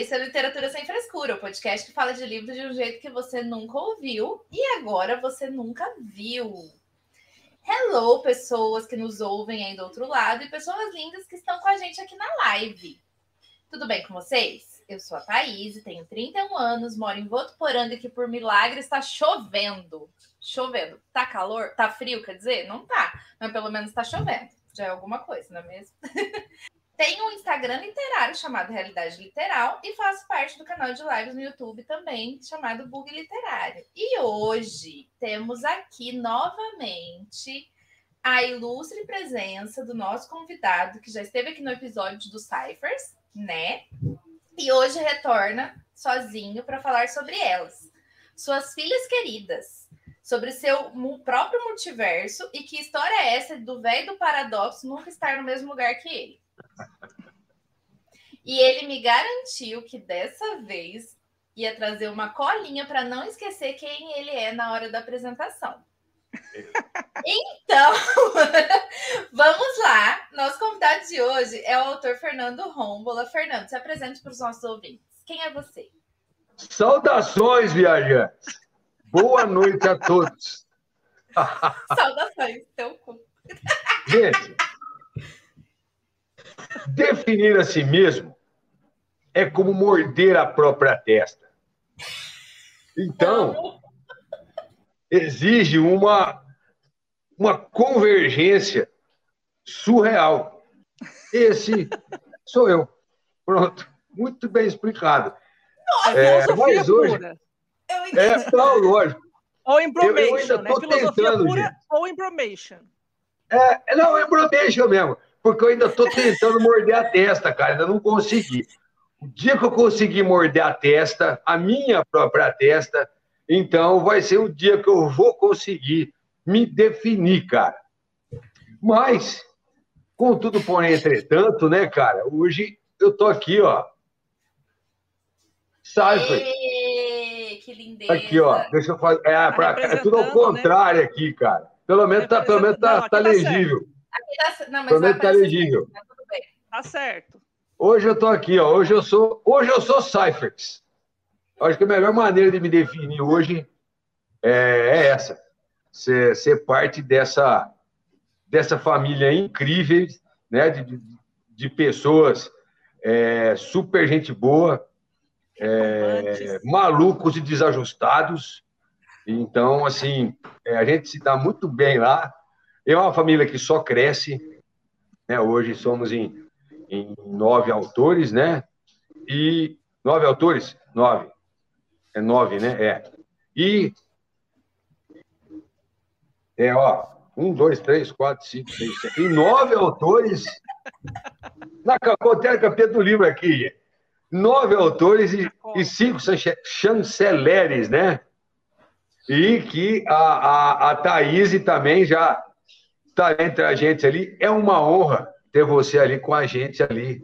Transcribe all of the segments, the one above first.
Esse é Literatura Sem Frescura, o podcast que fala de livros de um jeito que você nunca ouviu e agora você nunca viu. Hello, pessoas que nos ouvem aí do outro lado e pessoas lindas que estão com a gente aqui na live. Tudo bem com vocês? Eu sou a Thaís, tenho 31 anos, moro em Votuporanga que por milagre está chovendo. Chovendo. Tá calor? Tá frio, quer dizer? Não tá, mas pelo menos tá chovendo. Já é alguma coisa, não é mesmo? Tenho um Instagram literário chamado Realidade Literal e faço parte do canal de lives no YouTube também, chamado Bug Literário. E hoje temos aqui novamente a ilustre presença do nosso convidado, que já esteve aqui no episódio do Cyphers, né? E hoje retorna sozinho para falar sobre elas. Suas filhas queridas, sobre seu próprio multiverso e que história é essa do velho do paradoxo nunca estar no mesmo lugar que ele. E ele me garantiu que dessa vez ia trazer uma colinha para não esquecer quem ele é na hora da apresentação. Então, vamos lá. Nosso convidado de hoje é o autor Fernando Rombola. Fernando, se apresente para os nossos ouvintes. Quem é você? Saudações, viajantes. Boa noite a todos. Saudações, teu cu. Gente, definir a si mesmo é como morder a própria testa. Então, exige uma, uma convergência surreal. Esse sou eu. Pronto. Muito bem explicado. É, mas hoje. Pura. É, não, lógico. Ou embromation, né? Filosofia tentando, pura gente. ou embromation. É, não, embromation mesmo. Porque eu ainda estou tentando morder a testa, cara. Ainda não consegui. O dia que eu conseguir morder a testa, a minha própria testa, então vai ser o dia que eu vou conseguir me definir, cara. Mas, contudo, porém, entretanto, né, cara, hoje eu tô aqui, ó. Cypher. Que lindeza. Aqui, ó. Deixa eu fazer. É, pra, é tudo ao né? contrário né? aqui, cara. Pelo menos tá, pelo menos tá, não, tá legível. Tá, não, mas pelo menos tá legível. Tá, tá certo. Hoje eu tô aqui, ó. Hoje eu sou, hoje eu sou Cyphex. Acho que a melhor maneira de me definir hoje é, é essa. Ser, ser, parte dessa, dessa família incrível, né? De, de, de pessoas é, super gente boa, é, malucos e desajustados. Então, assim, é, a gente se dá muito bem lá. É uma família que só cresce. Né? Hoje somos em em nove autores, né? E nove autores? Nove. É nove, né? É. E. É, ó. Um, dois, três, quatro, cinco, seis, sete. E nove autores. Na capeta do livro aqui. Nove autores e, e cinco chanceleres, né? E que a, a, a Thaís também já está entre a gente ali. É uma honra ter você ali com a gente ali.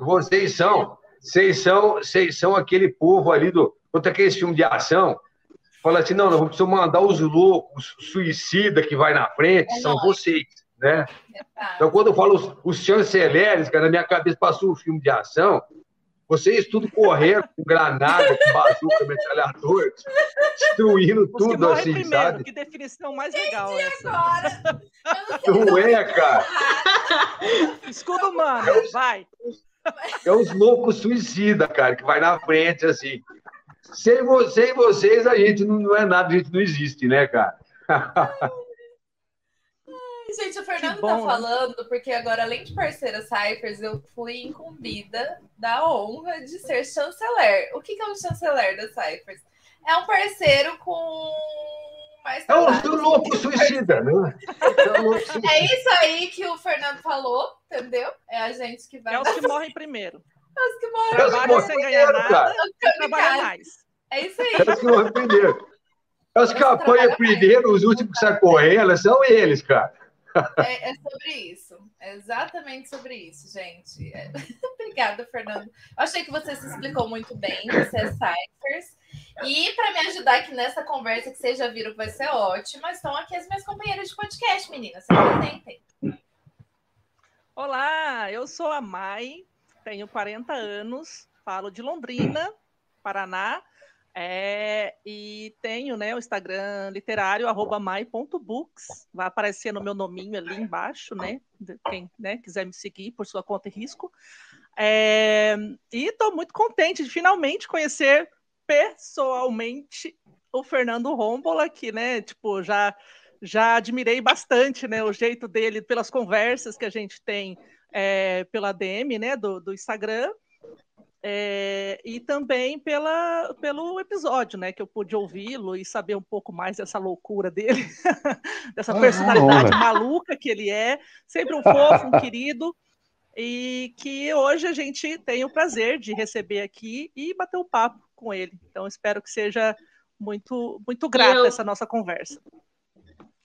Vocês são, vocês são, vocês são aquele povo ali do. Quanto aquele filme de ação, fala assim: não, não vamos mandar os loucos, suicida que vai na frente, é são nóis. vocês, né? Então, quando eu falo os, os chanceleres, cara, na minha cabeça passou um filme de ação, vocês tudo correndo com granada, com bazuca, metralhador, destruindo Os tudo assim, primeiro, sabe? Que definição mais legal essa. Agora. Não é, cara. Escudo humano, é os, vai. É os loucos suicida, cara, que vai na frente, assim. Sem, você, vocês, a gente não, não é nada, a gente não existe, né, cara? Gente, o Fernando bom, tá falando, porque agora, além de parceira Cyphers, eu fui incumbida da honra de ser chanceler. O que, que é um chanceler da Cyphers? É um parceiro com mais É o louco suicida, né? É isso aí que o Fernando falou, entendeu? É a gente que vai. É os que morrem primeiro. Os que moram Trabalha sem ganhar nada, trabalha mais. É isso aí. Elas que morrem primeiro. As que apanham primeiro, os últimos que saem correndo, são eles, cara. É, é, sobre isso. É exatamente sobre isso, gente. É... Obrigada, Fernando. Achei que você se explicou muito bem. Você é Cyphers. E para me ajudar aqui nessa conversa, que vocês já viram que vai ser ótima, estão aqui as minhas companheiras de podcast, meninas. Se apresentem. Olá, eu sou a Mai, tenho 40 anos, falo de Londrina, Paraná. É, e tenho né, o Instagram literário, arroba mai.books. Vai aparecer no meu nominho ali embaixo, né? Quem né, quiser me seguir por sua conta e risco. É, e estou muito contente de finalmente conhecer pessoalmente o Fernando Rombola, que, né, tipo, já, já admirei bastante, né, o jeito dele pelas conversas que a gente tem é, pela DM, né, do, do Instagram. É, e também pela, pelo episódio, né? Que eu pude ouvi-lo e saber um pouco mais dessa loucura dele, dessa ah, personalidade maluca que ele é, sempre um fofo, um querido, e que hoje a gente tem o prazer de receber aqui e bater um papo com ele. Então, espero que seja muito, muito grata eu... essa nossa conversa.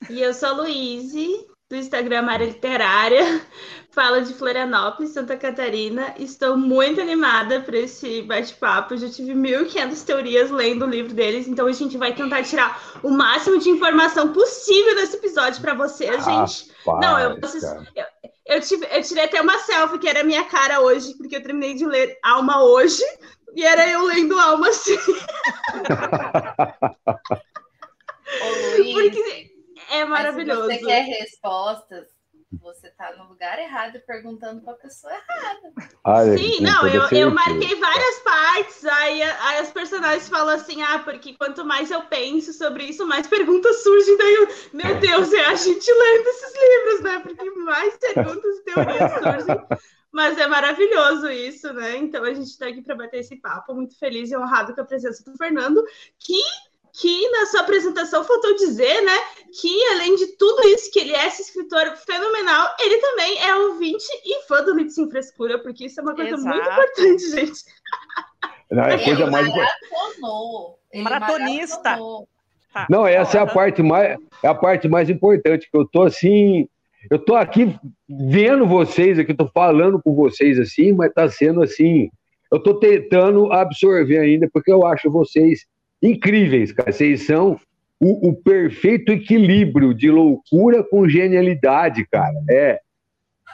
E eu sou a Luíse, do Instagram Área Literária, fala de Florianópolis, Santa Catarina. Estou muito animada para esse bate-papo. Já tive 1.500 teorias lendo o livro deles, então a gente vai tentar tirar o máximo de informação possível desse episódio para vocês, gente. Não, eu, eu, eu, tive, eu tirei até uma selfie que era a minha cara hoje, porque eu terminei de ler Alma hoje, e era eu lendo Alma assim. Ô, Luiz, porque é maravilhoso. Mas se você quer respostas, você está no lugar errado e perguntando para a pessoa errada. Ai, Sim, não, eu, eu marquei várias partes, aí, aí as personagens falam assim, ah, porque quanto mais eu penso sobre isso, mais perguntas surgem, daí eu, meu Deus, é a gente lendo esses livros, né, porque mais perguntas e teorias surgem. Mas é maravilhoso isso, né? Então a gente está aqui para bater esse papo, muito feliz e honrado com a presença do Fernando, que que na sua apresentação faltou dizer, né, que além de tudo isso, que ele é esse escritor fenomenal, ele também é ouvinte e fã do Livro Sem Frescura, porque isso é uma coisa Exato. muito importante, gente. Não, é coisa mais Maratonista. Tá. Não, essa é a parte mais é a parte mais importante que eu tô assim, eu tô aqui vendo vocês aqui, tô falando com vocês assim, mas tá sendo assim, eu tô tentando absorver ainda porque eu acho vocês incríveis, cara. Vocês são o, o, perfeito equilíbrio de loucura com genialidade, cara. É.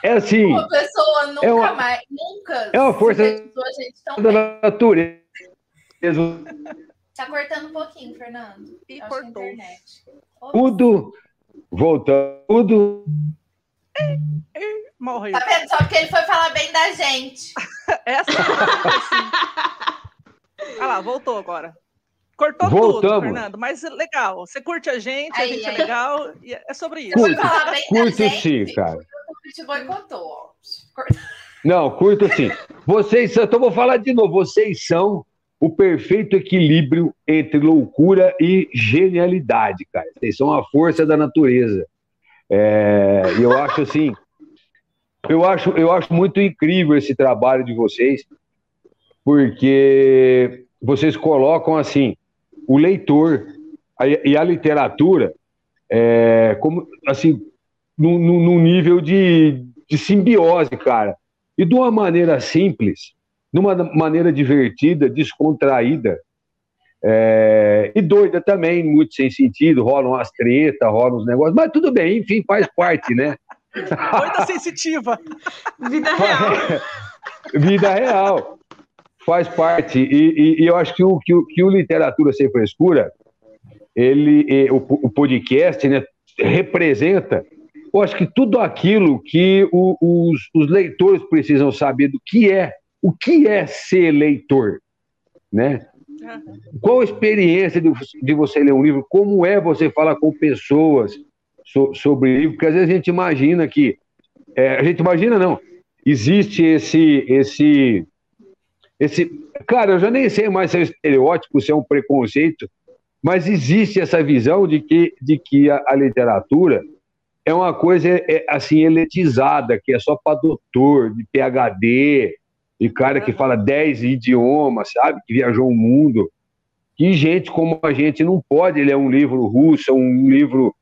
É assim. Uma pessoa nunca é uma, mais, nunca. É uma força da natureza. Tá cortando um pouquinho, Fernando. E cortou. Tudo. Voltando. Tudo. Morreu. Tá vendo? Só porque ele foi falar bem da gente. Essa. Assim. Olha lá, voltou agora. Cortou Voltamos. tudo, Fernando, mas legal. Você curte a gente, aí, a gente é aí. é legal, e é sobre isso. Curto, curto sim, cara. Te boicotou. Não, curto sim. Vocês, então vou falar de novo, vocês são o perfeito equilíbrio entre loucura e genialidade, cara. Vocês são a força da natureza. É, e eu acho assim, eu acho, eu acho muito incrível esse trabalho de vocês, porque vocês colocam assim, o leitor a, e a literatura é, como assim num, num nível de, de simbiose, cara, e de uma maneira simples, de uma maneira divertida, descontraída, é, e doida também, muito sem sentido, rolam as tretas, rolam os negócios, mas tudo bem, enfim, faz parte, né? Doida sensitiva. Vida real. Vida real faz parte. E, e, e, eu acho que o, que o, que o Literatura Sem Frescura, ele, o, o podcast, né, representa, eu acho que tudo aquilo que o, os, os leitores precisam saber do que é, o que é ser leitor, né? Qual a experiência de, de você ler um livro? Como é você falar com pessoas so, sobre livro? Porque às vezes a gente imagina que. É, a gente imagina, não. Existe esse, esse esse, cara, eu já nem sei mais se é um estereótipo, se é um preconceito, mas existe essa visão de que, de que a, a literatura é uma coisa é, assim elitizada, que é só para doutor, de PhD, e cara que fala dez idiomas, sabe? Que viajou o mundo. Que gente como a gente não pode ler um livro russo, um livro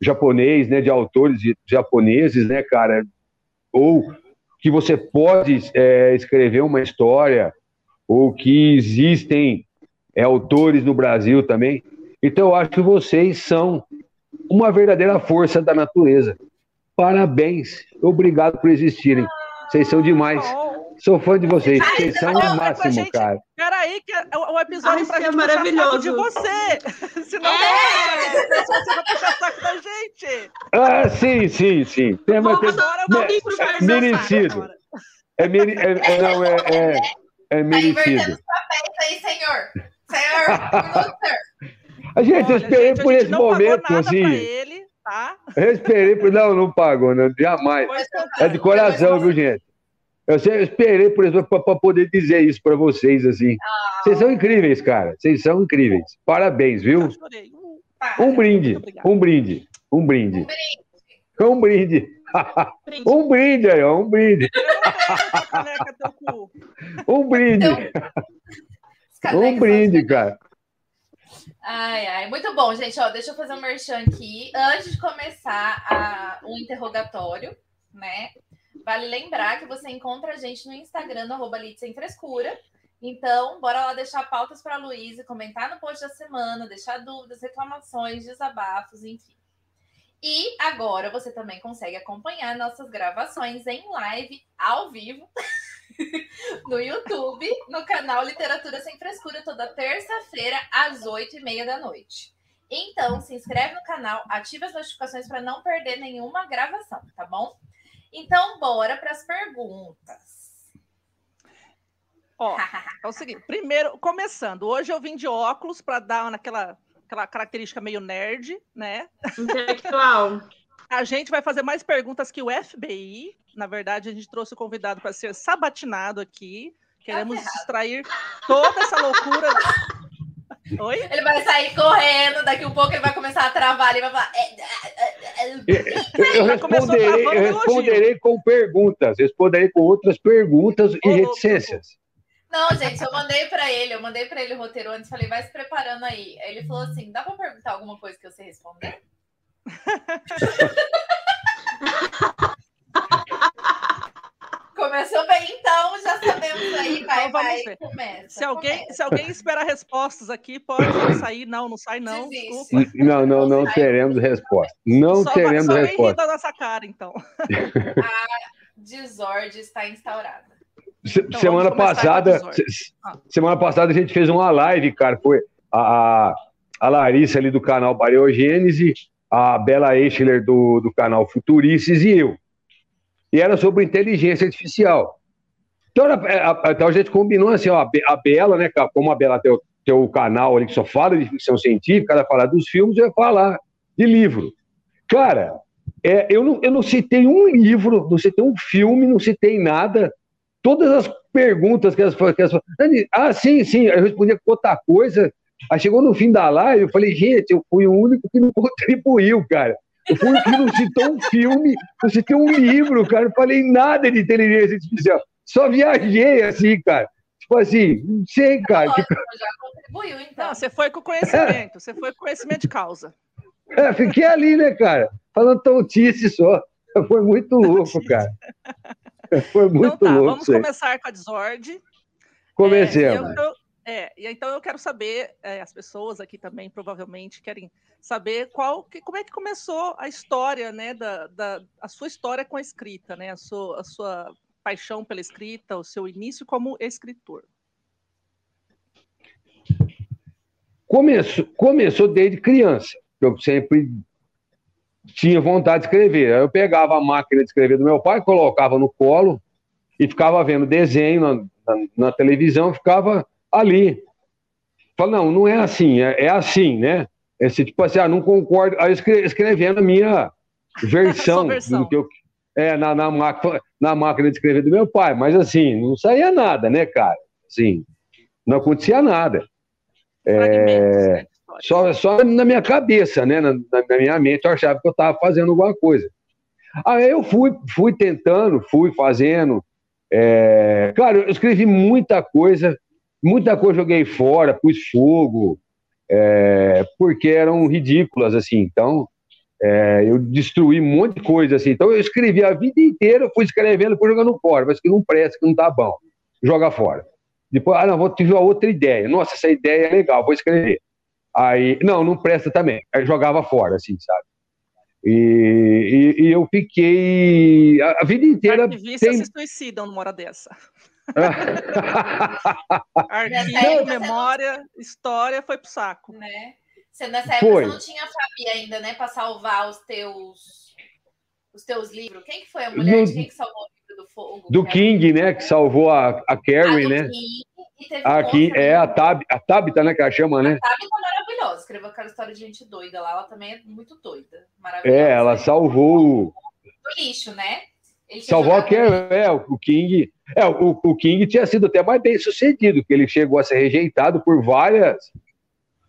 japonês, né? De autores japoneses, né, cara? Ou que você pode é, escrever uma história, ou que existem é, autores no Brasil também. Então, eu acho que vocês são uma verdadeira força da natureza. Parabéns, obrigado por existirem. Vocês são demais. Sou fã de vocês. Vocês são o máximo, cara. Peraí, que o episódio Ai, pra é gente maravilhoso. de você. Senão É! você vai puxar saco da gente. Ah, sim, sim, sim. Tem, mas tem, Agora não eu vou puxar pro merecido. agora. é, mere, é, é- não, é, é, é Tá invertendo merecido. os papéis aí, senhor. Senhor. A gente, eu Olha, esperei gente, por esse momento, assim. ele, tá? Eu esperei por. Não, não pagou, não, jamais. É de coração, viu, gente? Eu sempre esperei por isso para poder dizer isso para vocês, assim. Vocês são incríveis, cara. Vocês são incríveis. Parabéns, viu? Eu. Um brinde, um brinde, um brinde, Um brinde. um brinde. Um brinde aí, ó, um brinde, um brinde, canecas um brinde, cara. Ai, ai, muito bom, gente. Ó, deixa eu fazer um merchan aqui. Antes de começar a- o interrogatório, né? Vale lembrar que você encontra a gente no Instagram, no arroba Sem Frescura. Então, bora lá deixar pautas para a Luísa, comentar no post da semana, deixar dúvidas, reclamações, desabafos, enfim. E agora você também consegue acompanhar nossas gravações em live, ao vivo, no YouTube, no canal Literatura Sem Frescura, toda terça-feira, às oito e meia da noite. Então, se inscreve no canal, ative as notificações para não perder nenhuma gravação, tá bom? Então, bora para as perguntas. Ó, é o seguinte, primeiro, começando, hoje eu vim de óculos para dar naquela aquela característica meio nerd, né? Intelectual. A gente vai fazer mais perguntas que o FBI. Na verdade, a gente trouxe o convidado para ser sabatinado aqui. Queremos extrair toda essa loucura. Oi? Ele vai sair correndo, daqui um pouco ele vai começar a travar, ele vai falar. "É, é, é, é". Eu responderei, eu responderei com perguntas, responderei com outras perguntas e reticências. Não, gente, eu mandei para ele, eu mandei para ele o roteiro antes, falei, vai se preparando aí. Aí ele falou assim: dá para perguntar alguma coisa que eu sei responder? Começou bem, então já sabemos aí, vai, Então vai, ver. começa. Se alguém, começa. se alguém espera respostas aqui, pode sair. Não, não sai, não. Desiste. Desculpa. Não, não, não teremos resposta. Não só teremos só vem rir resposta. da nossa cara, então. Desordem está instaurada. Então, semana a passada, Ah. semana passada a gente fez uma live, cara. Foi a, a, Larissa ali do canal Bariogênese, a Bela Eichler do, do canal Futurices e eu. E era sobre inteligência artificial. Então, era- é, a- então a gente combinou assim, ó, a Be- a Bela, né, cara, como a Bela tem o, tem o canal ali que só fala de ficção científica, ela fala dos filmes, eu ia falar de livro. Cara, é, eu, não, eu não citei um livro, não citei um filme, não citei nada. Todas as perguntas que elas Dani, Ah, sim, sim, eu respondia com outra coisa. Aí chegou no fim da live, eu falei, gente, eu fui o único que não contribuiu, cara. Eu fui o único que não citou um filme, não citei um livro, cara. Eu falei nada de inteligência artificial. Só viajei assim, cara. Tipo assim, não sei, cara. que- Ótimo, já contribuiu, então. Não, você foi com conhecimento, você foi com conhecimento de causa. É, fiquei ali, né, cara? Falando tontice só. Foi muito louco, cara. Foi muito então tá, louco vamos começar com a desordem. Comecemos. É, e eu- é, então eu quero saber, é, as pessoas aqui também provavelmente querem saber qual, que- como é que começou a história, né, da, da a sua história com a escrita, né, a sua, a sua paixão pela escrita, o seu início como escritor. Começou, começou desde criança. Eu sempre tinha vontade de escrever. Aí eu pegava a máquina de escrever do meu pai, colocava no colo e ficava vendo desenho na, na- na televisão, ficava ali. Falei, não, não é assim, é, é assim, né? Esse tipo assim, ah, não concordo. Aí escre- escrevendo a minha versão, versão. do que eu. É, na, na, máquina, na máquina de escrever do meu pai, mas assim, não saía nada, né, cara? Assim, não acontecia nada. Fragmentos, né. Só, só na minha cabeça, né? Na, na minha mente, eu achava que eu estava fazendo alguma coisa. Aí eu fui, fui tentando, fui fazendo. É, claro, eu escrevi muita coisa, muita coisa joguei fora, pus fogo, é, porque eram ridículas, assim. Então, é, eu destruí um monte de coisa, assim. Então, eu escrevi a vida inteira, fui escrevendo, fui jogando fora, mas que não presta, que não tá bom. Joga fora. Depois, ah, não, vou tive uma outra ideia. Nossa, essa ideia é legal, vou escrever. Aí, não, não presta também. Aí jogava fora, assim, sabe? E, e, e eu fiquei a, a vida inteira. Arquivistas tem... se suicidam numa hora dessa. Arquivo, memória, história foi pro saco. Né? Você nessa época foi. você não tinha a Fabi ainda, né? Para salvar os teus os teus livros. Quem que foi a mulher? No... Quem que salvou o livro do fogo? Do King, né? Que salvou a, a Carrie, né? King, Aqui é a Tab, a Tabita, né? Que ela chama, né? A Tabita é maravilhosa. Escreveu aquela história de gente doida lá. Ela também é muito doida. Maravilhosa. É, ela salvou. Do lixo, né? Salvou Carrie, é, o King. É, o, o King tinha sido até mais bem sucedido, porque ele chegou a ser rejeitado por várias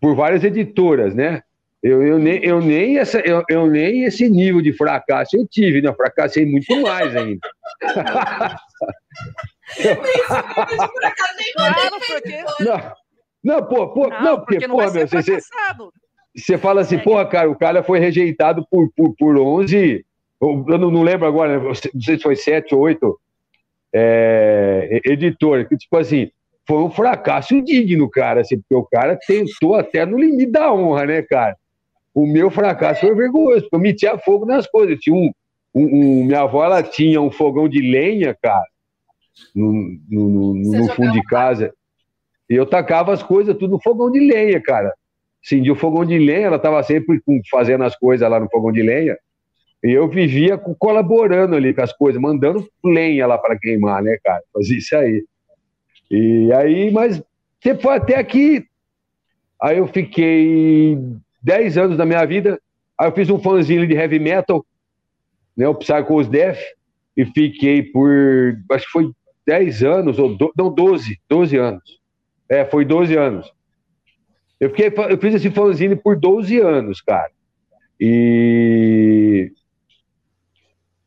por várias editoras, né? Eu, eu, nem, eu, nem essa, eu, eu nem esse nível de fracasso eu tive, né? Eu fracassei muito mais ainda. não, não, pô, pô, não, não porque, porque não meu, você, você fala assim, é. porra, cara, o cara foi rejeitado por, por, por 11, eu não, não lembro agora, não sei se foi 7 ou 8 é, editor, que tipo assim, foi um fracasso indigno, cara, assim, porque o cara tentou até no limite da honra, né, cara? O meu fracasso foi vergonhoso, porque eu metia fogo nas coisas. Tinha um, um, um, minha avó, ela tinha um fogão de lenha, cara, no, no, no, no fundo de casa. E eu tacava as coisas tudo no fogão de lenha, cara. Acendia o fogão de lenha, ela estava sempre fazendo as coisas lá no fogão de lenha. E eu vivia colaborando ali com as coisas, mandando lenha lá para queimar, né, cara? Fazia isso aí. E aí, mas você foi até aqui. Aí eu fiquei 10 anos da minha vida. Aí eu fiz um fanzine de heavy metal, né, o Psychos Death, e fiquei por, acho que foi 10 anos, ou do, não, 12, 12 anos. É, foi 12 anos. Eu, fiquei, eu fiz esse fanzine por 12 anos, cara. E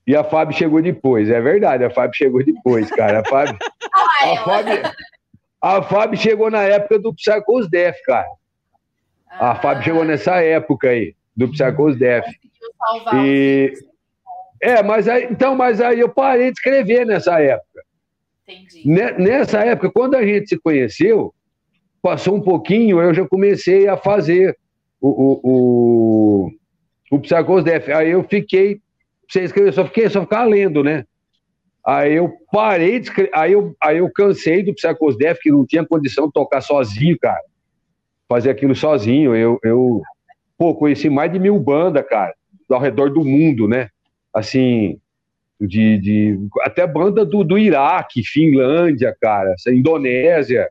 e a Fábio chegou depois, é verdade, a Fábio chegou depois, cara. A Fábio, a Fábio, a Fábio chegou na época do Psychos Death, cara. A Fábio chegou nessa época aí, do Psychos Death. E... É, mas aí, então, mas aí eu parei de escrever nessa época. Entendi. Nessa época, quando a gente se conheceu, passou um pouquinho, eu já comecei a fazer o, o, o, o Death. Aí eu fiquei você escrever, só fiquei, só ficava lendo, né? Aí eu parei de escrever, aí eu, aí eu cansei do Psychos Def, que não tinha condição de tocar sozinho, cara. Fazer aquilo sozinho. Eu, eu pô, conheci mais de mil bandas, cara, ao redor do mundo, né? Assim, de, de até banda do, do Iraque, Finlândia, cara, Indonésia.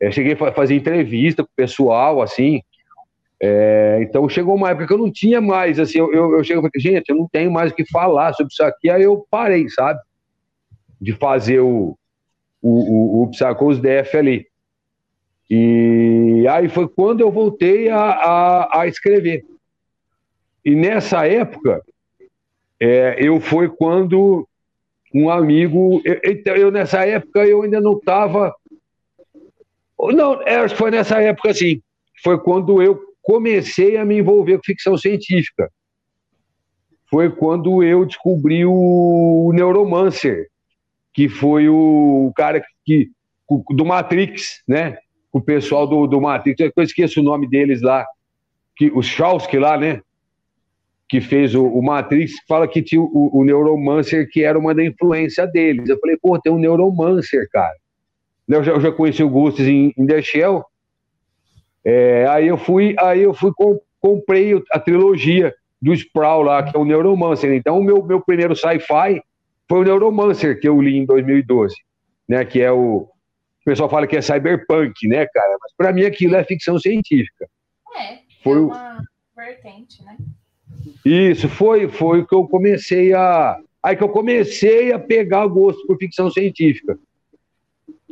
Eu cheguei a fazer entrevista com o pessoal, assim. É, então chegou uma época que eu não tinha mais, assim, eu, eu, eu chego e gente, eu não tenho mais o que falar sobre isso aqui, aí eu parei, sabe? De fazer o, o, o, o Psychos DF ali. E aí foi quando eu voltei a, a, a escrever. E nessa época, é, eu foi quando um amigo. Eu, eu, nessa época eu ainda não estava. Não, é, foi nessa época assim. Foi quando eu comecei a me envolver com ficção científica. Foi quando eu descobri o Neuromancer, que foi o cara que do Matrix, né? O pessoal do, do Matrix, eu esqueço o nome deles lá, que o Chowski lá, né? Que fez o, o Matrix, fala que tinha o, o, Neuromancer, que era uma da influência deles. Eu falei, pô, tem um Neuromancer, cara. Eu já, eu já conheci o Ghosts em, em The Shell, é, aí eu fui, aí eu fui comprei a trilogia do Sproul lá, que é o Neuromancer. Então, o meu, meu primeiro sci-fi foi o Neuromancer, que eu li em 2012, né? Que é o. O pessoal fala que é cyberpunk, né, cara? Mas para mim aquilo é ficção científica. É, foi é uma vertente, né? Isso, foi, foi o que eu comecei a. Aí que eu comecei a pegar gosto por ficção científica.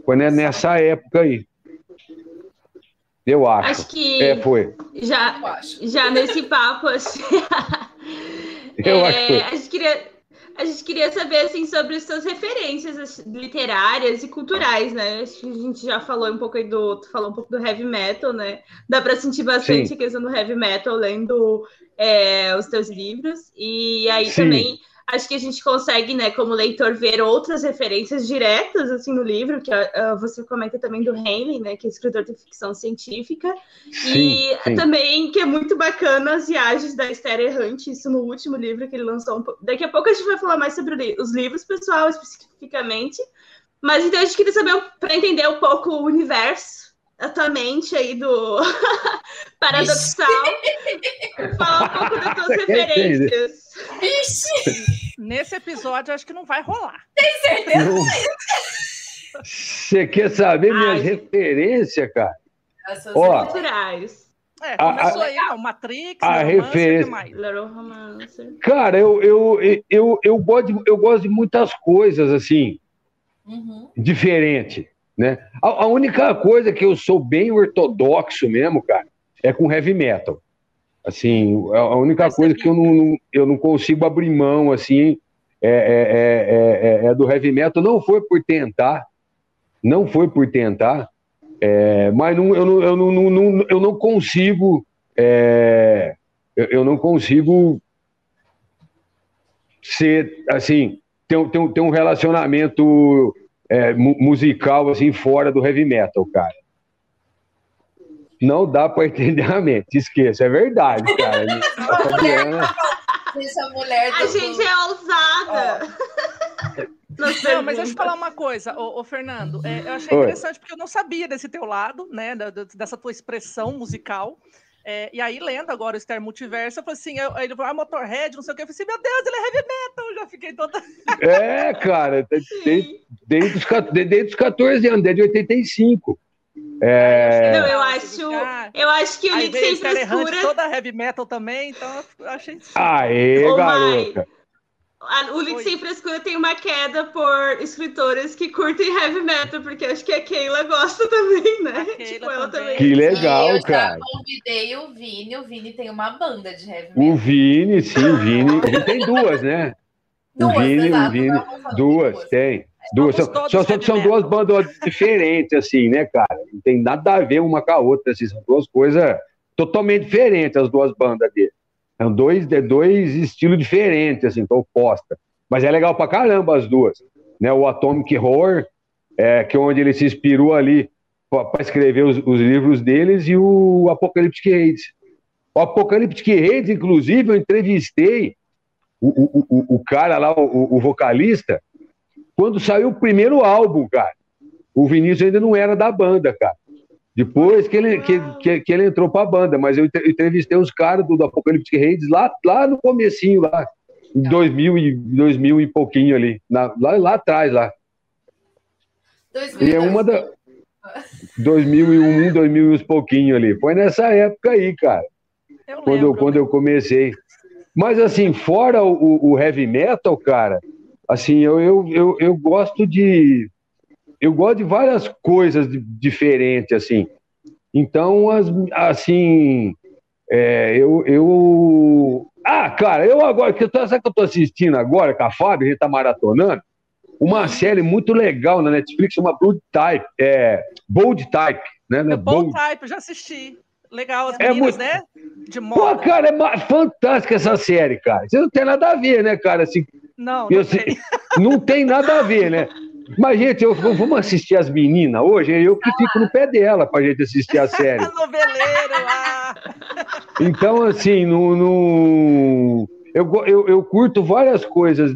Foi né, nessa época aí. Eu acho. Acho que. É, foi. Já, já nesse papo, assim. eu é, acho que. A gente, queria, a gente queria saber assim sobre suas referências literárias e culturais, né? Acho que a gente já falou um pouco do, falou um pouco do heavy metal, né? Dá para sentir bastante Sim. a questão do heavy metal lendo é, os teus livros e aí Sim. também acho que a gente consegue, né, como leitor, ver outras referências diretas assim no livro, que uh, você comenta também do Henley, né, que é escritor de ficção científica, sim, e sim. também que é muito bacana as viagens da Esther Errante, isso no último livro que ele lançou. Um Daqui a pouco a gente vai falar mais sobre os livros, pessoal, especificamente. Mas então a gente queria saber para entender um pouco o universo atualmente aí do Paradoxal. Falar um pouco das tuas referências. Nesse episódio, acho que não vai rolar. Tem certeza? Você quer saber Ai. minhas referências, cara? Essas Ó, culturais. É, começou a, aí, não, Matrix, a referência. Cara, eu, eu, eu, eu, gosto de, eu gosto de muitas coisas, assim, uhum. diferente, né? A, a, única coisa que eu sou bem ortodoxo mesmo, cara, é com heavy metal. Assim, a única Mas coisa que eu não, eu não consigo abrir mão, assim, é, é, é, é, do heavy metal. Não foi por tentar, não foi por tentar, mas não, eu, não, eu, não, não, eu não consigo, eu, eu não consigo ser, assim, ter, ter, ter um relacionamento musical, assim, fora do heavy metal, cara não dá para entender a mente. Esqueça, é verdade, cara. A Fabiana. Essa mulher a gente é ousada. Não, mas deixa eu falar uma coisa, ô, ô Fernando. É, eu achei Oi. interessante porque eu não sabia desse teu lado, né? dessa tua expressão musical. É, e aí, lendo agora o Star Multiverso, eu falei assim: eu, ele falou, ah, Motorhead, não sei o que. Eu falei assim: meu Deus, ele é heavy metal. Eu já fiquei toda. É, cara, desde, desde, os, desde os 14 anos, desde 85. É... Não, eu acho, eu acho que o Link Sem Frescura... toda heavy metal também, então eu achei... Aê, oh, garota! O Link Sem Frescura tem uma queda por escritores que curtem heavy metal, porque acho que a Keila gosta também, né? Tipo, ela também. Que legal, eu cara. Eu convidei o Vini, o Vini tem uma banda de heavy metal. O Vini, sim, o Vini. Ele tem duas, né? Duas, o Vini, exato, o Vini. Duas, duas, tem. Duas, só, só, só são duas bandas diferentes, assim, né, cara? Não tem nada a ver uma com a outra, assim, são duas coisas totalmente diferentes, as duas bandas dele. São dois, dois estilos diferentes, assim, tão opostas. Mas é legal pra caramba as duas. Né? O Atomic Horror, é, que é onde ele se inspirou ali para escrever os, os, livros deles, e o Apocalyptic Hades. O Apocalyptic Hades, inclusive, eu entrevistei o, o, o, o cara lá, o, o vocalista, quando saiu o primeiro álbum, cara. O Vinícius ainda não era da banda, cara. Depois que ele, que, que, que ele entrou pra banda, mas eu entrevistei os caras do, do Apocalipse Reis lá, lá no comecinho, lá, em 2000 e, 2000 e pouquinho ali, na, lá, lá atrás, lá. 2000, e é uma da... 2001, 2000 e uns pouquinho ali. Foi nessa época aí, cara. Eu quando, eu, quando eu comecei. Mas assim, fora o, o heavy metal, cara, assim, eu, eu, eu, eu gosto de eu gosto de várias coisas diferentes, assim. Então, as, assim, é, eu, eu. Ah, cara, eu agora, que eu tô, sabe que eu tô assistindo agora com a Fábio, a gente tá maratonando? Uma série muito legal na Netflix, chama Bold Type, é, Bold Type, né? É Bold, Bold Type, eu já assisti. Legal, as é meninas, muito... né? De moda. Pô, cara, é fantástica essa série, cara. Você não tem nada a ver, né, cara? Assim, não, não, tem. não tem nada a ver, né? Mas, gente, eu, vamos assistir as meninas hoje? Eu que fico no pé dela pra gente assistir a série. Noveleiro lá. Então, assim, no, no... Eu, eu, eu curto várias coisas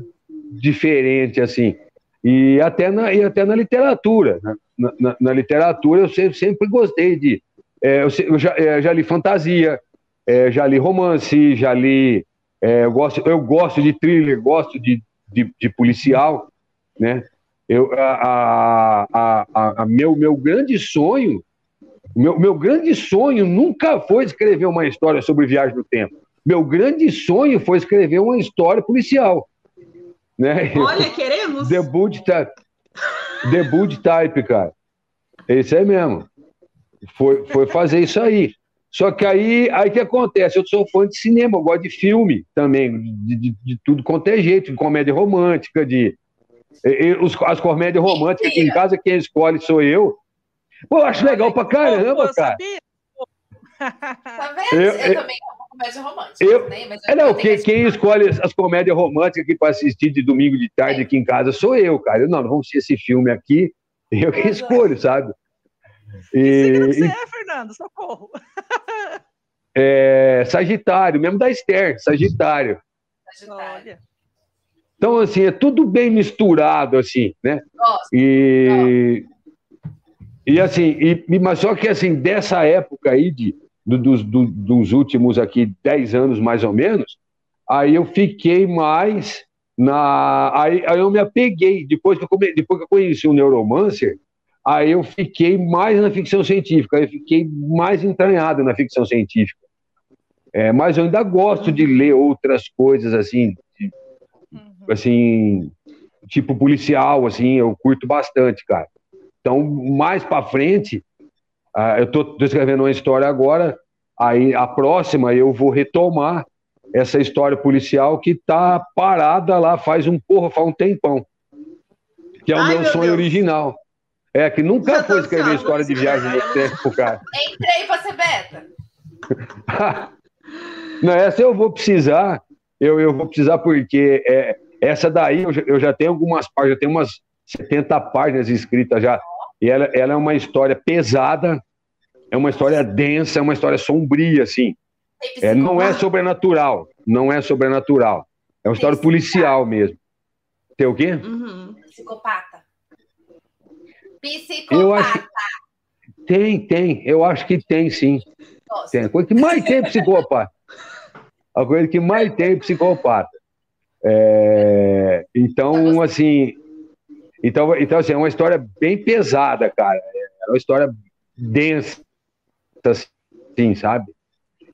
diferentes, assim. E até na, e até na literatura. Né? Na, na, na literatura eu sempre, sempre gostei de. É, eu, eu, já, é, já, li fantasia, é, já li romance, já li é, eu, gosto, eu gosto de thriller, gosto de, de, de policial, né? Eu, a, a, a, a, meu, meu grande sonho, meu, meu grande sonho nunca foi escrever uma história sobre viagem no tempo. Meu grande sonho foi escrever uma história policial. Né? Olha, queremos! Boot Type. Boot Type, cara. Esse é mesmo. Foi, foi fazer isso aí. Só que aí, aí que acontece? Eu sou fã de cinema, eu gosto de filme também, de, de, de tudo quanto é jeito, de comédia romântica, de. Os, as comédias românticas aqui em casa, quem escolhe sou eu. Pô, eu acho legal pra caramba, cara. Tá vendo? Eu, eu, eu também amo comédia romântica. Eu, né? Mas é, não, quem, quem escolhe as comédias românticas aqui para assistir de domingo de tarde é. aqui em casa sou eu, cara. Eu, não, não vamos assistir esse filme aqui, eu que escolho, sabe? E, e você é, Fernando? Socorro. É, Sagitário, mesmo da Esther, Sagitário. Sagitário. Então, assim, é tudo bem misturado, assim, né? Nossa, e, e assim, e, mas só que assim, dessa época aí, de, do, dos, do, dos últimos aqui 10 anos mais ou menos, aí eu fiquei mais na. Aí, aí eu me apeguei, depois que eu, come, depois que eu conheci o Neuromancer, aí eu fiquei mais na ficção científica, eu fiquei mais entranhado na ficção científica. É, mas eu ainda gosto de ler outras coisas assim. Assim, tipo policial, assim, eu curto bastante, cara. Então, mais para frente, uh, eu estou escrevendo uma história agora, aí a próxima eu vou retomar essa história policial que está parada lá faz um porra, faz um tempão. Que é o Ai, meu, meu, sonho Deus. original. É, que nunca Já foi escrever história de viagem no tempo, cara. Entrei pra ser beta. Não, essa eu vou precisar, eu, eu vou precisar porque é, essa daí eu já, eu já tenho algumas páginas, já tenho umas 70 páginas escritas já. E ela, ela é uma história pesada, é uma história densa, é uma história sombria, assim. É, não é sobrenatural, não é sobrenatural. É uma história policial mesmo. Tem o quê? Uhum. Psicopata. Psicopata. Eu acho... Tem, tem. Eu acho que tem, sim. Nossa. Tem. A coisa que mais tem é psicopata. A coisa que mais tem é psicopata. É... Então, assim, então, então assim, é uma história bem pesada, cara. É uma história densa, assim, sabe?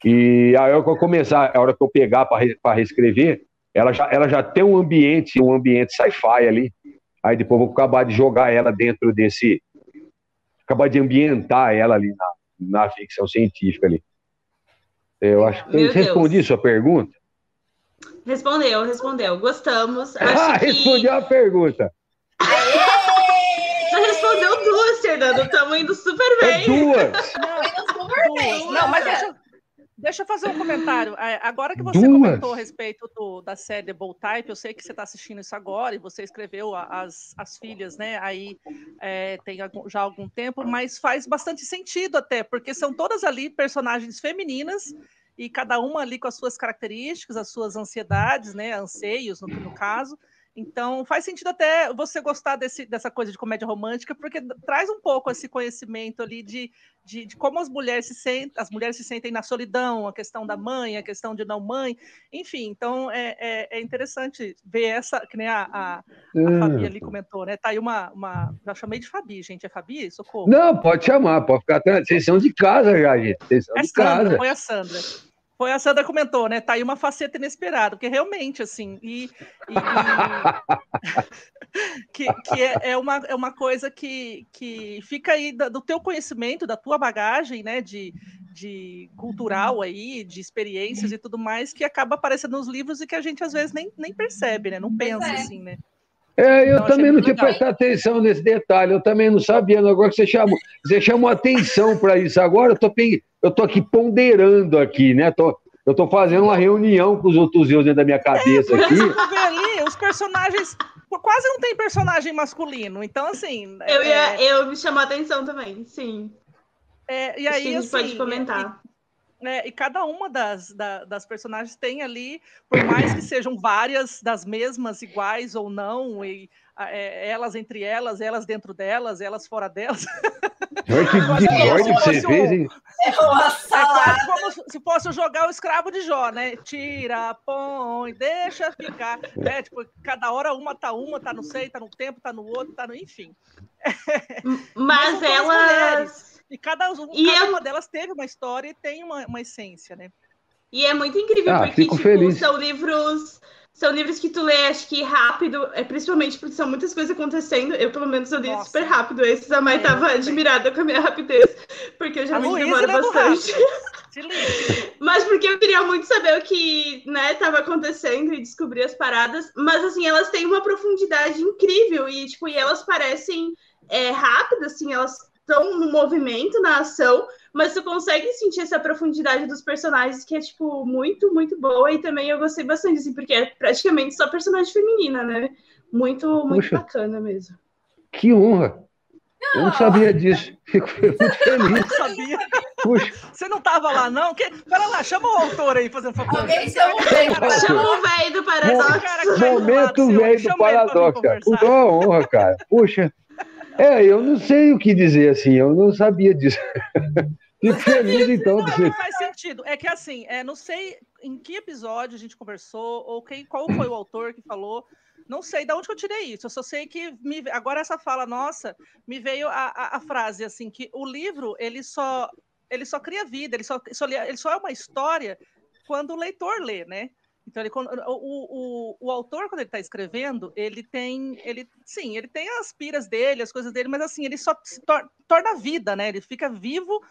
E a hora que eu começar, a hora que eu pegar para reescrever, ela já, ela já tem um ambiente, um ambiente sci-fi ali. Aí depois eu vou acabar de jogar ela dentro desse. Acabar de ambientar ela ali na, na ficção científica ali. Eu acho que eu respondi sua pergunta. Respondeu, respondeu. Gostamos. ah, que... respondeu a pergunta. Você respondeu duas, Fernando. Estamos indo super é bem. É duas. Não, duas. Não, mas deixa, deixa eu fazer um comentário. É, agora que você duas. comentou a respeito do, da série The Bold Type, eu sei que você está assistindo isso agora e você escreveu as, as filhas, né? Aí é, tem já algum tempo, mas faz bastante sentido até, porque são todas ali personagens femininas e cada uma ali com as suas características, as suas ansiedades, né? Anseios, no, no caso. Então, faz sentido até você gostar desse, dessa coisa de comédia romântica, porque traz um pouco esse conhecimento ali de, de, de, como as mulheres se sentem, as mulheres se sentem na solidão, a questão da mãe, a questão de não mãe, enfim. Então, é, é, é interessante ver essa, que nem a, a, a hum. Fabi ali comentou, né? Tá aí uma, uma. Já chamei de Fabi, gente. É Fabi? Socorro. Não, pode chamar, pode ficar. Vocês são de casa já, gente. Vocês são é de Sandra, casa. Foi a Sandra. Foi a Sandra comentou, né? Tá aí uma faceta inesperada, porque realmente, assim, e, e, e que, que é, é, uma, é uma coisa que, que fica aí do teu conhecimento, da tua bagagem, né? De, de cultural aí, de experiências e tudo mais, que acaba aparecendo nos livros e que a gente às vezes nem, nem percebe, né? Não pensa é. assim, né? É, eu então, também não tinha prestado atenção nesse detalhe, eu também não sabia. Agora que você chamou, você chamou atenção para isso. Agora eu tô, eu tô aqui ponderando aqui, né? Tô, eu tô fazendo uma reunião com os outros deuses dentro da minha cabeça é, aqui. Você ali, os personagens quase não tem personagem masculino. Então, assim. Eu, ia, é... eu me chamou a atenção também, sim. É, e aí, assim, pode comentar. É, e cada uma das, da, das personagens tem ali, por mais que sejam várias das mesmas, iguais ou não, e é, elas entre elas, elas dentro delas, elas fora delas. Olha que desordem que você fez, hein? É quase como se fosse jogar o escravo de Jó, né? Tira, põe, deixa ficar. Né? Tipo, cada hora uma tá uma, tá no seio, tá no tempo, tá no outro, tá no. Enfim. Mas elas e cada, e cada uma delas teve uma história e tem uma, uma essência, né? E é muito incrível, ah, porque tipo, são livros. São livros que tu lê, acho que rápido, é principalmente porque são muitas coisas acontecendo. Eu, pelo menos, eu li Nossa. super rápido. Esses a mãe é, admirada com a minha rapidez, porque eu já me demoro bastante. Mas porque eu queria muito saber o que né, estava acontecendo e descobrir as paradas. Mas assim, elas têm uma profundidade incrível e, tipo, e elas parecem é, rápidas, assim, elas estão no movimento, na ação, mas tu consegue sentir essa profundidade dos personagens que é, tipo, muito, muito boa. E também eu gostei bastante, assim, porque é praticamente só personagem feminina, né? Muito, muito Puxa, bacana mesmo. Que honra! Eu não sabia disso. Fico muito feliz. Não sabia. Puxa. Você não estava lá, não? Que... Pera lá, chama o autor aí, fazendo favor. Alguém chama o velho. Chama o velho do Paradoxo. Momento velho do Paradoxo. Puta honra, cara. Puxa. É, eu não sei o que dizer assim, eu não sabia disso. Fico feliz, então. Não, não faz sentido. É que assim, é, não sei em que episódio a gente conversou, ou quem, qual foi o autor que falou, não sei de onde eu tirei isso. Eu só sei que me, agora essa fala nossa me veio a, a, a, frase assim que o livro ele só ele só cria vida, ele só, ele só é uma história quando o leitor lê, né? Então ele, o, o, o autor quando ele está escrevendo ele tem ele sim ele tem as piras dele, as coisas dele, mas assim ele só se tor torna vida, né? Ele fica vivo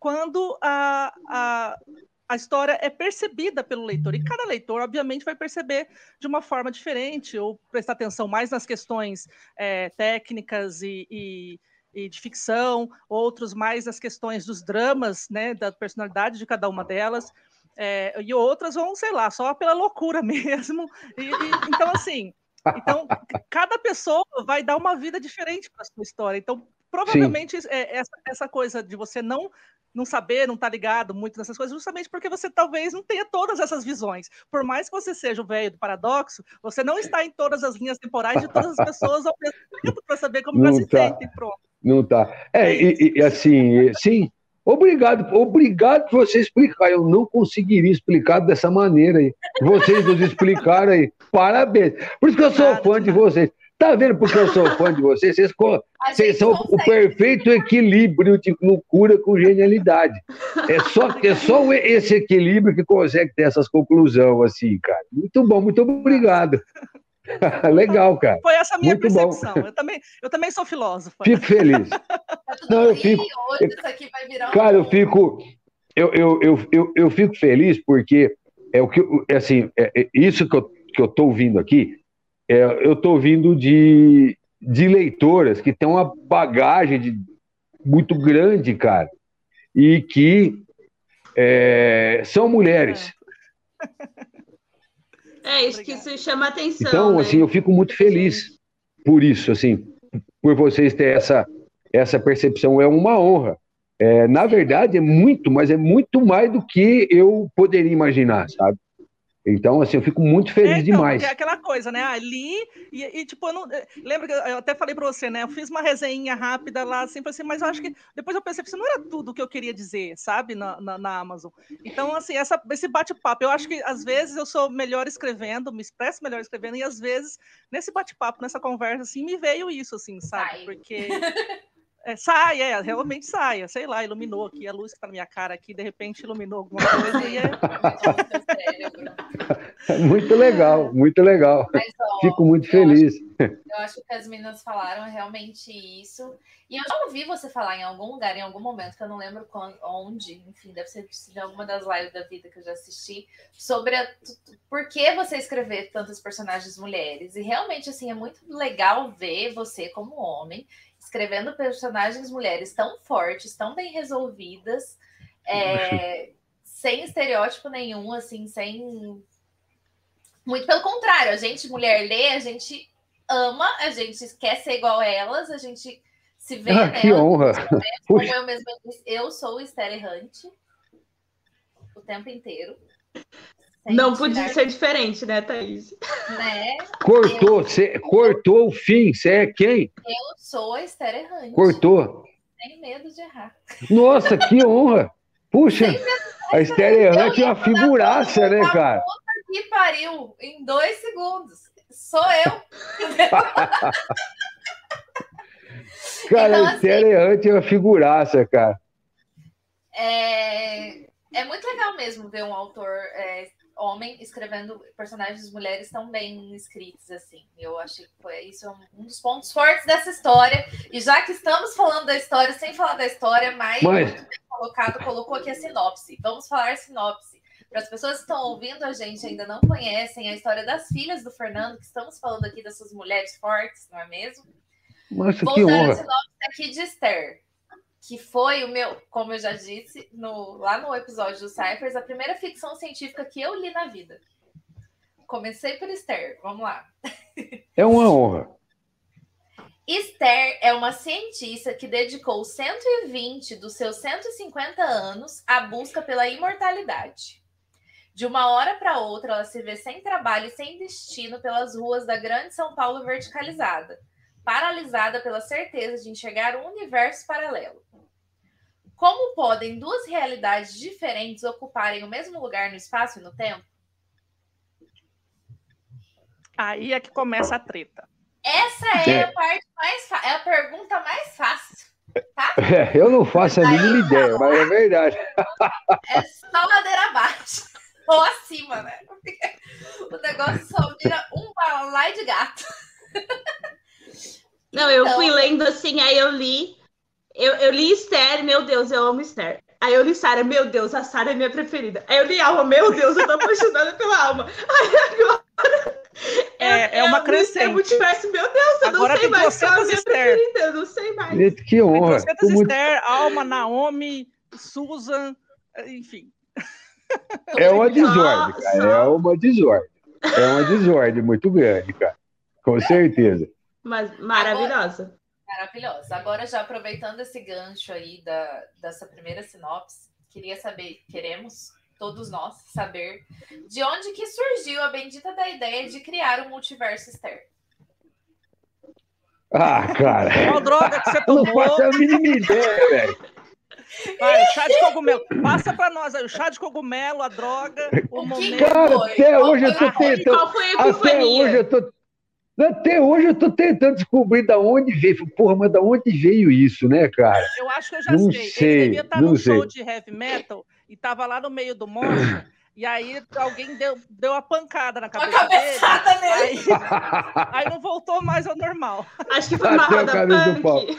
quando a, a a história é percebida pelo leitor. E cada leitor, obviamente, vai perceber de uma forma diferente, ou prestar atenção mais nas questões é, técnicas e, e, e, de ficção, outros mais nas questões dos dramas, né, da personalidade de cada uma delas. É, e outras vão, sei lá, só pela loucura mesmo. E, então, assim, então, cada pessoa vai dar uma vida diferente para a sua história. Então, provavelmente é, essa, essa coisa de você não não saber, não estar tá ligado muito nessas coisas, justamente porque você talvez não tenha todas essas visões. Por mais que você seja o velho do paradoxo, você não está em todas as linhas temporais de todas as pessoas ao mesmo tempo para saber como não elas se tá. sentem. Pronto. Não tá. É, é e, e, assim, sim. Obrigado, obrigado por você explicar. Eu não conseguiria explicar dessa maneira aí. Vocês nos explicaram aí. Parabéns. Por isso que eu sou fã de vocês. Tá vendo porque eu sou fã de vocês? Vocês, vocês são consegue. o perfeito equilíbrio de loucura com genialidade. É só, é só esse equilíbrio que consegue ter essas conclusões, assim, cara. Muito bom, muito obrigado. Legal, cara. Foi essa a minha muito percepção. Eu também, eu também sou filósofo. Fico feliz. Não, eu fico. Hoje isso aqui vai virar um... Cara, eu fico. Eu, eu, eu, eu, eu fico feliz porque é o que é assim, é, é isso que eu, que eu tô ouvindo aqui é, eu estou vindo de, de leitoras que têm uma bagagem de, muito grande, cara, e que é, são mulheres. É, isso que se chama atenção. Então, né? assim, eu fico muito feliz por isso, assim, por vocês terem essa, essa percepção. É uma honra. É, na verdade, é muito, mas é muito mais do que eu poderia imaginar, sabe? Então, assim, eu fico muito feliz é, então, demais. É aquela coisa, né? Ali, e, e, tipo, eu não. Eh, lembra que eu até falei para você, né? Eu fiz uma resenha rápida lá, assim, assim, mas eu acho que depois eu pensei que isso não era tudo o que eu queria dizer, sabe? Na, na, na Amazon. Então, assim, essa, esse bate-papo, eu acho que às vezes eu sou melhor escrevendo, me expresso melhor escrevendo, e às vezes, nesse bate-papo, nessa conversa, assim, me veio isso, assim, sabe? Porque. É, sai, é, realmente sai, sei lá, iluminou aqui, a luz que tá na minha cara aqui, de repente iluminou alguma coisa e é. muito legal, muito legal. Mas, ó, Fico muito eu feliz. Acho, eu acho que as meninas falaram realmente isso. E eu já ouvi você falar em algum lugar, em algum momento, que eu não lembro quando, onde, enfim, deve ser de alguma das lives da vida que eu já assisti, sobre a, por que você escrever tantos personagens mulheres. E realmente, assim, é muito legal ver você como homem escrevendo personagens mulheres tão fortes, tão bem resolvidas, é, sem estereótipo nenhum, assim, sem. Muito pelo contrário, a gente, mulher, lê, a gente ama, a gente quer ser igual a elas, a gente se vê. Ah, que honra! Como eu mesma disse, eu sou Esther errante o tempo inteiro. Não podia ser diferente, né, Thaís? Né? Cortou, eu... cê, cortou o fim. Você é quem? Eu sou a Esther Errante. Cortou. Sem medo de errar. Nossa, que honra! Puxa, a Esther Errante é uma figuraça, né, cara? Que pariu em dois segundos. Sou eu. cara, então, a Esther assim, Errante é uma figuraça, cara. É, é muito legal mesmo ver um autor é, homem escrevendo personagens mulheres tão bem escritos assim. Eu achei que foi isso um dos pontos fortes dessa história. E já que estamos falando da história, sem falar da história, mais Mas, colocado, colocou aqui a sinopse. Vamos falar sinopse. Para as pessoas que estão ouvindo a gente ainda não conhecem a história das filhas do Fernando, que estamos falando aqui dessas mulheres fortes, não é mesmo? Nossa, Vou que dar a honra. sinopse aqui de Esther, que foi o meu, como eu já disse no, lá no episódio do Cyphers, a primeira ficção científica que eu li na vida. Comecei por Esther, vamos lá. É uma honra. Esther é uma cientista que dedicou 120 dos seus 150 anos à busca pela imortalidade. De uma hora para outra, ela se vê sem trabalho e sem destino pelas ruas da grande São Paulo verticalizada, paralisada pela certeza de enxergar um universo paralelo. Como podem duas realidades diferentes ocuparem o mesmo lugar no espaço e no tempo? Aí é que começa a treta. Essa é, É. a parte mais é a pergunta mais fácil. É, eu não faço a mínima ideia, mas é verdade. É só ladeira abaixo. Ou acima, né? Porque o negócio só vira um balai de gato. Não, eu Então- fui lendo assim, aí eu li. Eu, eu li Esther, meu Deus, eu amo Esther. Aí eu li Sara, meu Deus, a Sara é minha preferida. Aí eu li Alma, meu Deus, eu tô apaixonada pela Alma. Aí agora. É- é uma crescente. É multiverso, meu Deus, eu Agora não sei tem mais qual é a 200 minha Esther. preferida, eu não sei mais. Que Tem honra. 300 Tô muito- Esther, Alma, Naomi, Susan, enfim. É uma desordem, cara. só- É uma desordem. É uma desordem muito grande, cara. Com certeza. Mas maravilhosa. Maravilhosa. Agora, já aproveitando esse gancho aí da, dessa primeira sinopse, queria saber, queremos todos nós saber de onde que surgiu a bendita da ideia de criar um multiverso Esther. Ah, cara. Qual droga que você Eu não tomou? faço a mínima ideia, velho. Vai, chá de cogumelo. Passa pra nós aí, o chá de cogumelo, a droga, o, O que momento. Cara, até Qual hoje eu foi? tô tentando. Qual foi a Até hoje eu tô. Até hoje eu tô tentando descobrir da onde veio. Porra, mas da onde veio isso, né, cara? Eu acho que eu já Não sei. sei, Ele devia estar não num show sei. de heavy metal e tava lá no meio do monte. E aí alguém deu, deu uma pancada na Uma cabeça dele. cabeçada nele. Aí, aí não voltou mais ao normal. Acho que foi uma Bateu a roda cabeça do pau. punk.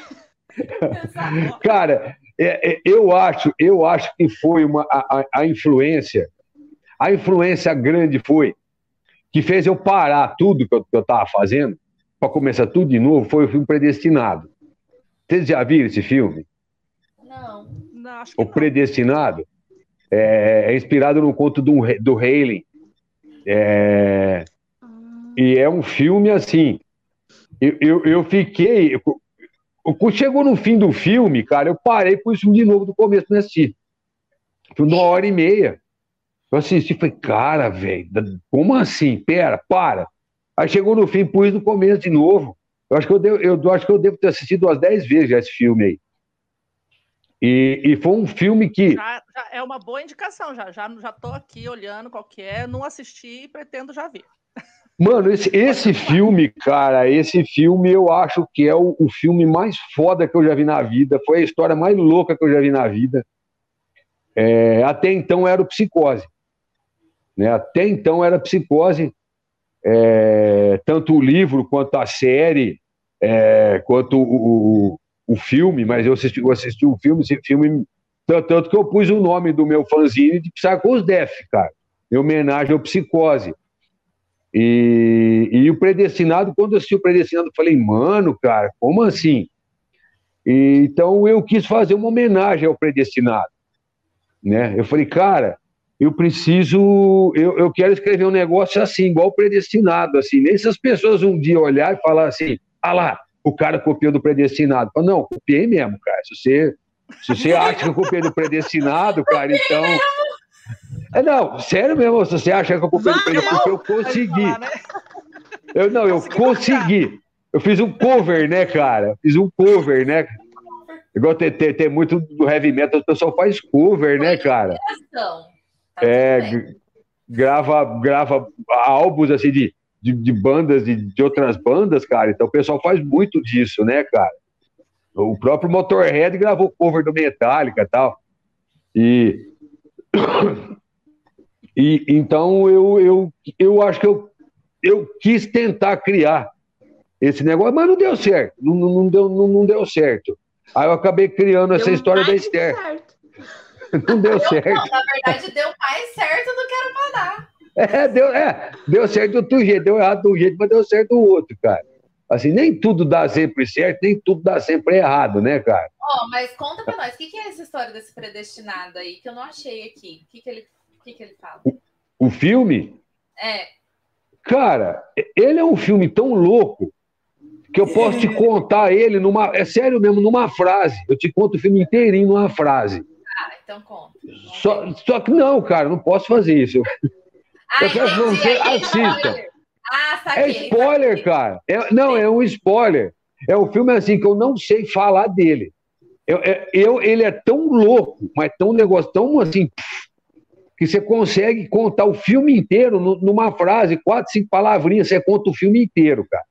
Cara, é- é- eu acho, eu acho que foi uma a, a- a influência, a influência grande foi que fez eu parar tudo que eu, que eu tava fazendo para começar tudo de novo. Foi o filme Predestinado. Vocês já viram esse filme? Não. Não, acho que O não. Predestinado é, é inspirado no conto do, do Halen. É, e é um filme assim. Eu, eu, eu fiquei. Quando chegou no fim do filme, cara, eu parei por isso de novo do começo não assisti. Foi uma hora e meia. Eu assisti e falei, cara, velho, como assim? Pera, para. Aí chegou no fim, pus no começo de novo. Eu acho que eu devo, eu acho que eu devo ter assistido umas 10 vezes já esse filme aí. E, e foi um filme que. Já, já é uma boa indicação, já. Já, já tô aqui olhando qual que é, não assisti e pretendo já ver. Mano, esse, esse filme, cara, esse filme eu acho que é o, o filme mais foda que eu já vi na vida. Foi a história mais louca que eu já vi na vida. É, até então era o Psicose. Né? Até então era Psicose. É, tanto o livro quanto a série, é, quanto o, o, o filme, mas eu assisti, eu assisti o filme, esse filme. Tanto, tanto que eu pus o nome do meu fanzine de Psychos Def, cara, em homenagem ao Psicose. E, e o Predestinado, quando eu assisti o Predestinado, eu falei, mano, cara, como assim? E, então eu quis fazer uma homenagem ao Predestinado. Né? Eu falei, cara, eu preciso, eu, eu quero escrever um negócio assim, igual o Predestinado, assim. Nem se as pessoas um dia olhar e falar assim, ah lá, o cara copiou do Predestinado. Falo, não, copiei mesmo, cara. Se você, se você acha que eu copiei do Predestinado, cara, então. É, não, sério mesmo, se você acha que eu copiei do Predestinado, porque eu consegui. Né? Eu não, eu consegui. Eu fiz um cover, né, cara? Fiz um cover, né? Igual tem, tem, tem muito do heavy metal, o pessoal faz cover, né, cara? Tá É, grava, grava álbuns assim de, de, de bandas, de, de outras bandas, cara. Então o pessoal faz muito disso, né, cara? O próprio Motorhead gravou cover do Metallica e tal. E, e então eu, eu, eu acho que eu, eu quis tentar criar esse negócio, mas não deu certo. Não, não, deu, não, não deu certo. Aí eu acabei criando essa Deu história da Esther. Não deu certo. Não, na verdade, deu mais certo do que era pra dar. É, deu, é, deu certo do outro jeito, deu errado do jeito, mas deu certo do outro, cara. Assim, nem tudo dá sempre certo, nem tudo dá sempre errado, né, cara? Ó, oh, mas conta pra nós, o que, que, é essa história desse predestinado aí, que eu não achei aqui? O que, que, ele, que, que ele fala? O, o filme? É. Cara, ele é um filme tão louco que eu posso te contar ele numa. É sério mesmo, numa frase. Eu te conto o filme inteirinho numa frase. Então conta. Só, só que não, cara, não posso fazer isso. Ah, eu quero que você assista. Ah, saquei, é spoiler, saquei. cara. É, não, é um spoiler. É um filme assim que eu não sei falar dele. Eu, é, eu, ele é tão louco, mas tão negócio tão assim que você consegue contar o filme inteiro numa frase, quatro, cinco palavrinhas, você conta o filme inteiro, cara.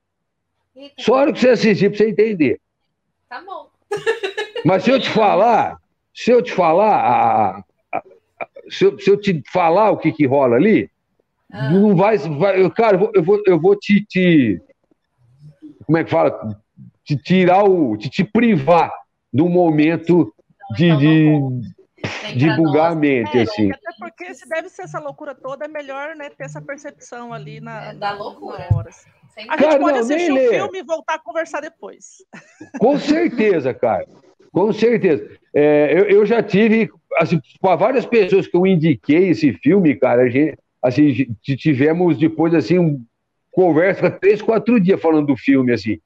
Eita. Só hora que você assistir para você entender. Tá bom. Mas se eu te falar, se eu te falar, a, a, a, se, eu, se, eu, te falar o que, que rola ali, ah. não vai, vai. Cara, eu vou, eu vou, eu vou te, te, Como é que fala? Te tirar o. Te, te privar do momento de, então, de, de bugar a mente, é, assim. Até porque se deve ser essa loucura toda, é melhor né, ter essa percepção ali na, é, da loucura. Horas. A gente cara, pode não, assistir o um filme e voltar a conversar depois. Com certeza, cara. Com certeza. É, eu, eu, já tive, assim, para várias pessoas que eu indiquei esse filme, cara, a gente, assim, tivemos depois, assim, um, conversa três, quatro dias falando do filme, assim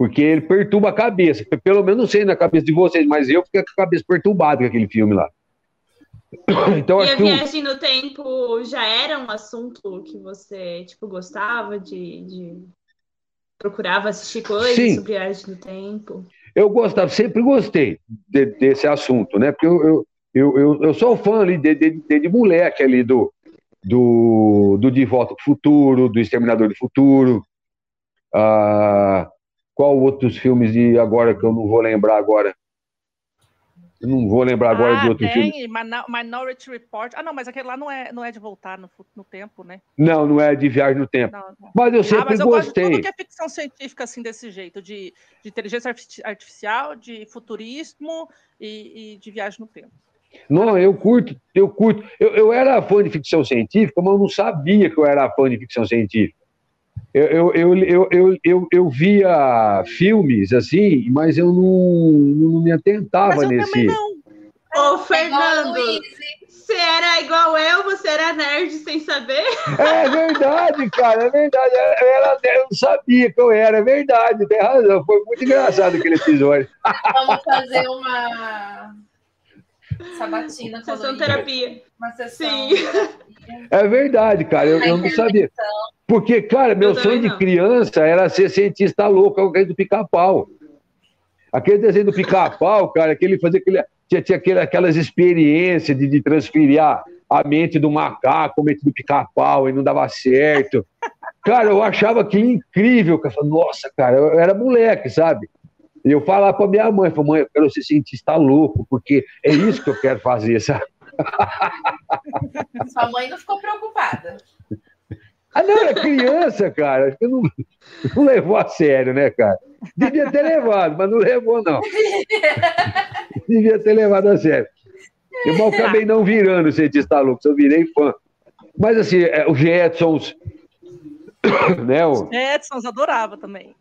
porque ele perturba a cabeça. Pelo menos não sei na cabeça de vocês, mas eu fiquei com a cabeça perturbada com aquele filme lá. Então, e a viagem no tempo já era um assunto que você tipo gostava de, de... procurava assistir coisas Sim. sobre viagem no tempo? Eu gostava, sempre gostei de, desse assunto, né? Porque eu, eu, eu, eu, eu sou fã ali de, de, de, moleque ali do, do, do De Volta para o Futuro, do Exterminador do Futuro. Ah, qual outros filmes de agora que eu não vou lembrar agora? Não vou lembrar agora ah, de outro tem, filme. Minority Report. Ah, não, mas aquele lá não é, não é de voltar no, no tempo, né? Não, não é de viagem no tempo. Não, não. Mas eu sempre ah, mas eu gostei. Gosto de tudo que é ficção científica, assim, desse jeito, de, de inteligência artificial, de futurismo e, e, de viagem no tempo. Não, eu curto, eu curto. Eu, eu era fã de ficção científica, mas eu não sabia que eu era fã de ficção científica. Eu, eu, eu, eu, eu, eu, via filmes assim, mas eu não, não me atentava mas eu nesse. Não. Ô, Fernando, você era igual eu, você era nerd sem saber? É verdade, cara, é verdade. Eu, era, eu não sabia que eu era, é verdade, tem razão. Foi muito engraçado aquele episódio. Vamos fazer uma sabatina. Sessão terapia. Uma sessão. Sim. É verdade, cara, eu, eu não sabia. Porque, cara, meu sonho de criança era ser cientista louco, aquele do pica-pau. Aquele desenho do pica-pau, cara, que ele fazia aquele, tinha, tinha aquele, aquelas experiências de, de transferir a, a mente do macaco, a mente do pica-pau, e não dava certo. Cara, eu achava que incrível. Falava, Nossa, cara, eu era moleque, sabe? E eu falava pra minha mãe, falei, mãe, eu quero ser cientista louco, porque é isso que eu quero fazer, sabe? Sua mãe não ficou preocupada. Ah, não, era criança, cara. Acho que não, não levou a sério, né, cara? Devia ter levado, mas não levou, não. Devia ter levado a sério. Eu mal acabei não virando cientista louco, eu virei fã. Mas assim, é, os Jetsons. Né, o... Os Jetsons adorava também.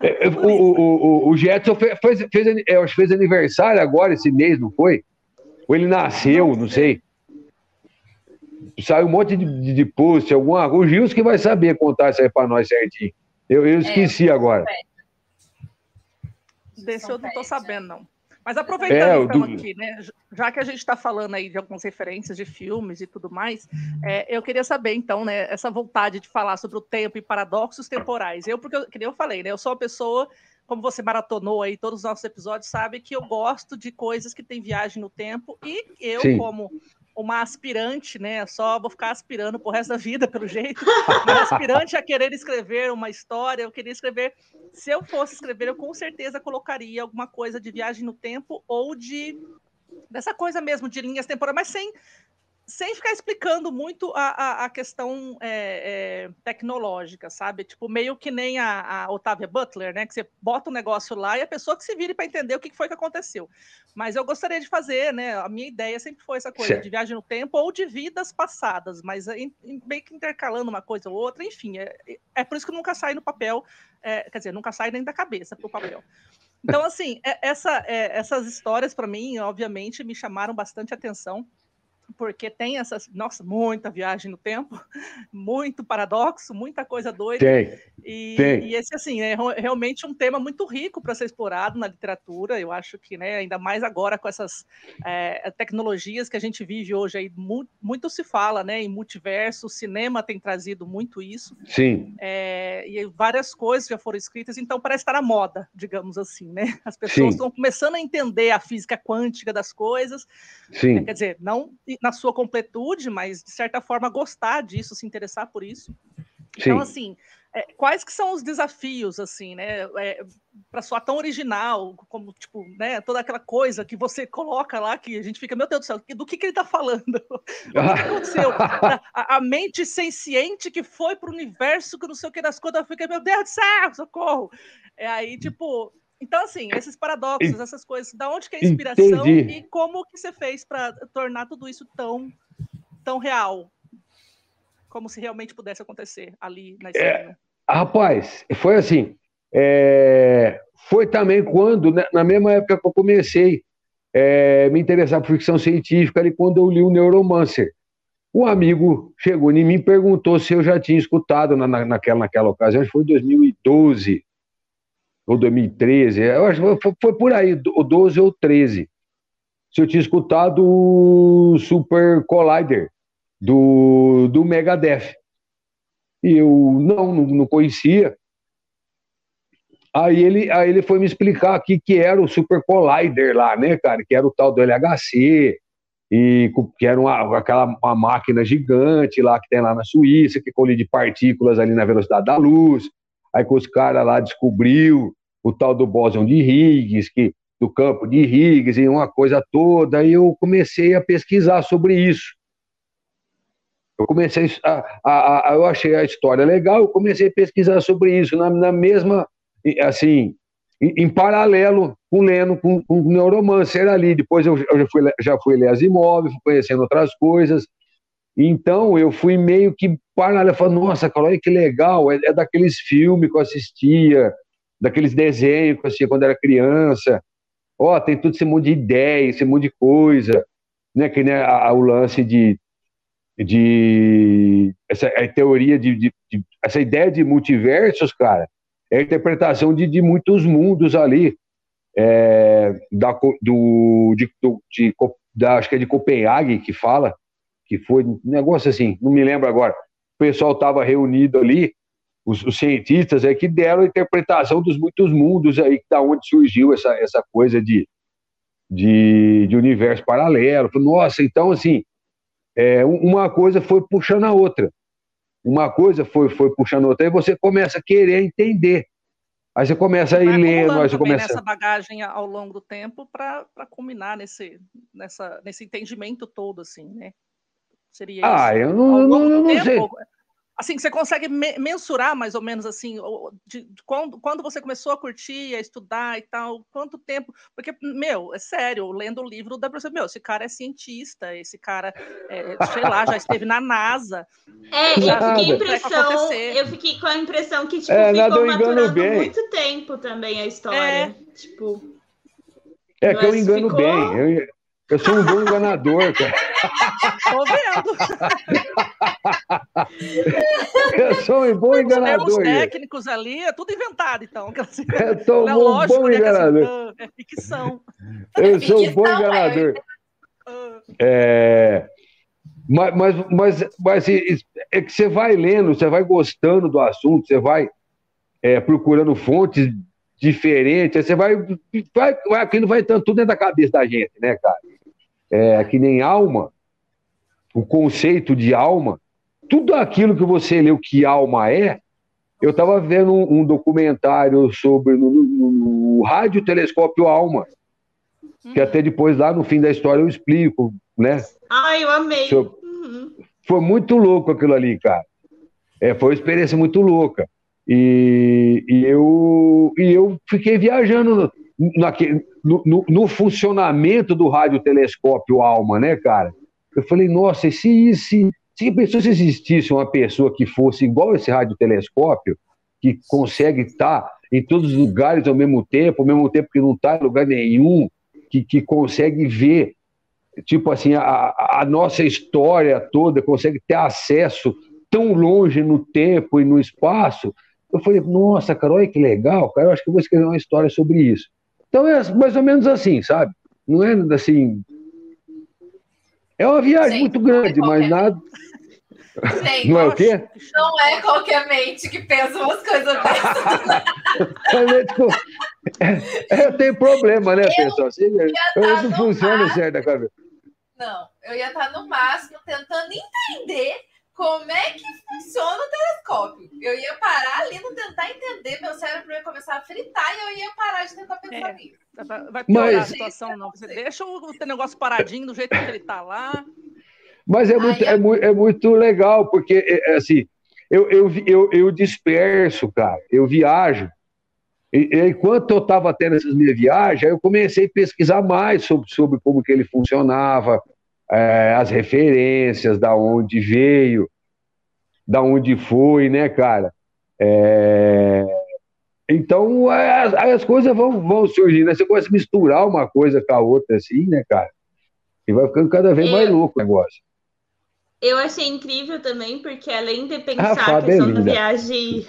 É, o, o, o, o Jetson fez, fez, fez, fez aniversário agora, esse mês, não foi? Ou ele nasceu, não sei sai um monte de, de, de post, alguma O Gils que vai saber contar isso aí para nós certinho. Eu, eu esqueci é, agora. Desse eu não estou sabendo, não. Mas aproveitando é, então do... aqui, né? Já que a gente está falando aí de algumas referências de filmes e tudo mais, é, eu queria saber, então, né, essa vontade de falar sobre o tempo e paradoxos temporais. Eu, porque, eu, que nem eu falei, né? Eu sou uma pessoa, como você maratonou aí todos os nossos episódios, sabe que eu gosto de coisas que têm viagem no tempo, e eu, Sim. como uma aspirante, né? Só vou ficar aspirando pro resto da vida, pelo jeito. Uma aspirante a querer escrever uma história, eu queria escrever. Se eu fosse escrever, eu com certeza colocaria alguma coisa de viagem no tempo ou de dessa coisa mesmo de linhas temporais, mas sem sem ficar explicando muito a, a, a questão é, é, tecnológica, sabe? Tipo, meio que nem a, a Otávia Butler, né? Que você bota um negócio lá e a pessoa que se vire para entender o que foi que aconteceu. Mas eu gostaria de fazer, né? A minha ideia sempre foi essa coisa certo. de viagem no tempo ou de vidas passadas, mas em, em, meio que intercalando uma coisa ou outra, enfim. É, é por isso que nunca sai no papel, é, quer dizer, nunca sai nem da cabeça para o papel. Então, assim, é, essa, é, essas histórias, para mim, obviamente, me chamaram bastante atenção porque tem essas, nossa, muita viagem no tempo, muito paradoxo, muita coisa doida. Tem. E, tem. e esse, assim, é realmente um tema muito rico para ser explorado na literatura. Eu acho que, né, ainda mais agora com essas é, tecnologias que a gente vive hoje aí, muito, muito, se fala, né, em multiverso, o cinema tem trazido muito isso. Sim. É, e várias coisas já foram escritas, então parece estar na moda, digamos assim, né? As pessoas Sim. estão começando a entender a física quântica das coisas. Sim. Né, quer dizer, não na sua completude, mas de certa forma gostar disso, se interessar por isso. Então, Sim. assim, é, quais que são os desafios, assim, né, é, para soar tão original, como, tipo, né, toda aquela coisa que você coloca lá, que a gente fica, meu Deus do céu, do que, que ele está falando? o que, que aconteceu? a, a, mente senciente que foi para o universo, que não sei o que das coisas, eu fiquei, meu Deus do céu, socorro! É aí, tipo, então, assim, esses paradoxos, essas coisas, da onde que é a inspiração Entendi. e como que você fez para tornar tudo isso tão, tão real? Como se realmente pudesse acontecer ali na cena. É, rapaz, foi assim. É, foi também quando, né, na mesma época que eu comecei é, me interessar por ficção científica, ali quando eu li o Neuromancer. Um amigo chegou em mim e perguntou se eu já tinha escutado na, naquela, naquela ocasião, acho que foi em 2012, ou 2013, eu acho que foi, foi por aí, o 12 ou 13. Se eu tinha escutado o Super Collider do, do Megadeth. E eu não, não, não conhecia. Aí ele, aí ele foi me explicar o que, que era o Super Collider lá, né, cara? Que era o tal do LHC, e que era uma, aquela uma máquina gigante lá que tem lá na Suíça, que colide partículas ali na velocidade da luz. Aí que os caras lá descobriu o tal do bóson de Higgs, que, do campo de Higgs e uma coisa toda, e eu comecei a pesquisar sobre isso. Eu comecei a, a, a, eu achei a história legal, eu comecei a pesquisar sobre isso na, na mesma, assim, em, em, paralelo com lendo com, com Neuromancer ali. Depois eu, eu já, fui, já fui ler as imóveis, fui conhecendo outras coisas. Então eu fui meio que paralelo, falando, nossa, cara, olha que legal, é, é daqueles filmes que eu assistia, daqueles desenhos que eu assistia quando era criança. Ó, oh, tem tudo esse monte de ideia, esse monte de coisa, né? Que né, a, a, o lance de, de essa teoria de, de, de, essa ideia de multiversos, cara, é a interpretação de, de muitos mundos ali, é, da, do, de, do, de, da, acho que é de Copenhague que fala, que foi um negócio assim, não me lembro agora. O pessoal estava reunido ali os, os, cientistas é que deram a interpretação dos muitos mundos aí, da onde surgiu essa, essa coisa de, de, de universo paralelo. Nossa, então assim, é, uma coisa foi puxando a outra. Uma coisa foi, foi puxando a outra, aí você começa a querer entender. Aí você começa a ir lendo, aí você começa. essa bagagem ao longo do tempo para culminar nesse, nessa, nesse entendimento todo, assim, né? Seria ah, isso. eu não, não, não, não sei assim, você consegue me mensurar mais ou menos assim, de, de, quando, quando você começou a curtir, a estudar e tal, quanto tempo? Porque, meu, é sério, lendo o livro dá pra você, meu, esse cara é cientista, esse cara, é, sei lá, já esteve na NASA. É, eu fiquei, impressão, eu fiquei com a impressão que, tipo, é, ficou maturando bem. muito tempo também a história. É. Tipo. É que eu engano ficou... bem. Eu, eu sou um bom enganador, cara. Tô vendo. Eu sou um bom enganador. Os técnicos ali, é tudo inventado, então. Eu sou é um lógico, bom né, enganador. É ficção. Eu sou um bom enganador. É... Mas, mas, mas, mas é que você vai lendo, você vai gostando do assunto, você vai é, procurando fontes diferentes, você vai, vai, vai aquilo vai estando tudo dentro da cabeça da gente, né, cara? É, que nem alma, o conceito de alma, tudo aquilo que você leu que alma é, eu estava vendo um, um, documentário sobre no, no, no radiotelescópio Alma. que até depois, lá no fim da história, eu explico, né? Ai, eu amei. Foi muito louco aquilo ali, cara. É, foi uma experiência muito louca. E, e, eu, e eu fiquei viajando no, no, no, no funcionamento do radiotelescópio Alma, né, cara? Eu falei, nossa, se, se, se, se existisse uma pessoa que fosse igual esse radiotelescópio, que consegue estar em todos os lugares ao mesmo tempo, ao mesmo tempo que não está em lugar nenhum, que, que consegue ver, tipo assim, a, a nossa história toda, consegue ter acesso tão longe no tempo e no espaço. Eu falei, nossa, cara, olha que legal, cara, eu acho que eu vou escrever uma história sobre isso. Então é mais ou menos assim, sabe? Não é assim. É uma viagem Sim, muito grande, mas nada. Sim, não é o quê? Não é qualquer mente que pensa umas coisas dessas. é, é, tem problema, né, eu pessoal? Assim, eu não funciona certo a cabeça. Não, eu ia estar no máximo tentando entender como é que funciona o telescópio. Eu ia parar ali, não tentar entender, meu cérebro ia começar a fritar e eu ia parar de tentar pensar é, nisso. Vai piorar Mas... a situação, não. Você deixa o negócio paradinho do jeito que ele está lá. Mas é muito, é, muito, é muito legal, porque, é, é, assim, eu, eu, eu, eu disperso, cara, eu viajo. E, enquanto eu estava tendo essas minhas viagens, eu comecei a pesquisar mais sobre, sobre como que ele funcionava, é, as referências, da onde veio, da onde foi, né, cara? É... Então, as, as coisas vão, vão surgindo, né? Você começa a misturar uma coisa com a outra, assim, né, cara? E vai ficando cada vez mais louco o negócio. Eu achei incrível também, porque além de pensar a, a questão da viagem.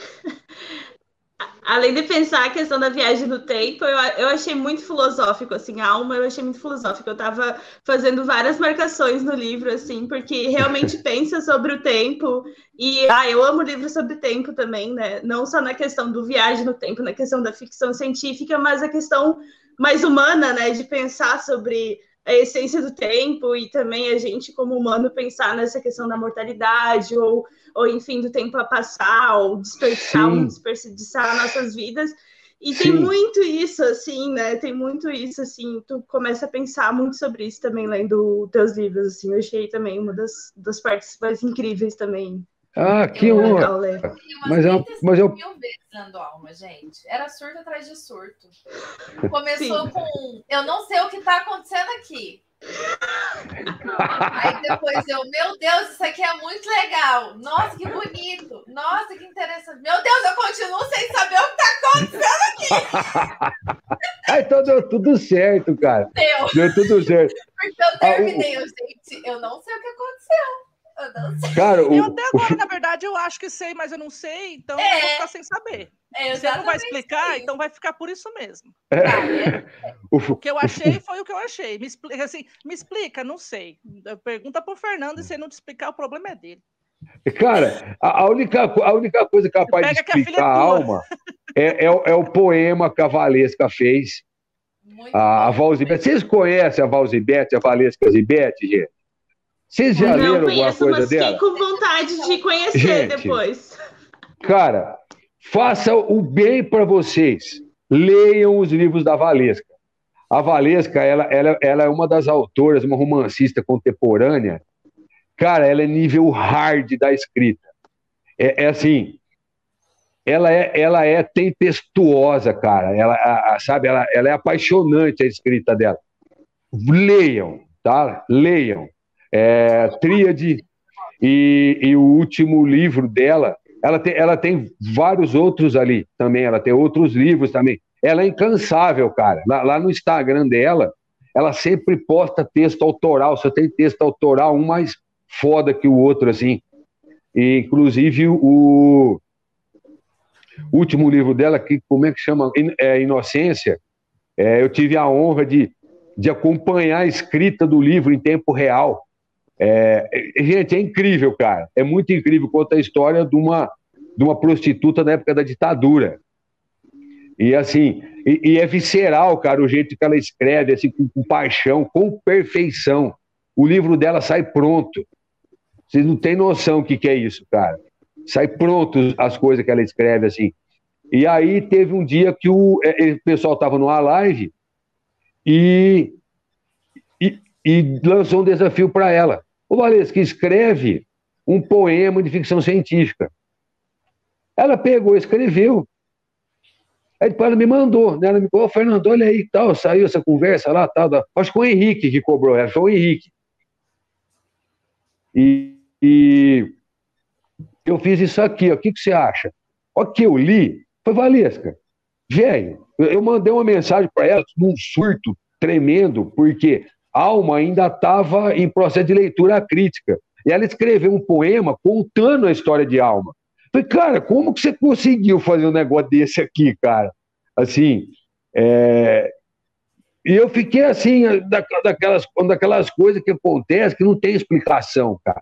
Além de pensar a questão da viagem no tempo, eu, eu achei muito filosófico, assim, a alma eu achei muito filosófico. Eu estava fazendo várias marcações no livro, assim, porque realmente pensa sobre o tempo. E, ah, eu amo livros sobre tempo também, né? Não só na questão do viagem no tempo, na questão da ficção científica, mas a questão mais humana, né? De pensar sobre a essência do tempo e também a gente, como humano, pensar nessa questão da mortalidade ou, ou enfim, do tempo a passar, ou desperdiçar, ou desperdiçar nossas vidas. E Sim. tem muito isso, assim, né? Tem muito isso, assim, tu começa a pensar muito sobre isso também lendo teus livros, assim. Eu achei também uma das, das partes mais incríveis também ah, que honra. Mas é, mas eu... mil vezes dando alma, gente. Era surto atrás de surto. Começou Sim. com eu não sei o que está acontecendo aqui. Aí depois eu, meu Deus, isso aqui é muito legal. Nossa, que bonito. Nossa, que interessante. Meu Deus, eu continuo sem saber o que está acontecendo aqui. Aí então deu tudo certo, cara. Deu. Deu tudo certo. Porque eu terminei, ah, o... gente, eu não sei o que aconteceu. Cara, o, eu até agora, o... na verdade, eu acho que sei, mas eu não sei, então é. eu vou ficar sem saber. É, Você não vai explicar, sei. então vai ficar por isso mesmo. É. é. O que eu achei foi o que eu achei. Me explica, assim, me explica, não sei. Pergunta pro Fernando e se ele não te explicar, o problema é dele. Cara, a, única, a única coisa capaz de explicar a, a alma é, é, é, o poema que a Valesca fez. a, a Valzibete. Vocês conhecem a Valzibete, a Valesca Zibete, gente? Vocês já não leram conheço, alguma coisa dela? Fiquei com vontade de conhecer Gente, depois. Cara, faça o bem para vocês. Leiam os livros da Valesca. A Valesca, ela, ela, ela é uma das autoras, uma romancista contemporânea. Cara, ela é nível hard da escrita. É, é assim, ela é, ela é tempestuosa, cara. Ela, a, a, sabe, ela, ela é apaixonante a escrita dela. Leiam, tá? Leiam é, Tríade e, e, o último livro dela. Ela tem, ela tem vários outros ali também, ela tem outros livros também. Ela é incansável, cara. Lá, lá no Instagram dela, ela sempre posta texto autoral, só tem texto autoral, um mais foda que o outro, assim. E, inclusive, o último livro dela, que como é que chama? É, Inocência. É, eu tive a honra de, de acompanhar a escrita do livro em tempo real. É, gente, é incrível, cara. É muito incrível. Conta a história de uma, de uma prostituta na época da ditadura. E assim, e, e é visceral, cara, o jeito que ela escreve, assim, com, com, paixão, com perfeição. O livro dela sai pronto. Vocês não têm noção o que, que é isso, cara. Sai pronto as coisas que ela escreve, assim. E aí teve um dia que o, é, o pessoal estava numa live e, e, e lançou um desafio para ela. O Valesca escreve um poema de ficção científica. Ela pegou, escreveu. Aí depois ela me mandou, né? Ela me falou, Fernando, olha aí, tal, saiu essa conversa lá, tal. tal. Acho que o Henrique que cobrou ela, foi o Henrique. E, e eu fiz isso aqui, ó. o que, que você acha? O que eu li foi Valesca. Velho, eu mandei uma mensagem para ela num surto tremendo, porque Alma ainda estava em processo de leitura crítica. E ela escreveu um poema contando a história de Alma. Falei, cara, como que você conseguiu fazer um negócio desse aqui, cara? Assim, é... e eu fiquei assim, daquelas, daquelas coisas que acontecem que não tem explicação, cara.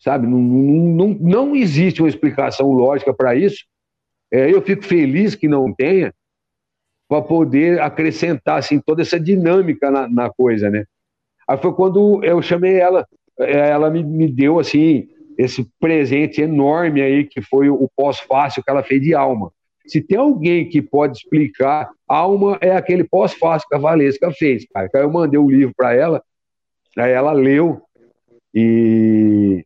Sabe? Não, não, não existe uma explicação lógica para isso. É, eu fico feliz que não tenha, para poder acrescentar assim, toda essa dinâmica na, na, coisa, né? Aí foi quando eu chamei ela, é, ela me, me deu assim esse presente enorme aí que foi o pós-fácil que ela fez de alma. Se tem alguém que pode explicar, alma é aquele pós-fácil que a Valesca fez, cara. Aí eu mandei o livro para ela, aí ela leu e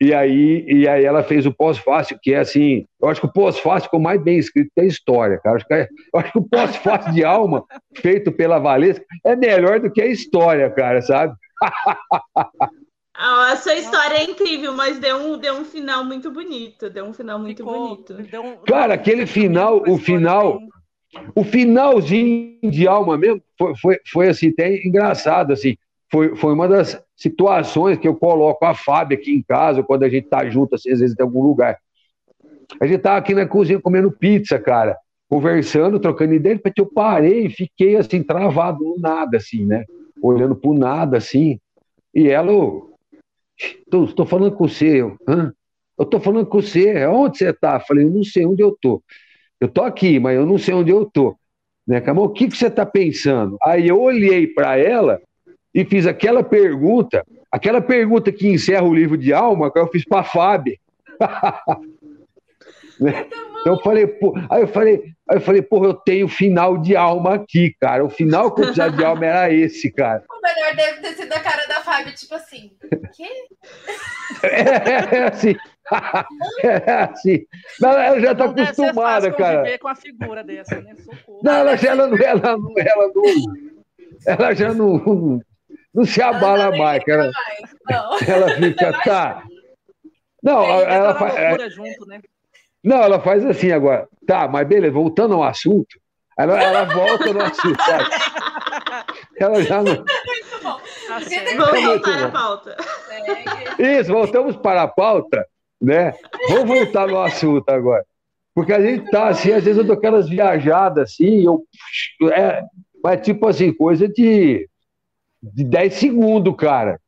e aí, e aí ela fez o pós-fácil, que é assim, eu acho que o pós-fácil ficou mais bem escrito que a história, cara. Eu acho que, é, eu acho que o pós-fácil de alma, feito pela Valesca, é melhor do que a história, cara, sabe? Ah, a sua história é incrível, mas deu um, deu um final muito bonito. Deu um final muito Ficou, bonito. Um, cara, aquele final, o final, o finalzinho de alma mesmo foi, foi, foi assim, até engraçado, assim. Foi, foi uma das situações que eu coloco a Fábio aqui em casa, quando a gente tá junto, assim, às vezes em algum lugar. A gente tava aqui na cozinha comendo pizza, cara, conversando, trocando ideia, depois eu parei e fiquei assim, travado no nada, assim, né? Olhando pro nada, assim. E ela, tô, tô falando com você, eu, Hã? eu tô falando com você, onde você tá? falei, eu não sei onde eu tô. Eu tô aqui, mas eu não sei onde eu tô. Né, Camão, o que, que você tá pensando? Aí eu olhei para ela e fiz aquela pergunta, aquela pergunta que encerra o livro de alma, que eu fiz para a Fábio. né? Então eu falei, pô, aí eu falei, aí eu falei, porra, eu tenho final de alma aqui, cara. O final que eu precisava de alma era esse, cara. O melhor deve ter sido a cara da Fábio, tipo assim, quê? É, é assim. é assim. Não, ela já está acostumada, cara. com a figura dessa, né? Socorro. Não, ela já não, ela, não, ela não, ela já não, não se abala mais, cara. Mais. Ela fica, tá. Não, ela, ela faz. É junto, né? Não, ela faz assim agora. Tá, mas beleza, voltando ao assunto. Ela, ela volta no assunto, sabe? Ela já não. Vamos para a pauta. Isso, voltamos para a pauta, né? Vamos voltar no assunto agora. Porque a gente tá assim, às vezes eu dou aquelas viajadas assim, eu. É, mas tipo assim, coisa de de 10 segundos, cara.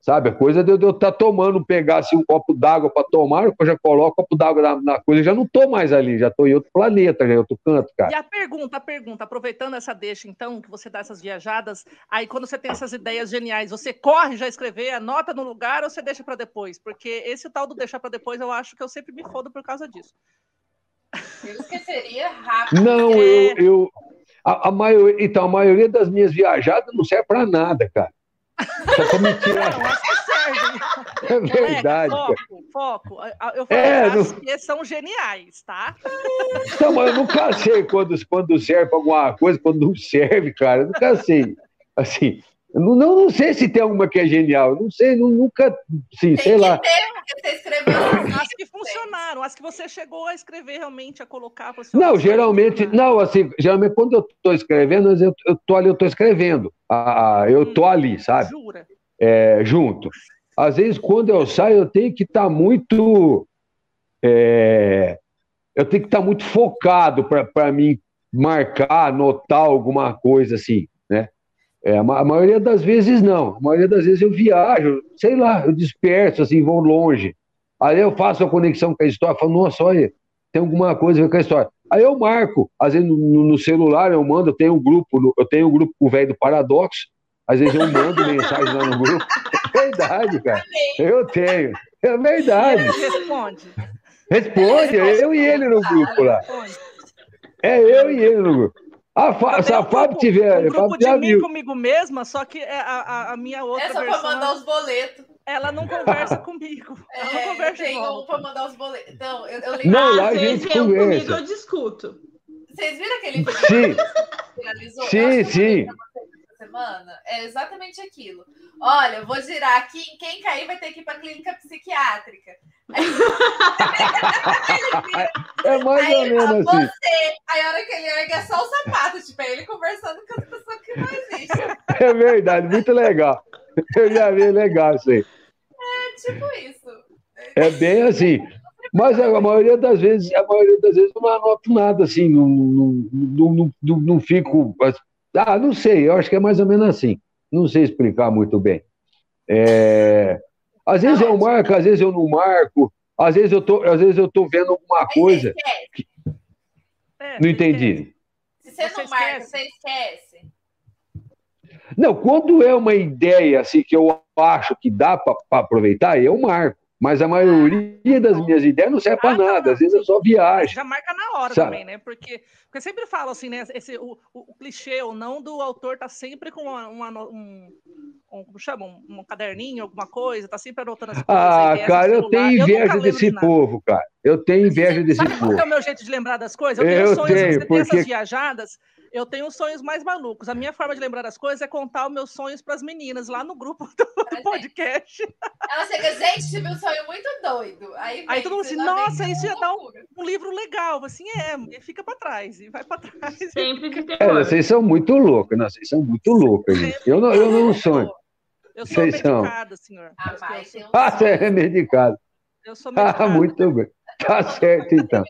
Sabe? A coisa de eu estar tá tomando, pegar assim, um copo d'água para tomar, eu já coloco o copo d'água na, na, coisa, já não tô mais ali, já tô em outro planeta, já em outro canto, cara. E a pergunta, a pergunta, aproveitando essa deixa, então, que você dá essas viajadas, aí quando você tem essas ideias geniais, você corre já escrever, anota no lugar ou você deixa para depois? Porque esse tal do deixar para depois, eu acho que eu sempre me fodo por causa disso. Eu esqueceria rápido. Não, é... eu, eu, a, a maioria, então, a maioria das minhas viajadas não serve para nada, cara. Só para me tirar. É verdade. Foco, foco. Eu é, não... que são geniais, tá? Não, mas eu nunca sei quando, quando serve para alguma coisa, quando não serve, cara. Eu nunca sei. Assim, não, não, sei se tem alguma que é genial. Não sei, não, nunca. Sim, sei lá. Ter, você escreveu. As que funcionaram, as que você chegou a escrever realmente, a colocar. Não, geralmente. Não, assim, geralmente quando eu estou escrevendo, eu, eu tô ali, eu estou escrevendo. Ah, eu estou ali, sabe? Jura? É, junto. Às vezes, quando eu saio, eu tenho que estar tá muito. É, eu tenho que estar tá muito focado para mim marcar, anotar alguma coisa assim? É, a maioria das vezes não. A maioria das vezes eu viajo, sei lá, eu disperso, assim, vou longe. Aí eu faço a conexão com a história, falo, nossa, olha, tem alguma coisa a ver com a história. Aí eu marco, às vezes no, no celular eu mando, eu tenho um grupo, eu tenho um grupo com o velho do Paradoxo, às vezes eu mando mensagem lá no grupo. É verdade, cara. Eu tenho. É verdade. Responde. Responde, eu e ele no grupo lá. É eu e ele no grupo. A Fá, se a Fábio tiver. Um grupo de mim viu. comigo mesma, só que é a, a, a minha outra. É só versão, pra mandar os boletos. Ela não conversa comigo. É, ela não conversa tem um pra mandar os boletos. Então, eu, eu lembro. Não, lá a gente conversa. comigo eu discuto. Vocês viram aquele vídeo sim. que viralizou? Sim, sim. Semana? É exatamente aquilo. Olha, eu vou girar aqui, quem cair vai ter que ir para clínica psiquiátrica. é mais aí, ou menos assim. Você, aí a hora que ele ergue é só o sapato, tipo, é ele conversando com as pessoas que não existem. É verdade, muito legal. Eu já vi, legal isso aí. É tipo isso. É bem assim. Mas a maioria das vezes, a maioria das vezes eu não anoto nada assim, não, não, não, não, não fico. Ah, não sei, eu acho que é mais ou menos assim. Não sei explicar muito bem. É, às vezes eu marco, às vezes eu não marco, às vezes eu tô, às vezes eu tô vendo alguma coisa. Que... É, não entendi. Se você, você não marca, você esquece. Não, quando é uma ideia assim que eu acho que dá para aproveitar, eu marco. Mas a maioria das minhas ideias não serve para nada, às vezes eu só viajo. Já marca na hora Sabe? também, né? Porque, porque eu sempre falo assim, né? Esse, o, o, o clichê ou não do autor tá sempre com uma, uma um, um, como chama? Um, um, caderninho, alguma coisa, tá sempre anotando as coisas. Ah, cara, eu tenho inveja eu desse povo, cara. Eu tenho inveja desse Sabe povo. Sabe qual é o meu jeito de lembrar das coisas? Eu tenho eu sonhos, tenho, você porque... tem essas viajadas, eu tenho sonhos mais malucos. A minha forma de lembrar das coisas é contar os meus sonhos para as meninas lá no grupo do, do podcast. Ela chega, gente, tive um sonho muito doido. Aí, Aí todo mundo assim, nossa, isso ia dar um, um, livro legal. Assim, é, fica para trás, e vai para trás. Sempre que tem. É, vocês são muito loucos, não, vocês são muito loucos, gente. Eu não, eu não sonho. Eu sou vocês medicada, são. senhor. Ah, mas um ah você é medicado. Eu sou medicada. Ah, muito bem. Tá certo, então.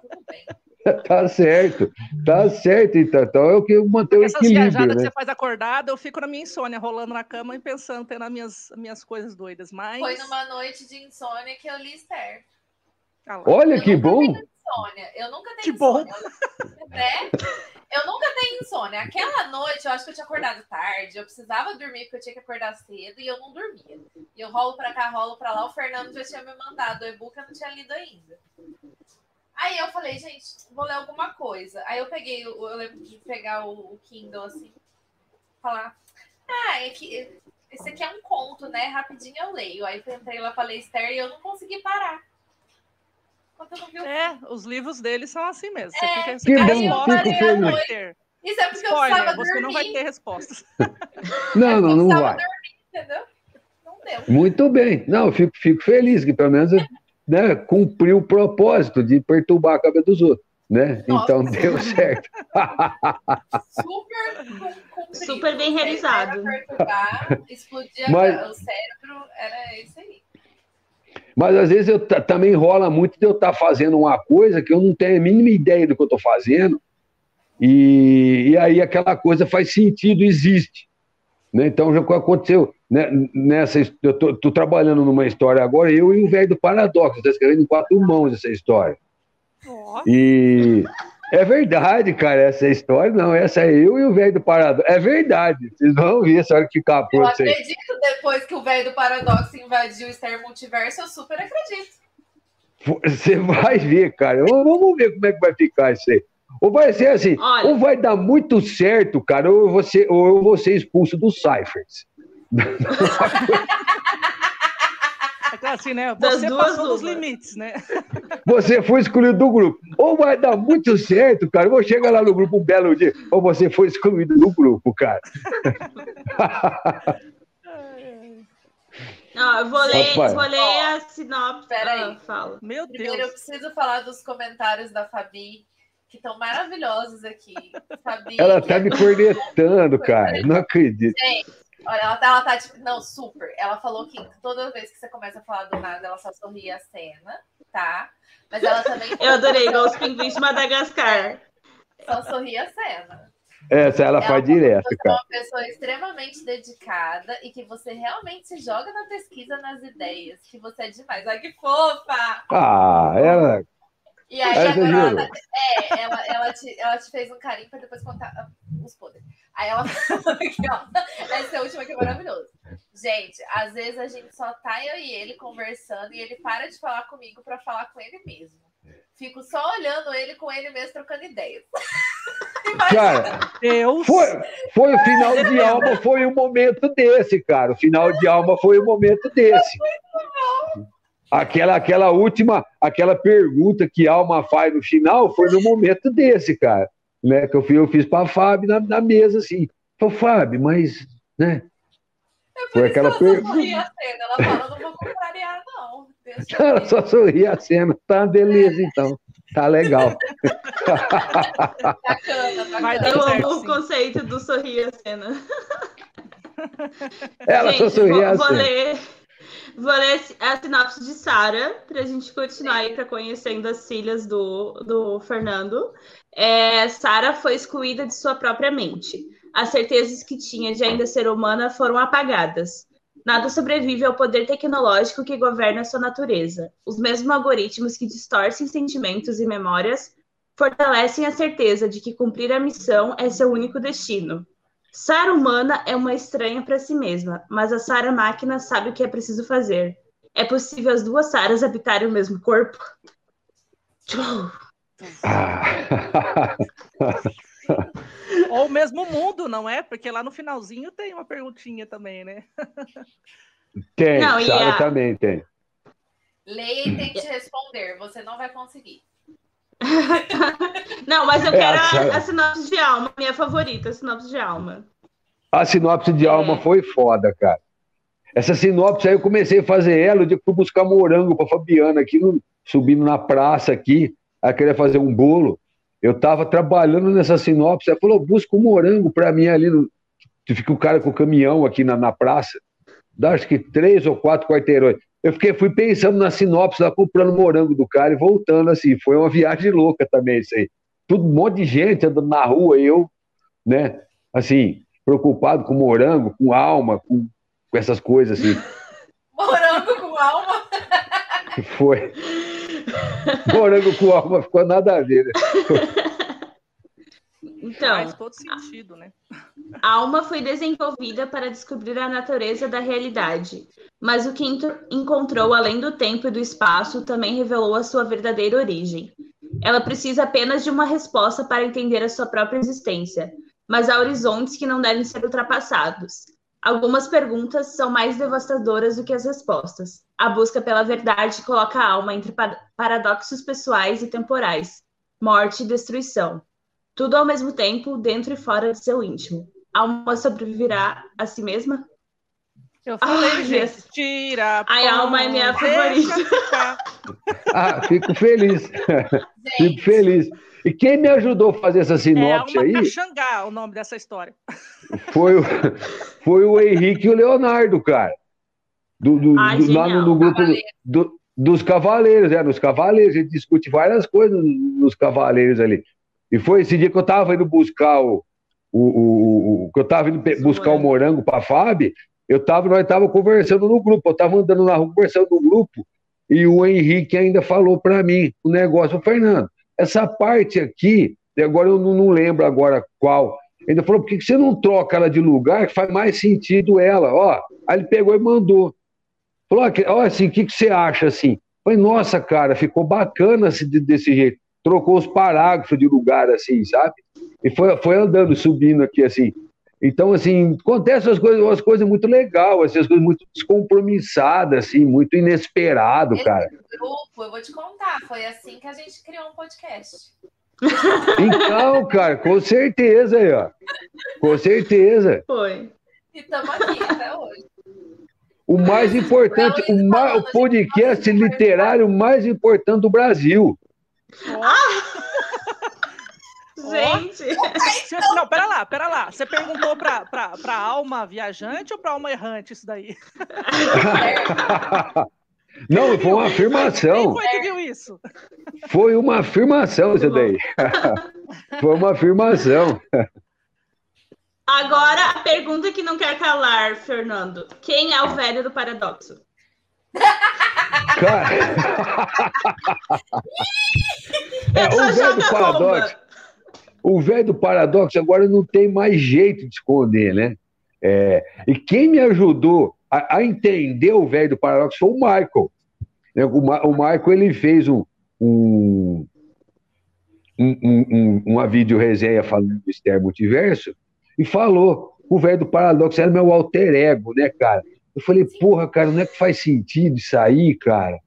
Tudo bem. Tá certo, tá certo, então. Então é o que mantém o equilíbrio. Essas viajadas né? que você faz acordada, eu fico na minha insônia, rolando na cama e pensando, tendo as minhas, minhas coisas doidas. Mas... Foi numa noite de insônia que eu li Esther. Ah Olha eu que bom! Insônia. Eu nunca tenho que insônia. Bom. Né? Eu nunca tenho insônia. Aquela noite eu acho que eu tinha acordado tarde, eu precisava dormir porque eu tinha que acordar cedo e eu não dormia. E eu rolo pra cá, rolo pra lá. O Fernando já tinha me mandado o e-book, eu não tinha lido ainda. Aí eu falei, gente, vou ler alguma coisa. Aí eu peguei, eu lembro de pegar o, Kindle assim, falar, ah, é que esse aqui é um conto, né? Rapidinho eu leio. Aí eu entrei lá para ler Esther e eu não consegui parar. É, os livros deles são assim mesmo. Você é, fica, você quer resposta, Isso é porque Spoiler, eu precisava você dormir. não vai ter respostas. Não, não, não vai. Dormir, entendeu? Não deu. Muito bem. Não, eu fico, fico feliz que pelo menos né, cumpriu o propósito de perturbar a cabeça dos outros. Né? Então deu certo. Super, Super bem realizado. explodir Mas... o cérebro, era isso aí. Mas às vezes eu também rola muito de eu estar tá fazendo uma coisa que eu não tenho a mínima ideia do que eu estou fazendo, e, e aí aquela coisa faz sentido, existe. Né? Então já aconteceu nessa. Eu estou trabalhando numa história agora, eu e o velho do paradoxo, está escrevendo em quatro mãos essa história. Oh. E é verdade, cara, essa história, não, essa é eu e o velho do paradoxo. É verdade, vocês vão ver essa hora que ficar pronto. Eu acredito depois que o velho do paradoxo invadiu o Star Multiverso, eu super acredito. Você vai ver, cara. Vamos ver como é que vai ficar isso aí. Ou vai ser assim, Olha. ou vai dar muito certo, cara, ou você, ou eu vou ser expulso dos Cyphers. É assim, né? Você passou dos limites, né? Você foi excluído do grupo. Ou vai dar muito certo, cara. Eu vou chegar lá no grupo um belo dia. Ou você foi excluído do grupo, cara. Não, eu vou ler, vou ler a sinopse. Peraí. Ah, fala. Meu Deus. Primeiro, eu preciso falar dos comentários da Fabi que estão maravilhosos aqui. Fabi, ela tá é me cornetando, cara. Não acredito. Gente, olha, ela tá, ela tá tipo, não, super. Ela falou que toda vez que você começa a falar do nada, ela só sorria a cena, tá? Mas ela também. Eu adorei, igual os pinguins de Madagascar. Só sorria a cena. Essa ela, ela faz direto, cara. É uma pessoa extremamente dedicada e que você realmente se joga na pesquisa, nas ideias, que você é demais. Olha que fofa! Ah, ela, e aí, Essa agora, ela, é, ela, ela, te, ela te fez um carinho para depois contar ah, os podres. Aí ela falou aqui, ó. Essa última aqui é maravilhosa. Gente, às vezes a gente só tá eu e ele conversando e ele para de falar comigo para falar com ele mesmo. Fico só olhando ele com ele mesmo trocando ideias. cara, Deus. Foi, foi o final de alma, foi um momento desse, cara. O final de alma foi um momento desse. Aquela, aquela última, aquela pergunta que a alma faz no final foi no momento desse, cara. Né, que eu fiz, eu fiz para a Fábio na, na mesa, assim. Falei, Fábio, mas, né? É por foi aquela pergunta. Ela fala, não vou contrariar, não. Ela só sorria a cena. Tá, beleza, então. Tá legal. bacana, bacana. Eu amo o conceito do sorrir a cena. Ela Gente, só sorria a cena. Vou ler Vou ler a sinopse de Sara, para a gente continuar aí para conhecendo as filhas do, do Fernando. É, Sara foi excluída de sua própria mente. As certezas que tinha de ainda ser humana foram apagadas. Nada sobrevive ao poder tecnológico que governa sua natureza. Os mesmos algoritmos que distorcem sentimentos e memórias fortalecem a certeza de que cumprir a missão é seu único destino. Sara humana é uma estranha para si mesma, mas a Sara máquina sabe o que é preciso fazer. É possível as duas Saras habitarem o mesmo corpo? Ou o mesmo mundo, não é? Porque lá no finalzinho tem uma perguntinha também, né? Tem, não, Sara a... também tem. Leia e tente responder, você não vai conseguir. Não, mas eu é, quero a, a, sinopse de alma, minha favorita, a sinopse de alma. A sinopse de é. alma foi foda, cara. Essa sinopse aí eu comecei a fazer ela, o dia que fui buscar morango pra Fabiana aqui, no, subindo na praça aqui, ela queria fazer um bolo. Eu tava trabalhando nessa sinopse, ela falou, busca um morango pra mim ali, no... fica o cara com o caminhão aqui na, na praça, dá acho que três ou quatro quarteirões. Eu fiquei, fui pensando na sinopse, lá comprando morango do cara e voltando assim. Foi uma viagem louca também isso aí. Tudo, um monte de gente andando na rua e eu, né, assim, preocupado com morango, com alma, com, com essas coisas assim. morango com alma? Foi. Morango com alma ficou nada a ver, né? Então, faz todo sentido, né? A alma foi desenvolvida para descobrir a natureza da realidade, mas o que encontrou além do tempo e do espaço também revelou a sua verdadeira origem. Ela precisa apenas de uma resposta para entender a sua própria existência, mas há horizontes que não devem ser ultrapassados. Algumas perguntas são mais devastadoras do que as respostas. A busca pela verdade coloca a alma entre paradoxos pessoais e temporais, morte e destruição tudo ao mesmo tempo, dentro e fora de seu íntimo. A alma sobreviverá a si mesma? Eu falei, ah, gente, tira. A alma é minha favorita. ah, fico feliz. fico feliz. E quem me ajudou a fazer essa sinopse é aí? Xangá, o nome dessa história. Foi o, foi o Henrique e o Leonardo, cara. Do, do, Ai, do lá no, no grupo do, dos Cavaleiros, é, nos Cavaleiros. A gente discute várias coisas nos Cavaleiros ali. E foi esse dia que eu estava indo buscar o, o, o, que eu estava indo buscar o morango para a Fábio, eu tava, nós estava conversando no grupo, eu estava andando na rua conversando no grupo, e o Henrique ainda falou para mim o negócio, o Fernando, essa parte aqui, agora eu não, não lembro agora qual, ainda falou, por que você não troca ela de lugar que faz mais sentido ela? Ó, aí ele pegou e mandou. Falou, ó, assim, o que, que você acha assim? Falei, nossa, cara, ficou bacana desse jeito trocou os parágrafos de lugar, assim, sabe? E foi, foi andando, subindo aqui, assim. Então, assim, acontecem as coisas, umas coisas muito legais, assim, as coisas muito descompromissadas, assim, muito inesperado, Esse cara. grupo, eu vou te contar, foi assim que a gente criou um podcast. Então, cara, com certeza aí, ó. Com certeza. Foi. E estamos aqui até hoje. O mais importante, o, mais, o podcast literário mais importante do Brasil. Ah! Gente! Oh. Não, pera lá, pera lá. Você perguntou pra, pra, pra alma viajante ou pra alma errante isso daí? Não, foi uma afirmação. Quem foi que viu isso? Foi uma afirmação isso daí. Foi uma afirmação. Agora, a pergunta que não quer calar, Fernando. Quem é o velho do paradoxo? Cara... é, o velho do paradoxo. O velho do paradoxo agora não tem mais jeito de esconder, né? É, e quem me ajudou a, a, entender o velho do paradoxo foi o Michael. Né? O, o Michael ele fez um, um, um, um, uma vídeo resenha falando do Esther Multiverso e falou: o velho do paradoxo era meu alter ego, né, cara? Eu falei, porra, cara, não é que faz sentido isso aí, cara?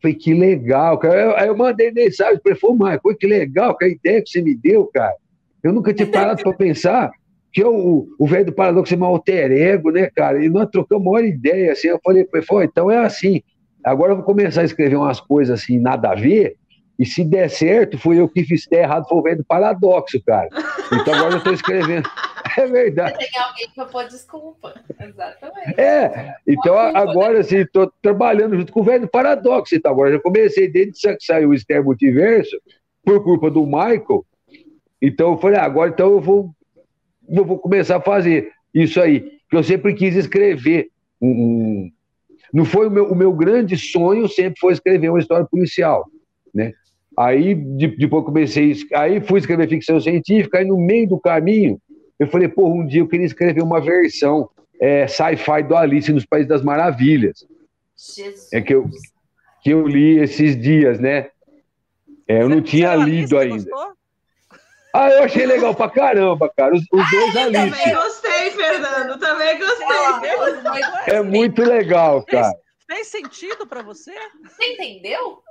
Falei, que legal, cara. Aí eu mandei mensagem para ele, falei, Marco, que legal, que a ideia que você me deu, cara. Eu nunca tinha parado para pensar que eu, o velho do paradoxo é meu alter ego, né, cara? E nós trocamos uma ideia, assim. Eu falei ele, então é assim. Agora eu vou começar a escrever umas coisas assim, nada a ver, e se der certo, foi eu que fiz errado, foi o velho do paradoxo, cara. Então agora eu estou escrevendo. É verdade. Tem alguém para pôr desculpa. Exatamente. É, então agora assim, estou trabalhando junto com o velho do paradoxo. Então agora já comecei desde que saiu o Esther Multiverso, por culpa do Michael. Então eu falei, ah, agora então eu vou, eu vou começar a fazer isso aí. Que eu sempre quis escrever um, um não foi o meu, o meu grande sonho, sempre foi escrever uma história policial, né? Aí de, depois comecei, aí fui escrever ficção científica, aí no meio do caminho eu falei, pô, um dia eu queria escrever uma versão é, sci-fi do Alice nos Países das Maravilhas. Jesus. É que eu, que eu li esses dias, né? É, eu não tinha lido ainda. Gostou? Ah, eu achei legal pra caramba, cara. Os, os dois ali. Também gostei, Fernando. Também gostei. É muito legal, cara. Fez, fez sentido para você? Você entendeu?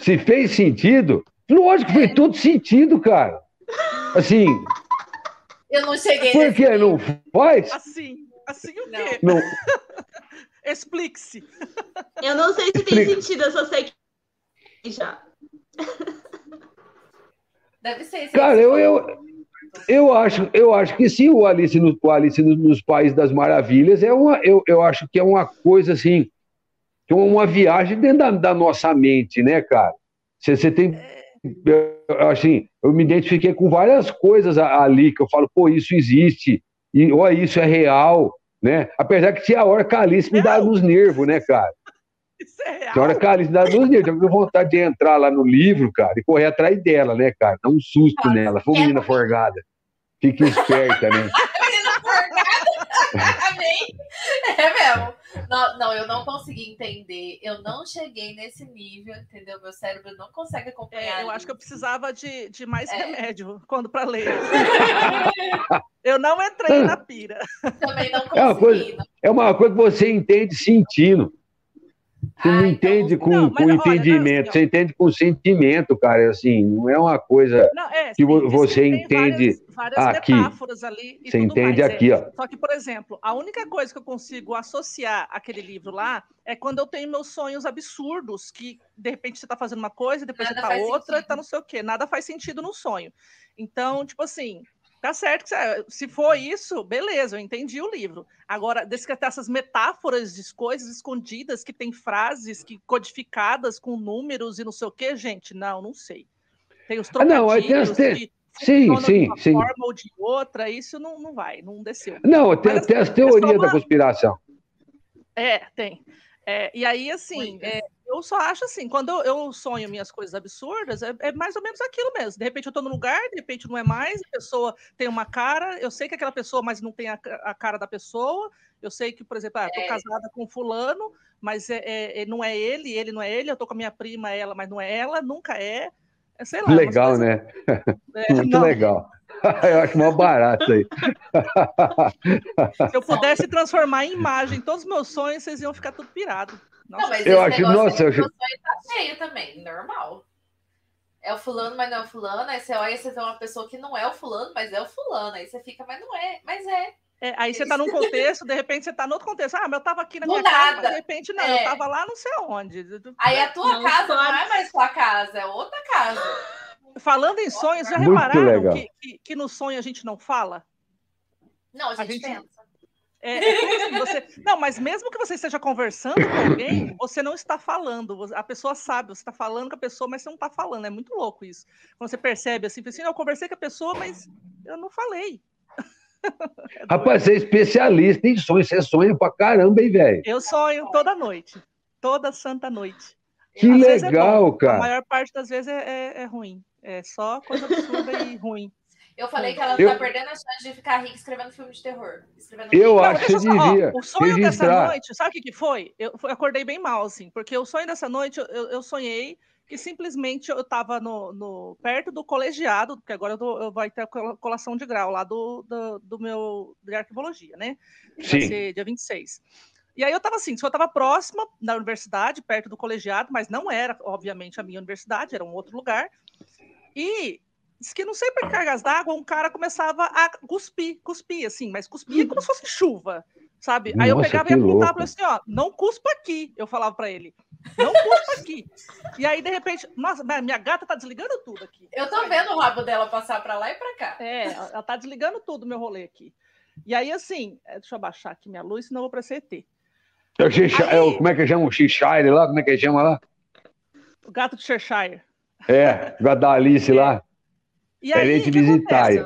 Se fez sentido? Lógico, fez todo sentido, cara. Assim. Eu não cheguei. Por que não faz? Assim. Assim o quê? Não. Explique-se. Eu não sei se tem sentido, eu só sei que já. Deve ser. Cara, eu, eu, eu, acho, eu acho que sim, o Alice, no, o Alice nos, nos Países das Maravilhas é uma, eu, eu acho que é uma coisa assim, é uma viagem dentro da, da nossa mente, né, cara? Você, você tem. Assim, eu me identifiquei com várias coisas ali que eu falo, pô, isso existe, e ó, isso é real, né? Apesar que tinha a hora que a Alice me dá nos nervos, né, cara? Isso é real. Senhora Carlinhos, dá dois dias. Eu tive vontade de entrar lá no livro, cara, e correr atrás dela, né, cara? Dá um susto nela. Foi menina forgada. Fique esperta, né? menina forgada? Amém. É mesmo. Não, não, eu não consegui entender. Eu não cheguei nesse nível, entendeu? Meu cérebro não consegue acompanhar. É, eu acho que eu precisava de, de mais é. remédio quando para ler. eu não entrei na pira. Também não consegui. É uma coisa, é uma coisa que você entende sentindo. Você não entende com, não, com entendimento, não, você entende com sentimento, cara. Assim, não é uma coisa não, é, que sim, você entende várias, várias aqui. metáforas ali. você entende mais, aqui, é. ó. Só que, por exemplo, a única coisa que eu consigo associar aquele livro lá é quando eu tenho meus sonhos absurdos, que de repente você está fazendo uma coisa, depois Nada você está outra, está não sei o quê. Nada faz sentido no sonho. Então, tipo assim, Tá certo que se for isso, beleza, eu entendi o livro. Agora, descrever essas metáforas de coisas escondidas que tem frases que codificadas com números e não sei o que, gente, não, não sei. Tem os trocadilhos ah, não, tem as te... Sim, sim, de uma sim. forma ou de outra, isso não, não vai, não desceu. Não, tem, Mas, tem as teorias da conspiração. É, tem. É, e aí, assim, é, eu só acho assim, quando eu, eu sonho minhas coisas absurdas, é, é, mais ou menos aquilo mesmo. De repente eu tô no lugar, de repente não é mais, a pessoa tem uma cara, eu sei que é aquela pessoa, mas não tem a, a cara da pessoa. Eu sei que, por exemplo, ah, tô é. casada com fulano, mas é, é, é, não é ele, ele não é ele, eu tô com a minha prima, ela, mas não é ela, nunca é. É sei lá. Legal, coisas... né? Muito não. legal. Eu acho mó barato aí. Se eu pudesse transformar em imagem todos os meus sonhos, vocês iam ficar tudo pirado. Nossa. Não, mas eu acho, nossa, eu acho... tá cheio também, normal. É o fulano, mas não é o fulano. Aí você olha e você vê uma pessoa que não é o fulano, mas é o fulano. Aí você fica, mas não é, mas é. É, aí você está num contexto, de repente você está no outro contexto. Ah, mas eu estava aqui na minha casa, mas de repente não, é. eu estava lá não sei onde. Aí a tua não, casa não é mais sua casa, é outra casa. Falando em sonhos, já Muito repararam que, que, que, no sonho a gente não fala? Não, a gente, a gente pensa. É, é assim, você... Não, mas mesmo que você esteja conversando com alguém, você não está falando. A pessoa sabe, você está falando com a pessoa, mas você não está falando. É muito louco isso. Quando você percebe assim, assim, eu conversei com a pessoa, mas eu não falei. Rapaz, você é especialista em sonhos, você sonha pra caramba, hein, velho? Eu sonho toda noite. Toda santa noite. Que Às é legal, é cara. A maior parte das vezes é, é, é ruim. É só coisa absurda e ruim. Eu falei que ela eu... tá perdendo a chance de ficar rica escrevendo filme de terror. Escrevendo eu filme. acho que você devia. Ó, o sonho registrar. dessa noite, sabe o que, que foi? Eu acordei bem mal, assim, porque o sonho dessa noite, eu, eu sonhei que simplesmente eu estava no, no, perto do colegiado, porque agora eu, tô, eu vai ter a colação de grau lá do, do, do meu de arquivologia, né? Vai Sim. ser dia 26. E aí eu estava assim, eu estava próxima da universidade, perto do colegiado, mas não era, obviamente, a minha universidade, era um outro lugar. E diz que não sei por cargas d'água, um cara começava a cuspir, cuspir, assim, mas cuspia como se fosse chuva, sabe? aí eu Nossa, pegava e apontava e assim, ó, não cuspa aqui, eu falava para ele. Não cuspa aqui. E aí, de repente, nossa, minha gata tá desligando tudo aqui. Eu tô vendo o rabo dela passar pra lá e pra cá. É, ela tá desligando tudo meu rolê aqui. E aí, assim, é, deixa eu abaixar aqui minha luz, senão eu vou para CT. É o Xixi- é o- como é que chama? O Cheshire lá? Como é que chama lá? O gato de Cheshire. É, o da Alice lá. E É aí, ele o te que visitar aí.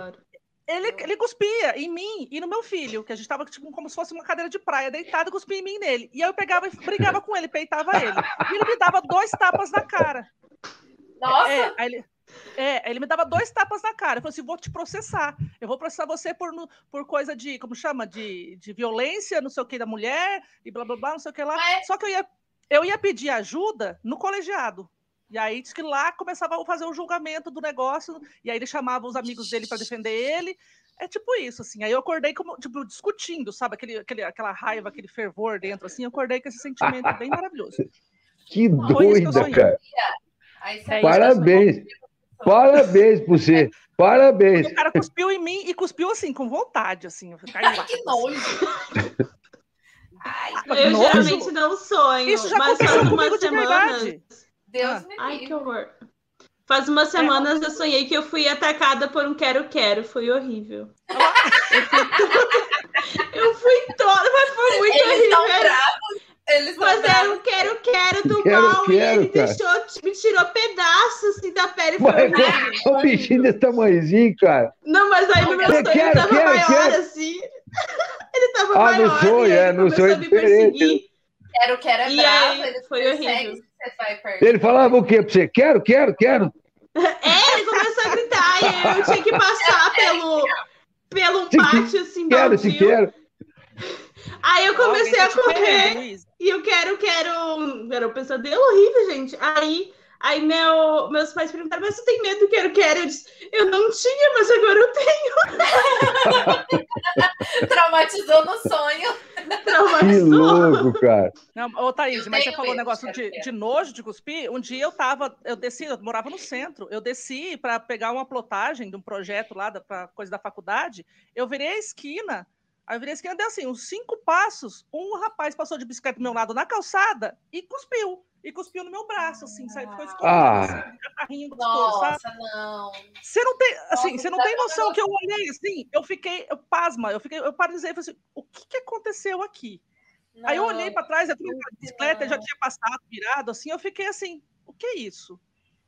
Ele, ele cuspia em mim e no meu filho, que a gente tava tipo, como se fosse uma cadeira de praia, deitado, cuspia em mim e nele. E aí eu pegava e brigava com ele, peitava ele. E ele me dava dois tapas na cara. Nossa, É, aí ele, é, ele me dava dois tapas na cara. Eu falei assim: vou te processar. Eu vou processar você por, por coisa de, como chama? De, de violência, não sei o que, da mulher, e blá blá blá, não sei o que lá. Mas- Só que eu ia, eu ia pedir ajuda no colegiado. E aí diz que lá começava a fazer o julgamento do negócio, e aí ele chamava os amigos dele para defender ele. É tipo isso, assim. Aí eu acordei como, tipo, discutindo, sabe? Aquele, aquele, aquela raiva, aquele fervor dentro, assim. Eu acordei com esse sentimento bem maravilhoso. Que eu doida, cara. É eu Parabéns. Parabéns pra você. Parabéns. O cara cuspiu em mim e cuspiu assim, com vontade, assim. Eu caí lá. Que nojo. Ai, Eu Nojo. geralmente não sonho, Isso já mas aconteceu faz comigo umas de semanas. verdade. Deus Ah. me Ai, livre. que horror. Faz umas semanas eu sonhei que eu fui atacada por um quero-quero. Foi horrível. Eu fui toda, eu fui toda mas foi muito Eles horrível. bravos. Eles estão Mas era um quero-quero do Quero, mal e quero, ele cara. deixou, me tirou pedaços assim, da pele. Foi Mas horrível. é um bichinho desse tamanhozinho, cara. Não, mas aí no meu Eu sonho quero, ele tava quero, maior quero. assim. Ele tava Ah, no maior sonho, e é, ele no começou sonho a me é perseguir. Quero, quero é E bravo. aí, foi horrível. Você vai perto. Ele falava o quê pra você? Quero, quero, quero. É, ele começou a gritar e aí eu tinha que passar pelo, pelo Se pátio assim, Quero, se quero. Aí eu comecei a tá correr e eu quero, quero. Era um pesadelo horrível, gente. Aí, aí meu, meus pais perguntaram, mas você tem medo do quero, quero? Eu disse, eu não tinha, mas agora eu tenho. Traumatizou no sonho. Que Traumatizou. louco, cara. Não, ô, Thaís, Eu mas você falou um negócio de de, nojo de cuspir. Um dia eu tava, eu desci, eu morava no centro, eu desci para pegar uma plotagem de um projeto lá, da pra coisa da faculdade. Eu virei a esquina, aí eu virei a esquina, deu assim, uns cinco passos. Um rapaz passou de bicicleta do meu lado na calçada e cuspiu. E cuspiu no meu braço, assim, sabe? Ficou escorrendo, Ah. assim, carrinho gostoso, sabe? Nossa, não. Você não tem, assim, Nossa, você não dá tem noção que eu olhei assim, eu fiquei, eu pasma, eu fiquei, eu paralisei e falei assim, o que, que aconteceu aqui? Aí eu olhei Não. para trás, eu fui na bicicleta, já não. tinha passado, virado, assim, eu fiquei assim, o que é isso?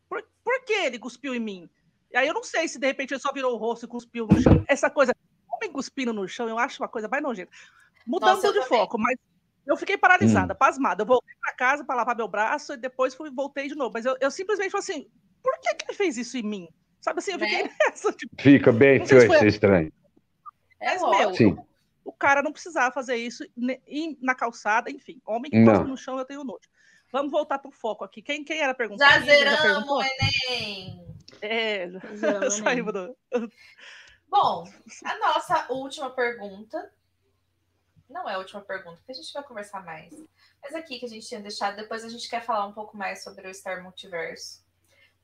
Por, por que ele cuspiu em mim? E aí eu não sei se de repente ele só virou o rosto e cuspiu no chão. Essa coisa, homem cuspindo no chão, eu acho uma coisa mais nojenta. Mudando Nossa, de também. foco, mas eu fiquei paralisada, pasmada. Eu voltei para casa para lavar meu braço e depois fui, voltei de novo. Mas eu, eu simplesmente falei assim, por que, que ele fez isso em mim? Sabe assim, eu fiquei Né? nessa, tipo, Fica bem feio, foi- é estranho. É Mas, lógico. meu, Sim. o cara não precisava fazer isso na calçada, enfim. Homem que Não. no chão, eu tenho nojo. Vamos voltar pro foco aqui. Quem, quem era perguntar? Já zeramos, Enem. É, saímos do... Bom, a nossa última pergunta. Não é a última pergunta, porque a gente vai conversar mais. Mas aqui que a gente tinha deixado, depois a gente quer falar um pouco mais sobre o Star Multiverso.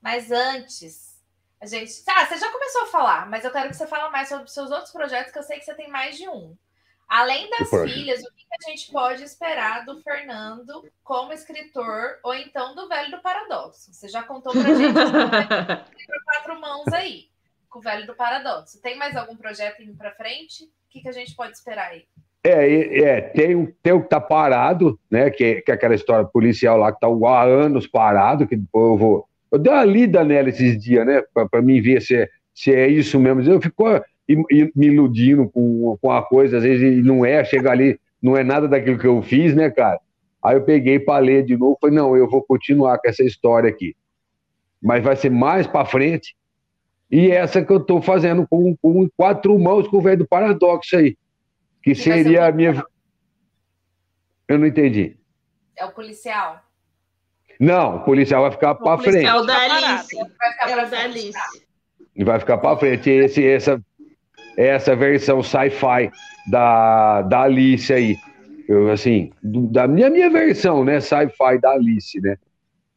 Mas antes, a gente. Ah, você já começou a falar, mas eu quero que você fale mais sobre os seus outros projetos, que eu sei que você tem mais de um. Além das projeto? filhas, o que a gente pode esperar do Fernando como escritor, ou então do Velho do Paradoxo? Você já contou pra gente por quatro mãos aí, com o Velho do Paradoxo. Tem mais algum projeto indo pra frente? O que, que a gente pode esperar aí? É, é, tem, o- tem o que tá parado, né? Que, que é aquela história policial lá que tá há anos parado, que eu vou. Eu dei uma lida nela esses dias, né? Pra mim ver se é, se é isso mesmo. Eu fico ah, me iludindo com, com a coisa, às vezes não é, chega ali, não é nada daquilo que eu fiz, né, cara? Aí eu peguei para ler de novo, falei, não, eu vou continuar com essa história aqui. Mas vai ser mais para frente. E essa que eu tô fazendo com, com quatro mãos com o velho do paradoxo aí. Que seria a minha. Eu não entendi. É o policial? Não, o policial vai ficar para frente. É o da Alice. Vai ficar É da frente, Alice. Vai ficar para frente. Esse, essa, essa versão sci-fi da, da Alice aí. Eu, assim, do- da minha, minha versão, né? Sci-fi da Alice, né?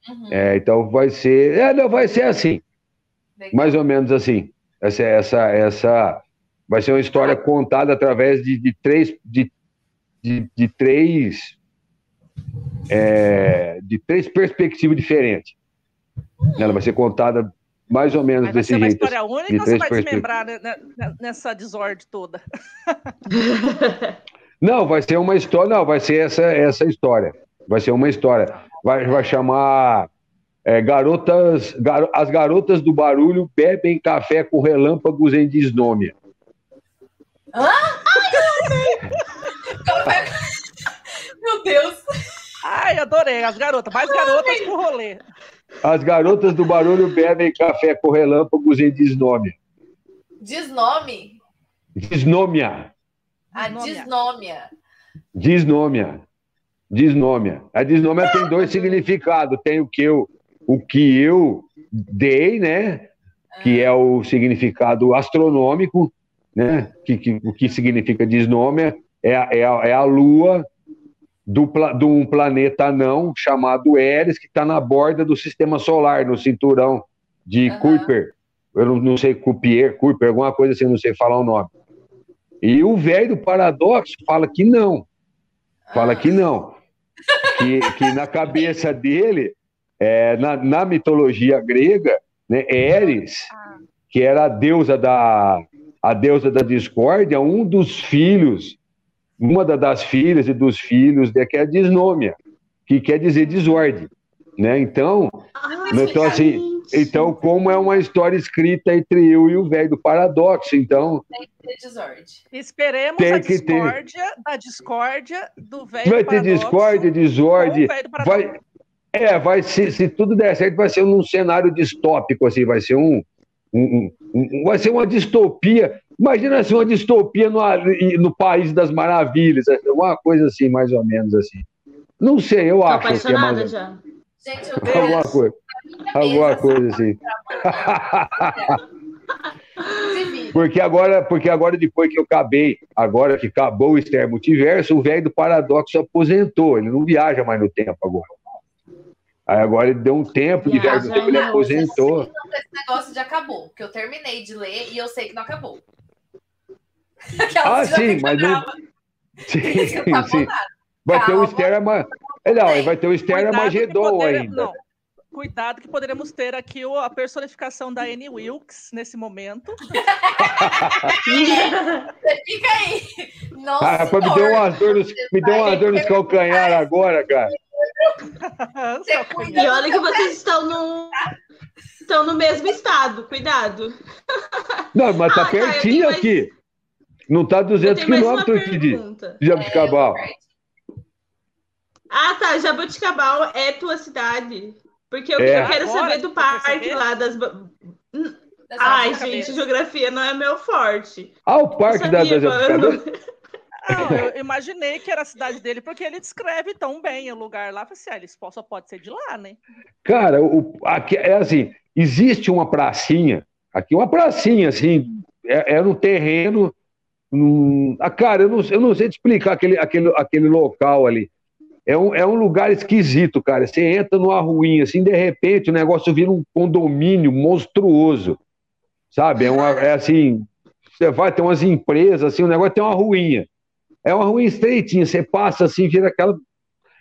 Uhum. É, então vai ser. É, não, vai ser assim. Legal. Mais ou menos assim. Essa, essa, essa vai ser uma história contada através de, de três, de, de, de três, é, de três perspectivas diferentes. Ela vai ser contada mais ou menos Mas vai desse ser uma jeito. história única ou você vai desmembrar nessa desordem toda? Não, vai ser uma história. Não, vai ser essa, essa história. Vai ser uma história. Vai, vai chamar é, garotas, garo- as garotas do barulho bebem café com relâmpagos em desnômia. Meu Deus. Ai, adorei. As garotas, mais garotas pro rolê. As garotas do barulho bebem café com relâmpagos em desnômia. Desnome? Desnômia. A Desnômia. desnômia. Desnômia. Desnômia. A desnômia tem dois significados. Tem o que eu, o que eu dei, né? Que é o significado astronômico, né? Que, que, o que significa desnômia é, a- é, a, é a lua do, de um planeta anão chamado Eris, que está na borda do sistema solar, no cinturão de Aham. Kuiper. Eu não, não sei, Kuiper, Kuiper, alguma coisa assim, não sei falar o nome. E o velho do paradoxo fala que não. Fala que não. Que, que na cabeça dele, é, na, na mitologia grega, né, Eris, que era a deusa da, a deusa da discórdia, um dos filhos, uma da- das filhas e dos filhos, de, que é a disnômia, que quer dizer desordem. Né? Então, Ah, Então, assim, gente. então, como é uma história escrita entre eu e o velho do paradoxo, então Ter desordem. Esperemos Tem a que ter. discórdia da discórdia do velho vai ter paradoxo discórdia, desordem, o velho do paradoxo. vai, é, vai se, se tudo der certo, vai ser num cenário distópico, assim, vai ser um, um- um- vai ser uma distopia. Imagina assim, uma distopia no, no País das Maravilhas, uma coisa assim, mais ou menos assim. Não sei, eu Tô acho que é apaixonada mais já. Gente, eu alguma quero coisa, alguma coisa assim. Porque agora, porque agora depois que eu acabei, agora que acabou o Esther Multiverso, o velho do paradoxo aposentou, ele não viaja mais no tempo agora. Aí agora ele deu um tempo de Viaja tempo, ele aposentou. Não, esse negócio de acabou, que eu terminei de ler e eu sei que não acabou. Aquela Ah, que já sim, mas não- Sim, que sim. Vai ter o. Esther Ama... é, Não, vai ter o Esther que podere- ainda. não. Cuidado que poderemos ter aqui a personificação da Annie Wilkes nesse momento. Você fica aí. Não, Ah, rapaz, me deu umas dores nos, me deu umas dores nos calcanhar agora, cara. E olha que vocês estão no, estão no mesmo estado, cuidado. Não, mas tá Ah, pertinho mais- aqui. Não tá Eu 200 tenho mais uma quilômetros aqui de, Jabuticabal. Ah, tá. Jaboticabal é tua cidade. Porque eu, É. eu quero Agora saber do parque lá das. ba- Ai, gente, geografia não é meu forte. Ah, o Parque da, da Jabuticabal. não- eu imaginei que era a cidade dele, porque ele descreve tão bem o lugar lá. Falei assim, ah, ele só só pode ser de lá, né? Cara, o, aqui, é assim, existe uma pracinha, aqui uma pracinha, assim, é, é no terreno, num- ah, cara, eu não, eu não sei te explicar aquele, aquele, aquele local ali. É um, é um lugar esquisito, cara. Você entra numa ruinha, assim, de repente o negócio vira um condomínio monstruoso, sabe? É, uma, é assim, você vai ter umas empresas, assim, o negócio tem uma ruinha. É uma ruinha estreitinha, você passa assim, vira aquela...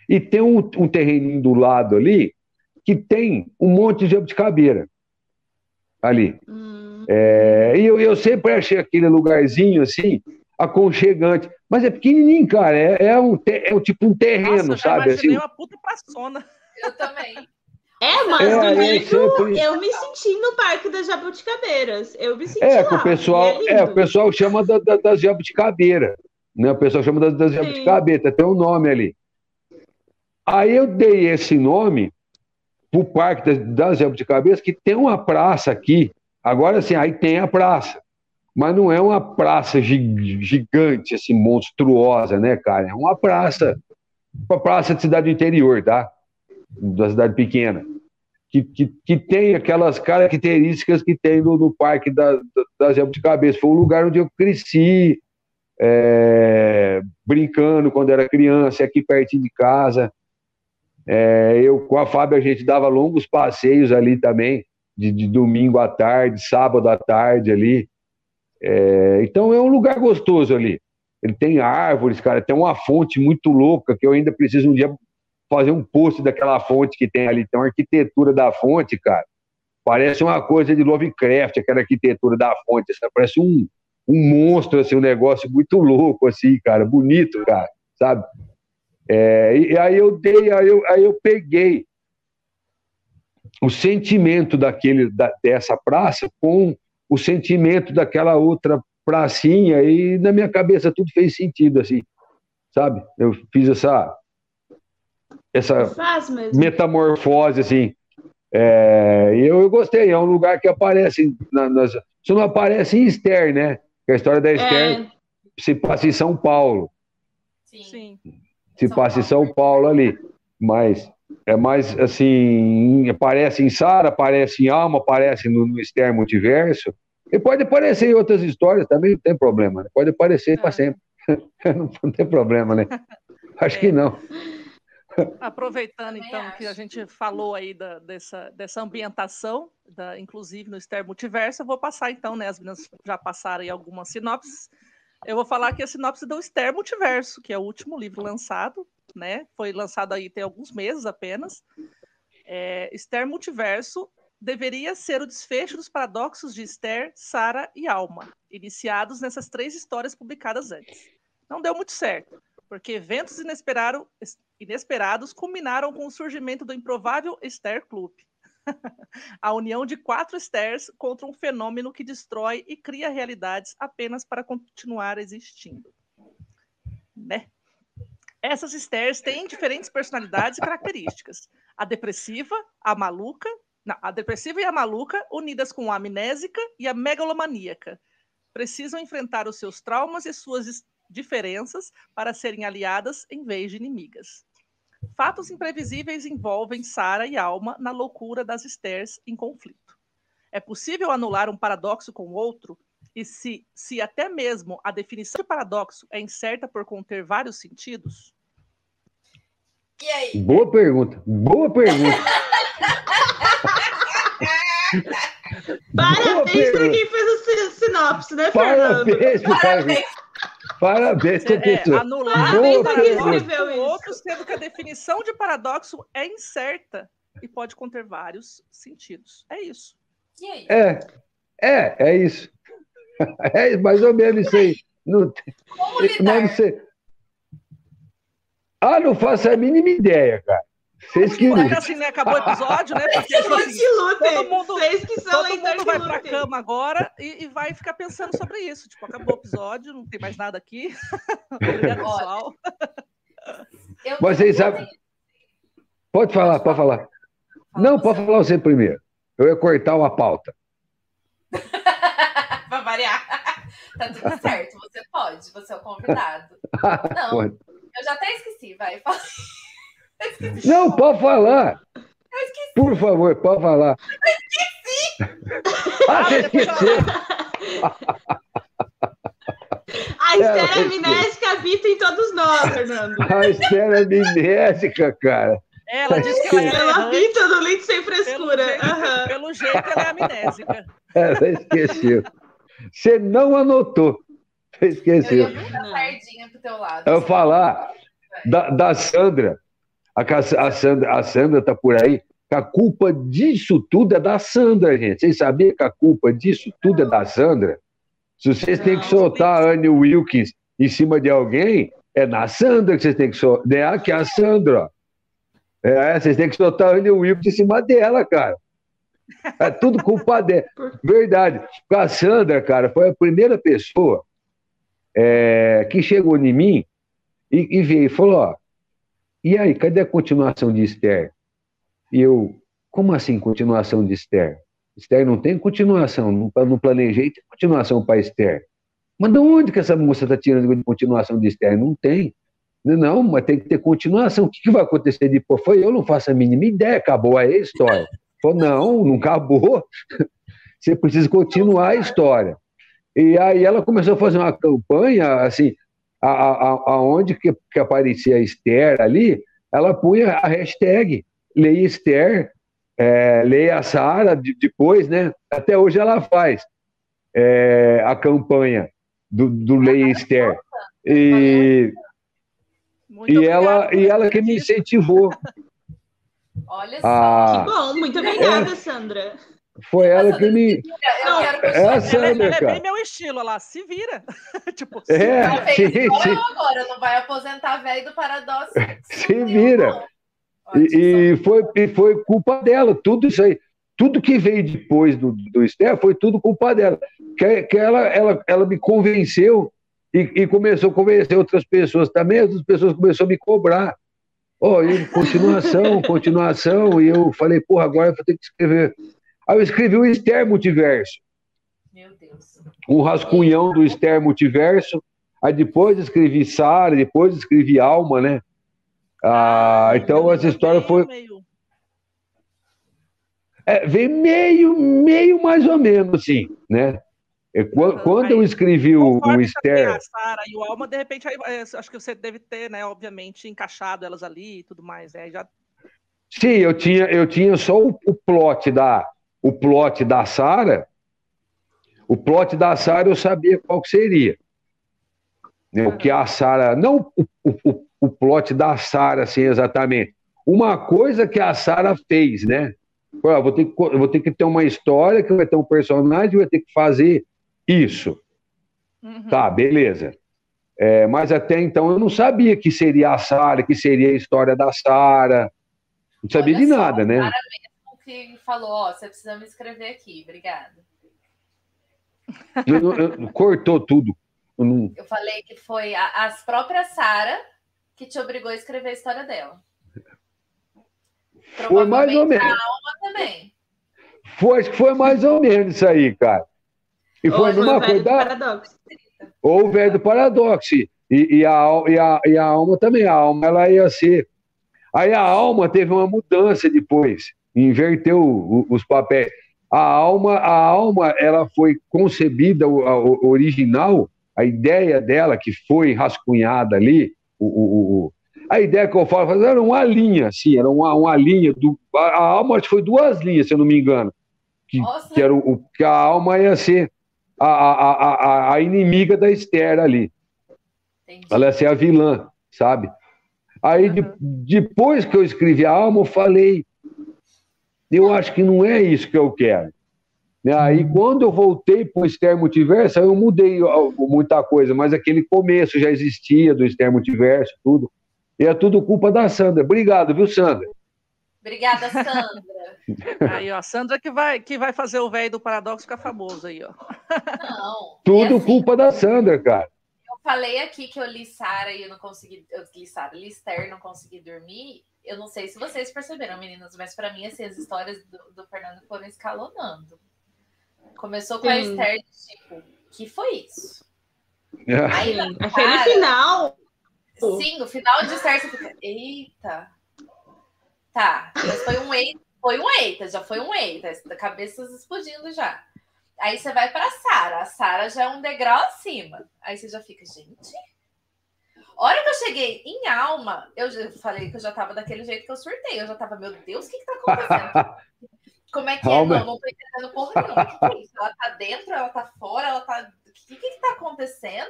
E tem um, um terreninho do lado ali, que tem um monte de jabuticabeira ali. Hum, É, e eu, eu sempre achei aquele lugarzinho assim, aconchegante. Mas é pequenininho, cara. É, é um, te- é um tipo um terreno, Nossa, eu já sabe? imaginei Assim, uma puta praçona. Eu também. É, mas É, eu domingo sempre- eu me senti no Parque das Jabuticabeiras. Eu me senti é, lá. que o pessoal, é, lindo. o pessoal chama da, da, das jabuticabeiras. Né? O pessoal chama das, das Sim. jabuticabeiras, tem um nome ali. Aí eu dei esse nome pro Parque das, das Jabuticabeiras, que tem uma praça aqui. Agora sim, aí tem a praça. Mas não é uma praça gi- gigante, assim, monstruosa, né, cara? É uma praça, uma praça de cidade interior, tá? da cidade pequena, que, que, que tem aquelas características que tem no, no Parque da, da, da Cabeça. Foi um lugar onde eu cresci, é, brincando quando era criança, aqui pertinho de casa. É, eu com a Fábio a gente dava longos passeios ali também, de, de domingo à tarde, sábado à tarde ali. É, então é um lugar gostoso ali. Ele tem árvores, cara, tem uma fonte muito louca que eu ainda preciso um dia fazer um post daquela fonte que tem ali. Tem uma arquitetura da fonte, cara. Parece uma coisa de Lovecraft, aquela arquitetura da fonte. Sabe? Parece um, um monstro, assim, um negócio muito louco, assim, cara, bonito, cara, sabe? É, e, aí eu dei, aí eu, aí eu peguei o sentimento daquele, da, dessa praça com o sentimento daquela outra pracinha e na minha cabeça tudo fez sentido, assim, sabe? Eu fiz essa essa metamorfose, assim. É, e eu, eu, gostei, é um lugar que aparece na, nas, isso não aparece em Esther, né? A história da Esther é. se passa em São Paulo. Sim. Se São passa Paulo. em São Paulo ali. Mas é mais assim, aparece em Sara, aparece em Alma, aparece no, no Esther Multiverso. E pode aparecer em outras histórias também, não tem problema. Né? Pode aparecer é. para sempre. não, tem problema, né? Acho é. que não. Aproveitando então que a gente falou aí da, dessa, dessa ambientação, da, inclusive no Esther Multiverso, eu vou passar então, né? As meninas já passaram aí algumas sinopses. Eu vou falar aqui a sinopse do Esther Multiverso, que é o último livro lançado, né? Foi lançado aí tem alguns meses apenas. É, Esther Multiverso deveria ser o desfecho dos paradoxos de Esther, Sara e Alma, iniciados nessas três histórias publicadas antes. Não deu muito certo porque eventos inesperados, inesperados culminaram com o surgimento do improvável Esther Club. a união de quatro Esters contra um fenômeno que destrói e cria realidades apenas para continuar existindo. Né? Essas Esters têm diferentes personalidades e características. A depressiva, a maluca, não, a depressiva e a maluca, unidas com a amnésica e a megalomaníaca, precisam enfrentar os seus traumas e suas diferenças para serem aliadas em vez de inimigas. Fatos imprevisíveis envolvem Sara e Alma na loucura das Esters em conflito. É possível anular um paradoxo com o outro? E se, se até mesmo a definição de paradoxo é incerta por conter vários sentidos? E aí? Boa pergunta. Boa pergunta. Parabéns para quem fez o sinopse, né, Fernando? Parabéns, Parabéns. Parabéns, é, é, anular o outro, sendo que a definição de paradoxo é incerta e pode conter vários sentidos. É isso. É, é, é isso. É mais ou menos isso aí. Não, Como lidar? Não sei. Ah, não faço a mínima ideia, cara. Vocês que Porque assim, né? Acabou o episódio, né? Porque tipo assim, todo mundo, todo mundo vai pra cama agora e, e, vai ficar pensando sobre isso. Tipo, acabou o episódio, não tem mais nada aqui. Obrigado, pessoal. Vocês sabem. Pode falar, pode falar. Fala não, pode falar você primeiro. Eu ia cortar uma pauta. pra variar. Tá tudo certo, você pode, você é o convidado. Não, eu já até esqueci, vai. Fala. Não, pode falar. Por favor, pode falar. Eu esqueci! Ah, você esqueceu! A Esther amnésica habita em todos nós, Fernando. A Esther amnésica, cara. Ela diz que ela, é ela habita no leite sem frescura. Pelo jeito, uhum. pelo jeito, ela é amnésica. Ela esqueceu. Você não anotou. Você esqueceu. Eu ia pro teu lado. Eu falar da, da Sandra. A, Sandra, a Sandra tá por aí. A culpa disso tudo é da Sandra, gente. Vocês sabiam que a culpa disso tudo é da Sandra? Se vocês têm que soltar a Annie Wilkins em cima de alguém, é na Sandra que vocês têm que soltar. É aqui a Sandra. É, vocês têm que soltar a Annie Wilkins em cima dela, cara. É tudo culpa dela. Verdade. A Sandra, cara, foi a primeira pessoa é, que chegou em mim e, e veio e falou: ó, e aí, cadê a continuação de Esther? E eu, como assim continuação de Esther? Esther não tem continuação, não, planejei ter continuação para Esther. Mas de onde que essa moça está tirando de continuação de Esther? Não tem. Não, mas tem que ter continuação. O que, que vai acontecer depois? Foi eu não faço a mínima ideia, acabou aí a história. Falou, não, não acabou. Você precisa continuar a história. E aí ela começou a fazer uma campanha, assim, aonde que, que aparecia a Esther ali, ela punha a hashtag Leia Esther, é, Leia a Sara, depois, né? Até hoje ela faz é, a campanha do, do Leia Esther. E, e ela, e ela que me incentivou. Olha só. A... Que bom, muito obrigada, é. Sandra. Foi ela que me. Não, é a Sandra, ela, é, ela é bem meu estilo lá, se vira. tipo, se é, sim, sim. agora, não vai aposentar velho do paradoxo. Se vira. E, e, foi, e foi culpa dela, tudo isso aí. Tudo que veio depois do, do Esther foi tudo culpa dela. Que, que ela, ela, ela me convenceu e, e começou a convencer outras pessoas também, outras pessoas começaram a me cobrar. Oh, e continuação, continuação, e eu falei, porra, agora eu vou ter que escrever Aí eu escrevi o Esther Multiverso. Meu Deus. Um rascunhão do Esther Multiverso. Aí depois escrevi Sara, depois escrevi Alma, né? Ah, ah então essa história foi. É, veio meio, meio mais ou menos, assim, né? Quando, quando eu escrevi o, o Esther. A Sarah e o Alma, de repente, é, acho que você deve ter, né, obviamente, encaixado elas ali e tudo mais, né? Já... Sim, eu tinha, eu tinha só o, o plot da, o plot da Sara, o plot da Sara eu sabia qual que seria. O que a Sara. Não o, o, o plot da Sara, assim, exatamente. Uma coisa que a Sara fez, né? Vou, ter que, vou ter que ter uma história que vai ter um personagem, vai ter que fazer isso. Uhum. Tá, beleza. É, mas até então eu não sabia que seria a Sara, que seria a história da Sara. Não sabia Olha de nada, só, né? Claramente que falou, ó, oh, você precisa me escrever aqui, obrigada. cortou tudo. Eu, não... eu, falei que foi a, as próprias Sara que te obrigou a escrever a história dela. Foi mais ou menos. A alma também. Foi, acho que foi mais ou menos isso aí, cara. E foi Ou numa coisa. Paradoxo. Ou o velho do paradoxo. E, e, a, e, a, e a alma também. A alma ela ia ser. Aí a alma teve uma mudança depois inverteu os papéis. A alma, a alma, ela foi concebida, a, original, a ideia dela que foi rascunhada ali, o, o, o, a ideia que eu falo era uma linha, assim, era uma, uma linha do, a, a alma foi duas linhas, se eu não me engano, que, que era o, que a alma ia ser a, a, a, a inimiga da Esther ali. Entendi. Ela ia ser a vilã, sabe? Aí uhum. de, depois que eu escrevi a alma, eu falei, eu acho que não é isso que eu quero. Né? Aí, quando eu voltei para o Esther Multiverso, eu mudei muita coisa, mas aquele começo já existia do Esther Multiverso, tudo. E é tudo culpa da Sandra. Obrigado, viu, Sandra? Obrigada, Sandra. Aí, ó, Sandra que vai, que vai fazer o velho do paradoxo ficar famoso aí, ó. Não. Tudo assim, culpa da Sandra, cara. Eu falei aqui que eu li Sara e eu não consegui. Eu li Sara, li Esther e não consegui dormir eu não sei se vocês perceberam, meninas, mas para mim, assim, as histórias do, do, Fernando foram escalonando. Começou com Sim. a Esther, tipo, que foi isso? É. Aí, foi no final. Sim, no final de Esther, você fica, eita. Tá, mas foi um eita, foi um eita, já foi um eita, cabeças explodindo já. Aí você vai para Sara, a Sara já é um degrau acima. Aí você já fica, gente, hora que eu cheguei em alma, eu falei que eu já tava daquele jeito que eu surtei. Eu já tava, meu Deus, o que que tá acontecendo? Como é que é? Não, não tô entendendo porra nenhuma. O que, que é? Ela tá dentro, ela tá fora, ela tá. O que, que, que tá acontecendo?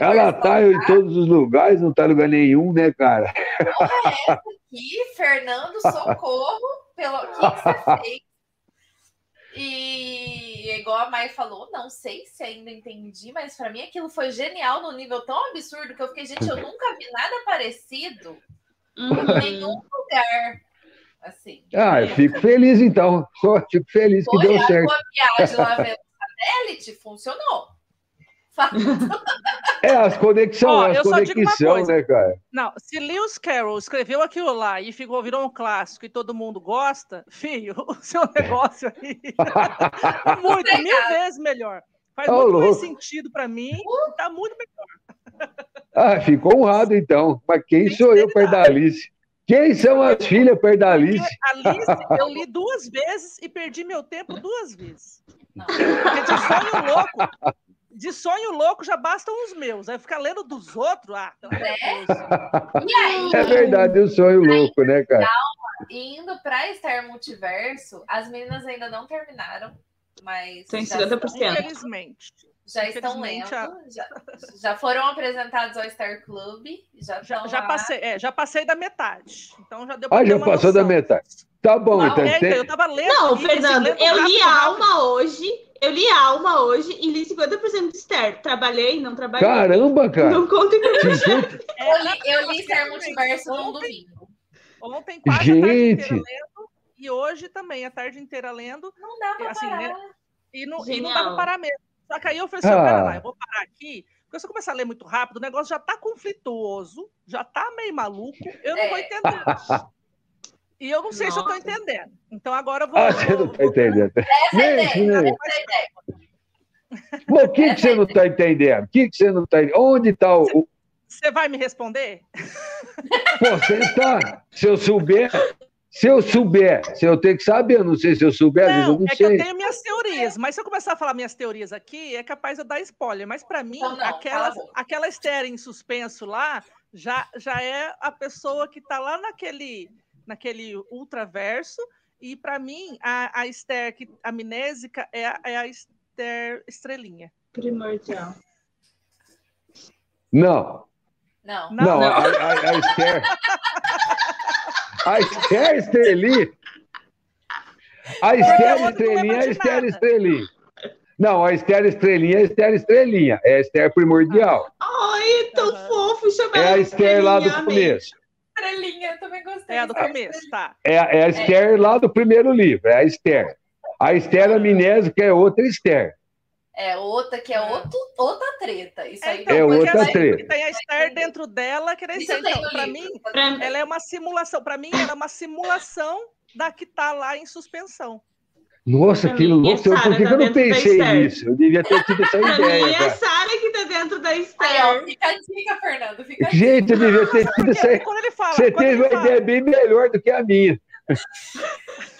ela tá em todos os lugares, não tá em lugar nenhum, né, cara? Porra é essa aqui, Fernando, socorro, pelo que, que você fez? E igual a Mai falou, não sei se ainda entendi, mas para mim aquilo foi genial no nível tão absurdo que eu fiquei, gente, eu nunca vi nada parecido uhum. em nenhum lugar. Assim. Ah, eu fico feliz então. Fico feliz que deu certo. A viagem lá vendo satélite funcionou. É, as conexões, as conexões, né, cara? Não, se Lewis Carroll escreveu aquilo lá e ficou, virou um clássico e todo mundo gosta, filho, o seu negócio aí é muito, mil vezes melhor. Faz oh, muito louco. mais sentido para mim, tá muito melhor. Ah, ficou honrado então. Mas quem sou eu perto da Alice? Quem são as filhas perto da Alice? Alice, eu li duas vezes e perdi meu tempo duas vezes. Porque de sonho louco, de sonho louco já bastam os meus. Aí ficar lendo dos outros, ah, é. E aí, é verdade, o sonho louco, né, cara? Indo para Star Multiverso, as meninas ainda não terminaram, mas. Tem 50%. Infelizmente. Já estão lendo, já, já foram apresentados ao Star Club, já já, já passei, é, já passei da metade. Então já deu Ah, já passou noção. da metade. Tá bom, não, então. É, tem... Eu tava lendo. Não, Fernando, eu li a Alma hoje, eu li a Alma hoje e li 50% de Esther. Trabalhei, não trabalhei. Caramba, cara. Não contem com é, Eu li, eu li Multiverso no domingo. Ontem quase Gente. a tarde inteira lendo e hoje também a tarde inteira lendo. Não dá pra assim, parar. Né? E não, e não dá pra parar mesmo. Só que aí eu falei assim, Ah. pera lá, eu vou parar aqui, porque se eu começar a ler muito rápido, o negócio já tá conflituoso, já tá meio maluco, eu não vou É. entender. E eu não sei se eu tô Nossa. entendendo. Então agora eu vou. Ah, você não tá entendendo. Essa é ideia, né? essa é a ideia. O que, que você não tá entendendo? O que, que você não tá entendendo? Onde tá o. Você vai me responder? Pô, você tá. Se eu souber. Se eu souber, se eu tenho que saber, eu não sei se eu souber, vezes eu Não, não é que eu sei. tenho minhas teorias, mas se eu começar a falar minhas teorias aqui, é capaz de eu dar spoiler. Mas para mim, Então não, cala aquela, Esther em suspenso lá já, já é a pessoa que tá lá naquele, naquele ultraverso. E para mim, a, a Esther que, amnésica é a, é a Esther estrelinha. Primordial. Não, Não. Não, não. A, a, a Esther. A Esther Estrelinha. A Esther Estrelinha é a Esther. Estrelinha. Não, a Esther Estrelinha é a Esther Estrelinha. É a Esther primordial. Ai, tão fofo chamar É a Esther lá do começo. Estrelinha, eu também gostei. É a do começo, tá. É, a- é a Esther lá do primeiro livro. É a Esther. A Esther amnésica é outra Esther. É outra que é outro, outra treta. Isso aí É porque outra assim, treta. Tem a Esther dentro dela, que era Isso Esther. tem Então, para mim, Pra- ela é uma simulação. Para mim, ela é uma simulação da que tá lá em suspensão. Nossa, Pra que mim, louco. a Por que, tá eu não pensei nisso? Eu devia ter tido essa Pra mim ideia. é a cara. Sara que tá dentro da Esther. fica a dica, Fernando. Fica a dica. Gente, eu devia ter tido essa ideia. Você teve uma fala, ideia bem melhor do que a minha.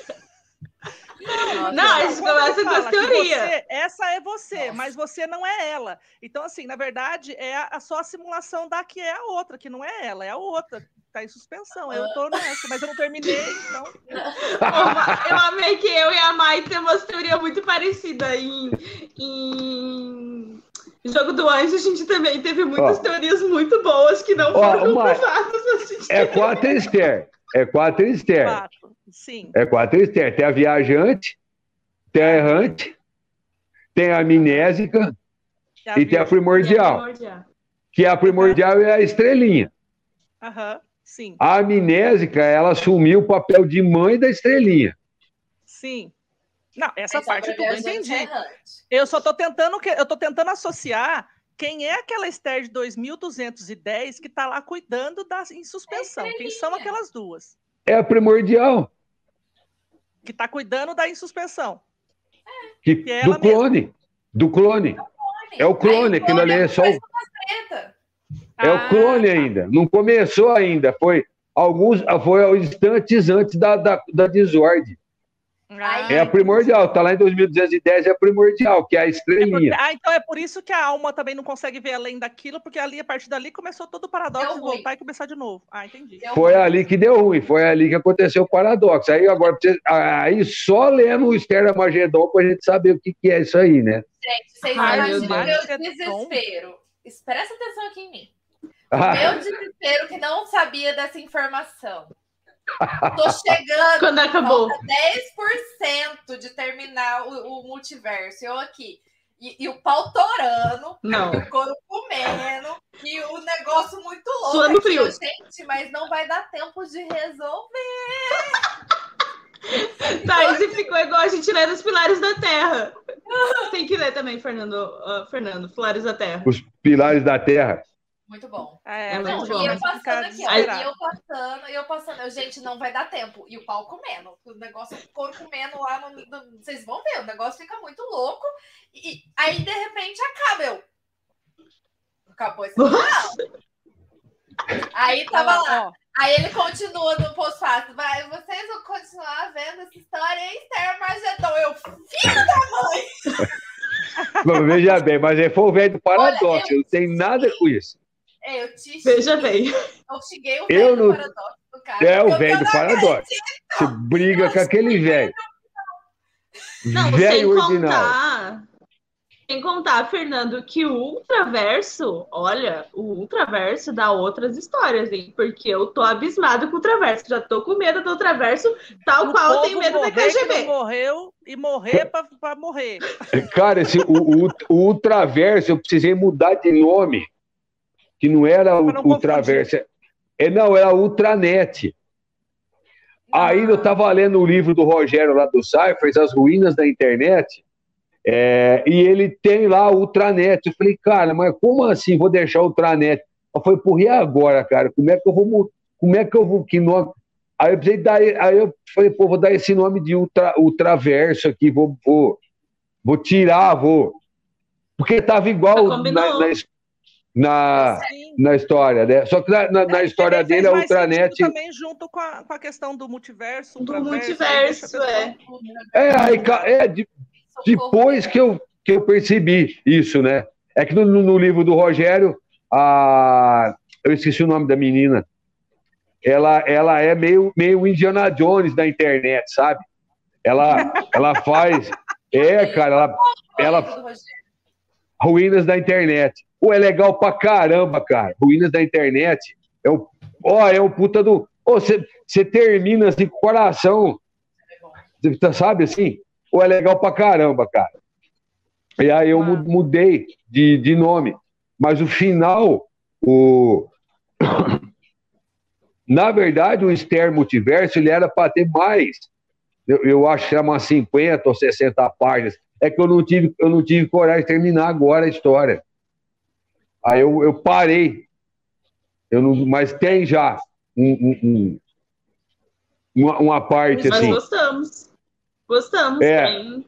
Não, a gente quando ele começa com as teorias. você- essa é você, Nossa. mas você não é ela. Então, assim, na verdade, é a, a só a simulação da que é a outra, que não é ela, é a outra. Tá em suspensão. Eu tô nessa, mas eu não terminei, então. Eu amei que eu e a Mai temos uma teoria muito parecida em, em Jogo do Anjo. A gente também teve muitas Ó. teorias muito boas que não Ó, foram comprovadas. É quatro Esther. É quatro Esther. Quatro. Sim. É quatro Esther. Tem a viajante, tem a errante, tem a amnésica É e tem a primordial. primordial. Que a primordial é a estrelinha. Aham, sim, A amnésica, ela assumiu o papel de mãe da estrelinha. sim. Não, essa parte eu entendi. é errante. Eu só tô tentando que eu tô tentando associar quem é aquela Esther de 2210 que tá lá cuidando da em suspensão. Quem são aquelas duas? É a primordial, Que tá cuidando da em suspensão. que, Que é ela do clone. Do clone. É o clone, Aí aquilo ali é só o-. É o Ah, clone tá. ainda. Não começou ainda. Foi alguns, foi instantes antes da, da, da desordem. Ah, É a primordial. Tá lá em 2210, é a primordial, que é a É porque- estrelinha. ah, então é por isso que a alma também não consegue ver além daquilo, porque ali, a partir dali, começou todo o paradoxo Deu de ruim. voltar e começar de novo. Ah, entendi. Deu Foi ruim. ali que deu ruim, foi ali que aconteceu o paradoxo. Aí agora, aí só lendo o Esther Magedon pra gente saber o que, que é isso aí, né? Gente, vocês Ai, meu imaginam o meu Deus. desespero. Presta atenção aqui em mim. Ah, Meu desespero que não sabia dessa informação. Tô chegando. Quando acabou. Falta 10% de terminar o, o multiverso. Eu aqui. E, e o pau torando, Não. e o couro comendo, e o negócio muito louco. Suando aqui. frio. Eu, Gente, mas não vai dar tempo de resolver. Tá, e ficou igual a gente lendo os Pilares da Terra. Tem que ler também, Fernando. ah, Fernando, Pilares da Terra. os pilares da terra. Muito bom. É, não, muito Não, bom. e eu passando aqui, ó, e eu passando, e eu passando, eu, gente, não vai dar tempo. E o pau comendo, o negócio, o couro comendo lá, no, no- vocês vão ver, o negócio fica muito louco. E aí, de repente, acaba. Eu. Acabou esse. Aí tava lá. Aí ele continua no pós-fácil. Vai, vocês vão continuar vendo essa história em Esther Magedon. Eu, filho da mãe! Veja bem, mas é foi o velho do paradoxo. Olha, eu, não tem nada com isso. É, eu te Veja bem. Eu cheguei o velho eu não... do paradoxo do cara. É o velho do paradoxo. Você briga com aquele velho. Não, velho ordinário. Sem contar, Fernando, que o Ultraverso, olha, o Ultraverso dá outras histórias, hein? Porque eu tô abismado com o Ultraverso. Já tô com medo do Ultraverso, tal o qual eu tenho medo da KGB. morreu e morrer pra, pra morrer. Cara, esse, o, o, o Ultraverso, eu precisei mudar de nome. Que não era o Ultraverso. É, não, era Ultranet. Aí eu tava lendo o livro do Rogério lá do Cyphers, As Ruínas da Internet. É, e ele tem lá o Ultranet. Eu falei, cara, mas como assim vou deixar o Ultranet? Eu falei, porra, e agora, cara? Como é que eu vou. Como é que eu vou. Que nome? Aí eu precisei dar. Aí eu falei, pô, vou dar esse nome de ultra, Ultraverso aqui, vou, vou, vou tirar, vou. Porque tava igual na, na, na, na, história, né? Só que na, na, na é, história dele, a Ultranet. Também junto com a, com a questão do multiverso. Do multiverso, é. É, aí, é, de, depois que eu, que eu percebi isso, né? É que no, no livro do Rogério, a, eu esqueci o nome da menina. Ela, ela é meio, meio Indiana Jones da internet, sabe? Ela, ela faz. É, cara, ela. ela Ruínas da internet. Pô, é legal pra caramba, cara. Ruínas da internet. É o, ó, é o puta do. Você termina assim com o coração. Você sabe assim? Pô, é legal pra caramba, cara. E aí eu mudei de, de nome. Mas o final, o... na verdade, o Esther Multiverso, ele era para ter mais. Eu, eu acho que era umas 50 ou 60 páginas. É que eu não tive, eu não tive coragem de terminar agora a história. Aí eu, eu parei. Eu não, mas tem já um, um, um, uma, uma parte Nós assim. gostamos. Gostamos, é.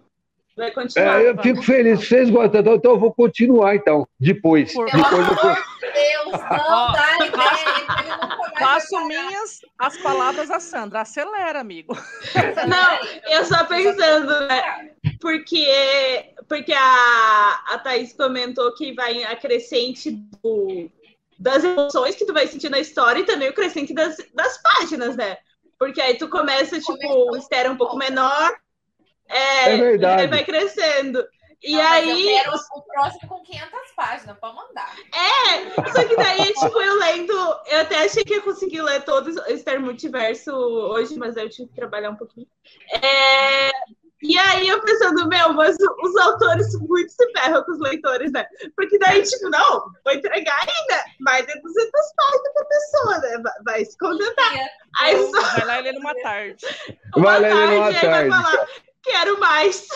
Vai continuar. É, eu fico feliz. Vocês gostam, então, então eu vou continuar, então. Depois. Por depois amor de Deus, não dá ideia. Faço minhas as palavras da Sandra. Acelera, amigo. Não, eu só pensando, né? Porque, porque a, a Thaís comentou que vai a crescente do, das emoções que tu vai sentir na história e também o crescente das, das páginas, né? Porque aí tu começa, tipo, o estéreo um pouco menor, é, é verdade. vai crescendo. E não, aí. Eu quero o próximo com 500 páginas, pode mandar. É, só que daí, tipo, eu lendo. Eu até achei que ia conseguir ler todo o Star Multiverso hoje, mas eu tive que trabalhar um pouquinho. É, e aí eu pensando, meu, mas os autores muito se ferram com os leitores, né? Porque daí, tipo, não, vou entregar ainda, mais de 200 páginas pra pessoa, né? Vai, vai se contentar. Aí só... Vai lá ler numa tarde. Uma vai tarde, numa tarde. Vai falar, quero mais.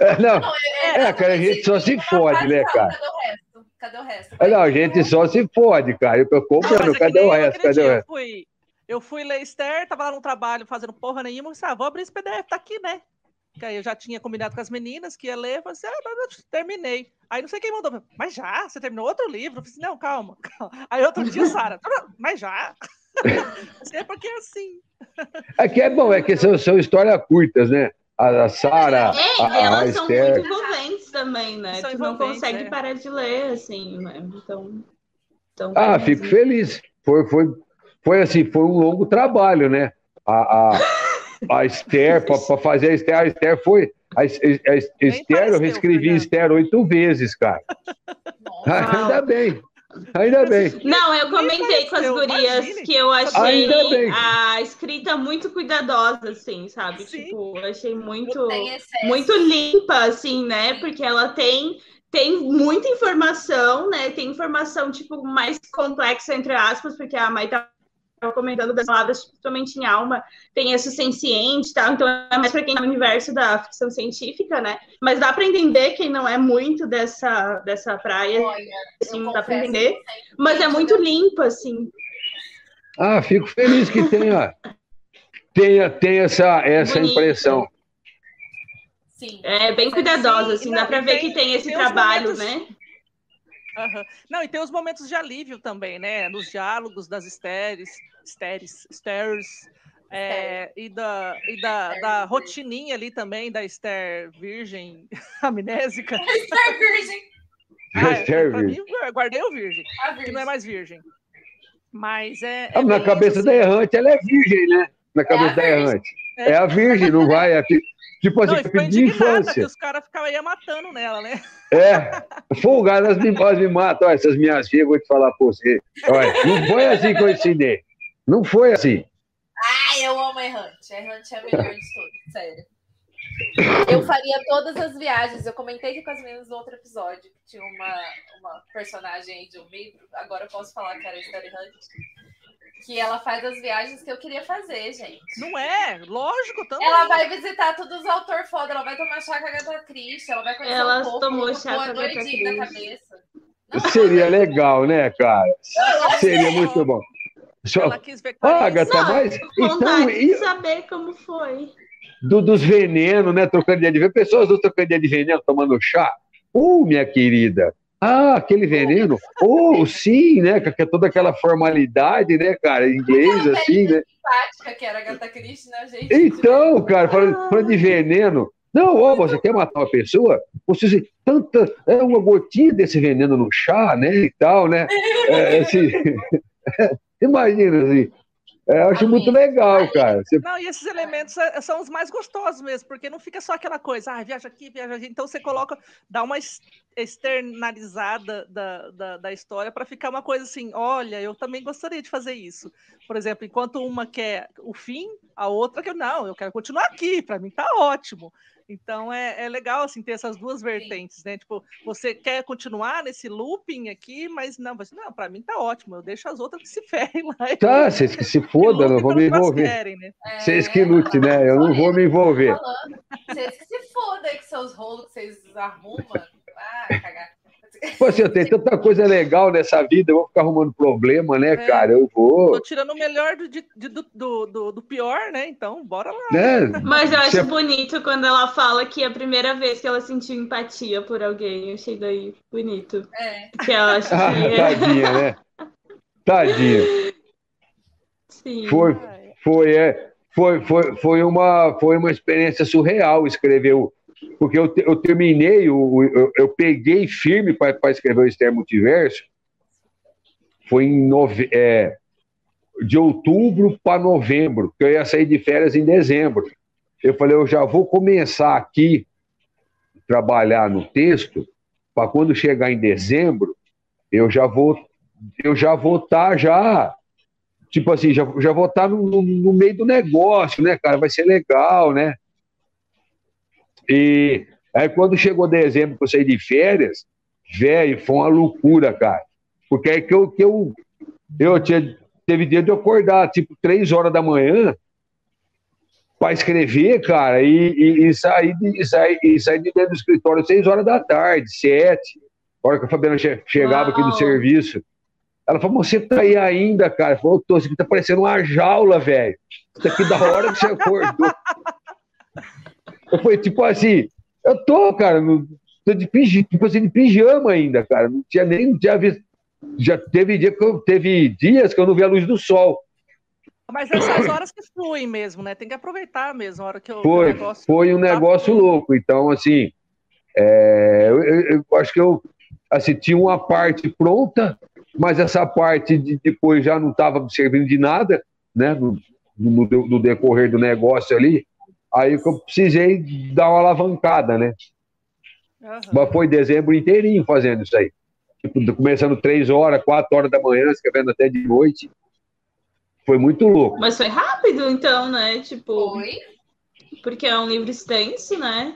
É, não, é, é, cara, a gente só se fode, né, cara? Cadê o resto? Cadê o resto? Não, a gente só se fode, cara. Eu tô comprando, cadê o resto? Cadê o resto? Eu fui, eu fui ler Esther, tava lá no trabalho fazendo porra nenhuma, disse, ah, vou abrir esse PDF, tá aqui, né? Que aí eu já tinha combinado com as meninas que ia ler, falei assim, ah, eu terminei. Aí não sei quem mandou, mas já? Você terminou outro livro? Eu falei assim, não, calma, calma. Aí outro dia, Sara, mas já? é porque é assim. É que é bom, é que são, são histórias curtas, né? A, Sara. É, a, elas a são Esther. muito envolventes também, né? São tu não consegue é. parar de ler, assim, né? Então. então ah, fico assim. feliz. Foi, foi, foi assim, foi um longo trabalho, né? A, a, a Esther, para fazer a Esther, a Esther foi. A, a, a Esther, eu reescrevi Esther oito vezes, cara. Ainda bem. Ainda bem. Não, eu comentei com as gurias Imagine. que eu achei a escrita muito cuidadosa, assim, sabe? Sim. Tipo, eu achei muito, muito limpa, assim, né? Porque ela tem tem muita informação, né? Tem informação, tipo, mais complexa, entre aspas, porque a Mai tá comentando das palavras, principalmente em alma, tem esse senciente, tá? Então é mais para quem é no universo da ficção científica, né? Mas dá para entender quem não é muito dessa dessa praia, Olha, assim, dá para entender. Mas é muito limpo, assim. Ah, fico feliz que tenha tenha, tenha essa essa Bonito. impressão. Sim. É bem cuidadosa, assim, dá para ver que tem esse tem trabalho, momentos... né? Uhum. Não, e tem os momentos de alívio também, né? Nos diálogos das Estéres, Estéres, Stairs, é, e da, e da, da rotininha ali também da Esther Virgem amnésica. Esther Virgem. Ah, Esther Virgem. Mim, guardei o Virgem, que não é mais Virgem. Mas é. é na cabeça da errante, ela é virgem, né? Na cabeça é da errante. É. é. a virgem, não vai. É, tipo assim, não, de infância. que os caras ficavam matando nela, né? É, folgado, elas me, elas me matam. Olha, essas minhas filhas, vou te falar pra você. Olha, não foi assim que eu ensinei. Não foi assim. Ai, eu amo Errante. Errante é a melhor de todos, sério. Eu faria todas as viagens. Eu comentei aqui com as meninas no outro episódio que tinha uma, uma personagem aí de um livro. Agora eu posso falar que era a Esther Hunt. Que ela faz as viagens que eu queria fazer, gente. Não é? Lógico, também. Ela vai visitar todos os autores foda. Ela vai tomar chá com a Agatha Christie. Ela vai conhecer ela um pouco. tomou chá com a Agatha Christie. cabeça. Não, Seria legal, né, cara? Seria muito bom. Só... Ela quis ver ah, Agatha, não, mas. Então, e... saber como foi. Do, dos venenos, né? Trocando de veneno. Pessoas do trocando de veneno tomando chá. Uh, minha querida. Ah, aquele veneno. Oh, sim, né? Que é toda aquela formalidade, né, cara? Inglês, assim, né? Simpática que era a Agatha Christie, né, gente? Então, cara, falando, falando de veneno. Não, ó, você quer matar uma pessoa? Você tanta. É uma gotinha desse veneno no chá, né? E tal, né? É, assim, Imagina, assim. É, eu acho muito legal, cara. Você... Não, e esses elementos é, são os mais gostosos mesmo, porque não fica só aquela coisa, ah, viaja aqui, viaja aqui. Então você coloca, dá uma externalizada da, da, da história para ficar uma coisa assim: olha, eu também gostaria de fazer isso. Por exemplo, enquanto uma quer o fim, a outra quer, não, eu quero continuar aqui, para mim tá ótimo. Então é, é legal assim ter essas duas vertentes, né? Tipo, você quer continuar nesse looping aqui, mas não, você não, para mim tá ótimo, eu deixo as outras que se ferem lá. Tá, vocês que se foda, não vou me envolver. Querem, né? Vocês que lute, né? Eu não vou me envolver. Vocês que se fodam que seus rolos que vocês arrumam. Ah, cagar. Tipo assim, eu tenho tanta coisa legal nessa vida, eu vou ficar arrumando problema, né, é, cara? Eu vou. Tô tirando o melhor do, do, do, do, do pior, né? Então, bora lá. É. Mas eu acho Você... bonito quando ela fala que é a primeira vez que ela sentiu empatia por alguém. Eu achei daí bonito. É. Que ela acha ah, que... Tadinha, né? Tadinha. Sim. Foi, foi, é, foi, foi, foi, uma, foi uma experiência surreal escrever o porque eu, eu terminei, eu, eu, eu peguei firme para escrever o Esther Multiverso, foi em nove, é, de outubro para novembro, que eu ia sair de férias em dezembro. Eu falei, eu já vou começar aqui trabalhar no texto, para quando chegar em dezembro, eu já vou eu já vou estar tá já tipo assim, já, já vou estar tá no, no, meio do negócio, né, cara? Vai ser legal, né? E aí, quando chegou dezembro, que eu saí de férias, velho, foi uma loucura, cara. Porque aí que eu, que eu, eu tinha, teve dia de eu acordar, tipo, três horas da manhã, para escrever, cara, e, e, e, sair de, e, sair, e sair de dentro do escritório seis horas da tarde, sete, hora que a Fabiana che chegava Uau. aqui do serviço. Ela falou, você tá aí ainda, cara? Falou, tô, aqui tá parecendo uma jaula, velho. Isso aqui da hora que você acordou. Foi tipo assim, eu tô, cara, no, tô de, pijama, tipo assim, de pijama ainda, cara. Não tinha nem, não tinha visto. Já teve, dia que eu, teve dias que eu não vi a luz do sol. Mas essas horas que fluem mesmo, né? Tem que aproveitar mesmo a hora que eu. Foi, negócio foi um negócio tá louco. Então, assim, é, eu, eu, eu, acho que eu assim, tinha uma parte pronta, mas essa parte de, depois já não estava servindo de nada, né? No, no, no, decorrer do negócio ali. Aí que eu precisei dar uma alavancada, né? Uhum. Mas foi dezembro inteirinho fazendo isso aí. Tipo, começando três horas, quatro horas da manhã, escrevendo até de noite. Foi muito louco. Mas foi rápido, então, né? Tipo. Foi. Porque é um livro extenso, né?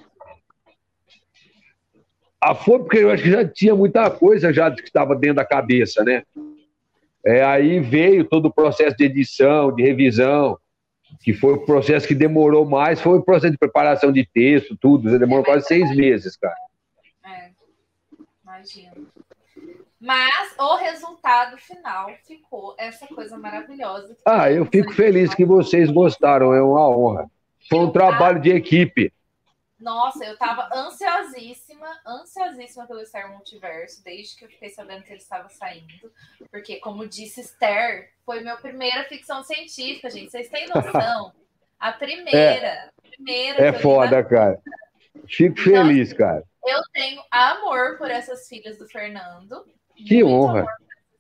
Ah, foi porque eu acho que já tinha muita coisa já que estava dentro da cabeça, né? É, aí veio todo o processo de edição, de revisão, que foi o processo que demorou mais, foi o processo de preparação de texto, tudo, demorou é, quase seis meses, cara. É, imagino. Mas o resultado final ficou essa coisa maravilhosa. Ah, eu fico feliz que vocês gostaram, é uma honra. Foi um trabalho de equipe. Nossa, eu tava ansiosíssima, ansiosíssima pelo Star Multiverso, desde que eu fiquei sabendo que ele estava saindo. Porque, como disse Esther, foi minha primeira ficção científica, gente. Vocês têm noção? A primeira. É, primeira é foda, cara. Fico então, feliz, cara. Eu tenho amor por essas filhas do Fernando. Que honra.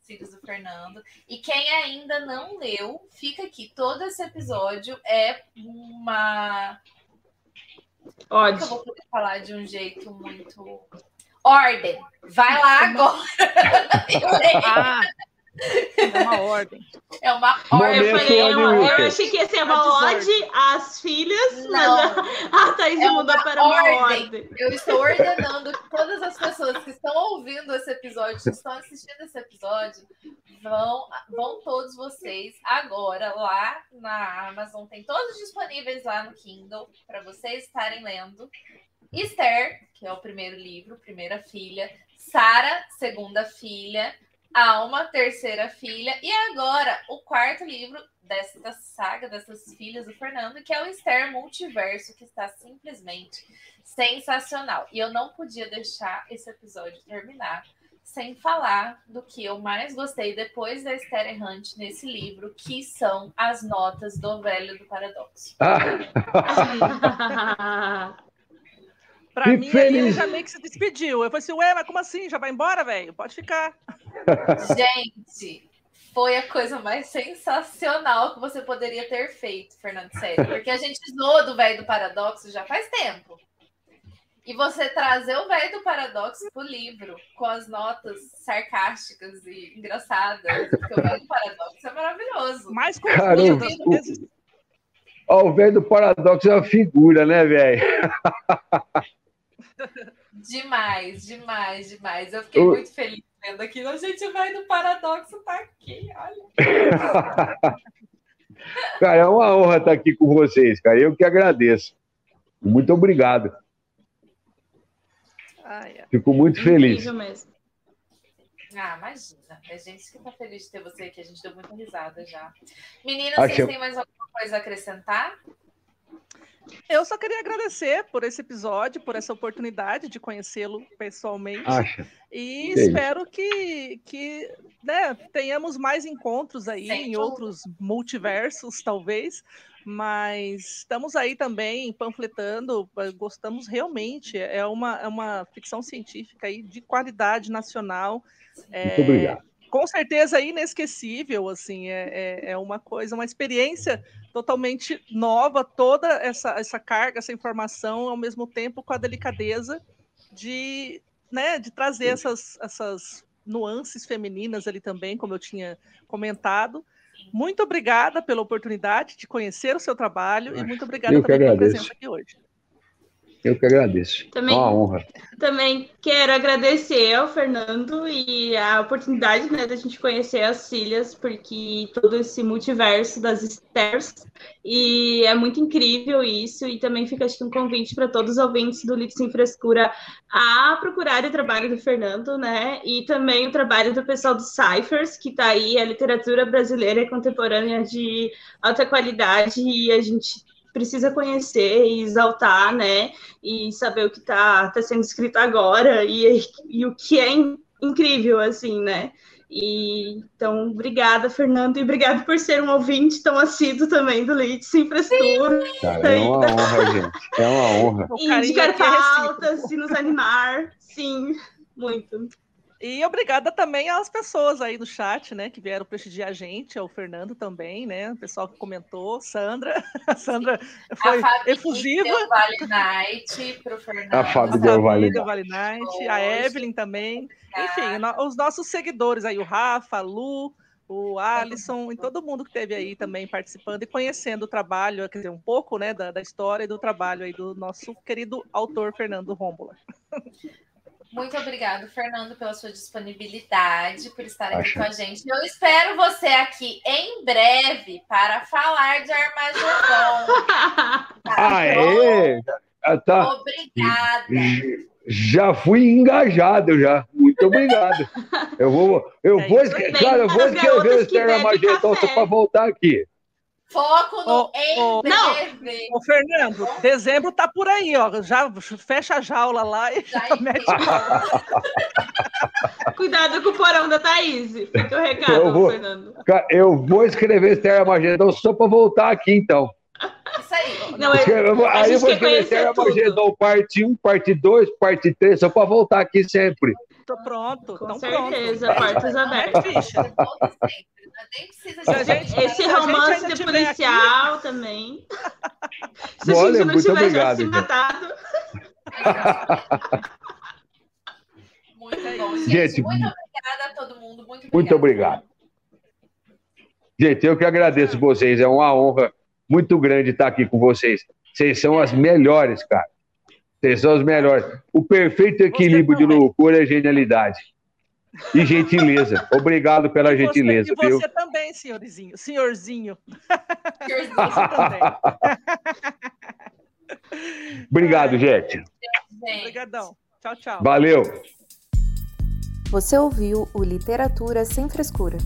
filhos do Fernando. E quem ainda não leu, fica aqui. Todo esse episódio é uma. Ótimo. Eu vou poder falar de um jeito muito. Ordem. Vai lá agora. ah, é uma ordem. É uma ordem. Eu, falei, é uma, eu achei que ia ser uma ode às filhas, Não. mas a, a Thaís é mudou para ordem. uma ordem. Eu estou ordenando que todas as pessoas que estão ouvindo esse episódio, que estão assistindo esse episódio, vão, vão todos vocês agora lá na Amazon. Tem todos disponíveis lá no Kindle para vocês estarem lendo. Esther, que é o primeiro livro, primeira filha. Sara, segunda filha a uma terceira filha, e agora o quarto livro desta saga, dessas filhas do Fernando, que é o Esther Multiverso, que está simplesmente sensacional. E eu não podia deixar esse episódio terminar sem falar do que eu mais gostei depois da Esther Errante nesse livro, que são as notas do Velho do Paradoxo. Ah. Pra mim, ele já meio que se despediu. Eu falei assim, ué, mas como assim? Já vai embora, velho? Pode ficar. Gente, foi a coisa mais sensacional que você poderia ter feito, Fernando Sério. Porque a gente zoou do velho do paradoxo já faz tempo. E você trazer o velho do paradoxo pro livro, com as notas sarcásticas e engraçadas, porque o velho do paradoxo é maravilhoso. Mais Caramba, o, o velho do paradoxo é uma figura, né, velho? Demais, demais, demais. Eu fiquei muito feliz vendo aquilo. A gente vai no paradoxo, tá aqui, olha. cara, é uma honra estar aqui com vocês, cara. Eu que agradeço. Muito obrigado. Ah, é. Fico muito feliz. Mesmo. Ah, imagina. É gente que tá feliz de ter você aqui. A gente deu muita risada já. Meninas, vocês têm mais alguma coisa a acrescentar? Eu só queria agradecer por esse episódio, por essa oportunidade de conhecê-lo pessoalmente. Acha. E espero que, que né, tenhamos mais encontros aí Sem em outros multiversos, talvez. Mas estamos aí também panfletando, gostamos realmente. É uma, é uma ficção científica aí de qualidade nacional. Muito é, obrigado com certeza inesquecível, assim, é, é, é, uma coisa, uma experiência totalmente nova, toda essa, essa carga, essa informação, ao mesmo tempo com a delicadeza de, né, de trazer essas, essas nuances femininas ali também, como eu tinha comentado. Muito obrigada pela oportunidade de conhecer o seu trabalho e muito obrigada também pela presença aqui hoje. Eu que agradeço. Também, é uma honra. Também quero agradecer ao Fernando e a oportunidade né, da gente conhecer as filhas, porque todo esse multiverso das stairs. E é muito incrível isso. E também fica acho que um convite para todos os ouvintes do Livro Sem Frescura a procurar o trabalho do Fernando, né? E também o trabalho do pessoal do Cyphers, que está aí, a literatura brasileira e contemporânea de alta qualidade, e a gente precisa conhecer e exaltar, né? E saber o que está tá sendo escrito agora e, e o que é in, incrível, assim, né? E, então, obrigada, Fernando, e obrigado por ser um ouvinte tão assíduo também do Leite Sem Frescura. Cara, é uma honra, gente. É uma honra. E indicar pautas, e nos animar, sim, muito. E obrigada também às pessoas aí do chat, né, que vieram prestigiar a gente, ao Fernando também, né, o pessoal que comentou, Sandra, a Sandra foi a efusiva. Deu Vale Night pro Fernando. A Fábio deu Vale, vale Night, a Evelyn também. Enfim, os nossos seguidores aí, o Rafa, a Lu, o Alisson e todo mundo que esteve aí também participando e conhecendo o trabalho, quer dizer, um pouco, né, da, da história e do trabalho aí do nosso querido autor Fernando Rômbola. Muito obrigado, Fernando, pela sua disponibilidade, por estar aqui Acho. com a gente. Eu espero você aqui em breve para falar de Armagedon. Tá Aê! Tá. Obrigada. Já fui engajado já. Muito obrigado. Eu vou, eu é vou, cara, eu vou escrever o Armagedon só para voltar aqui. Foco no oh, MPV. Ô, Fernando, dezembro tá por aí, ó. Já fecha a jaula lá e já, já mete Cuidado com o porão da Thaís. Fica o recado, eu vou, Fernando. Eu vou escrever Esther Magedon só para voltar aqui, então. Isso aí. Não, eu, aí eu vou escrever Esther Magedon parte 1, parte 2, parte 3, só para voltar aqui sempre. Tô pronto. Com certeza, pronto. portas abertas. Precisa de gente, Esse romance de policial aqui... também. Se Olha, a gente não tivesse obrigado, se matado. Muito bom. Gente, gente, muito obrigada a todo mundo. Muito, muito obrigado. Gente, eu que agradeço vocês. É uma honra muito grande estar aqui com vocês. Vocês são as melhores, cara. Vocês são os melhores. O perfeito equilíbrio de loucura e genialidade. E gentileza. Obrigado pela e gentileza. Você, e você viu? também, senhorzinho. Senhorzinho. Senhorzinho. Você também. Obrigado, gente. Obrigadão. Tchau, tchau. Valeu. Você ouviu o Literatura Sem Frescura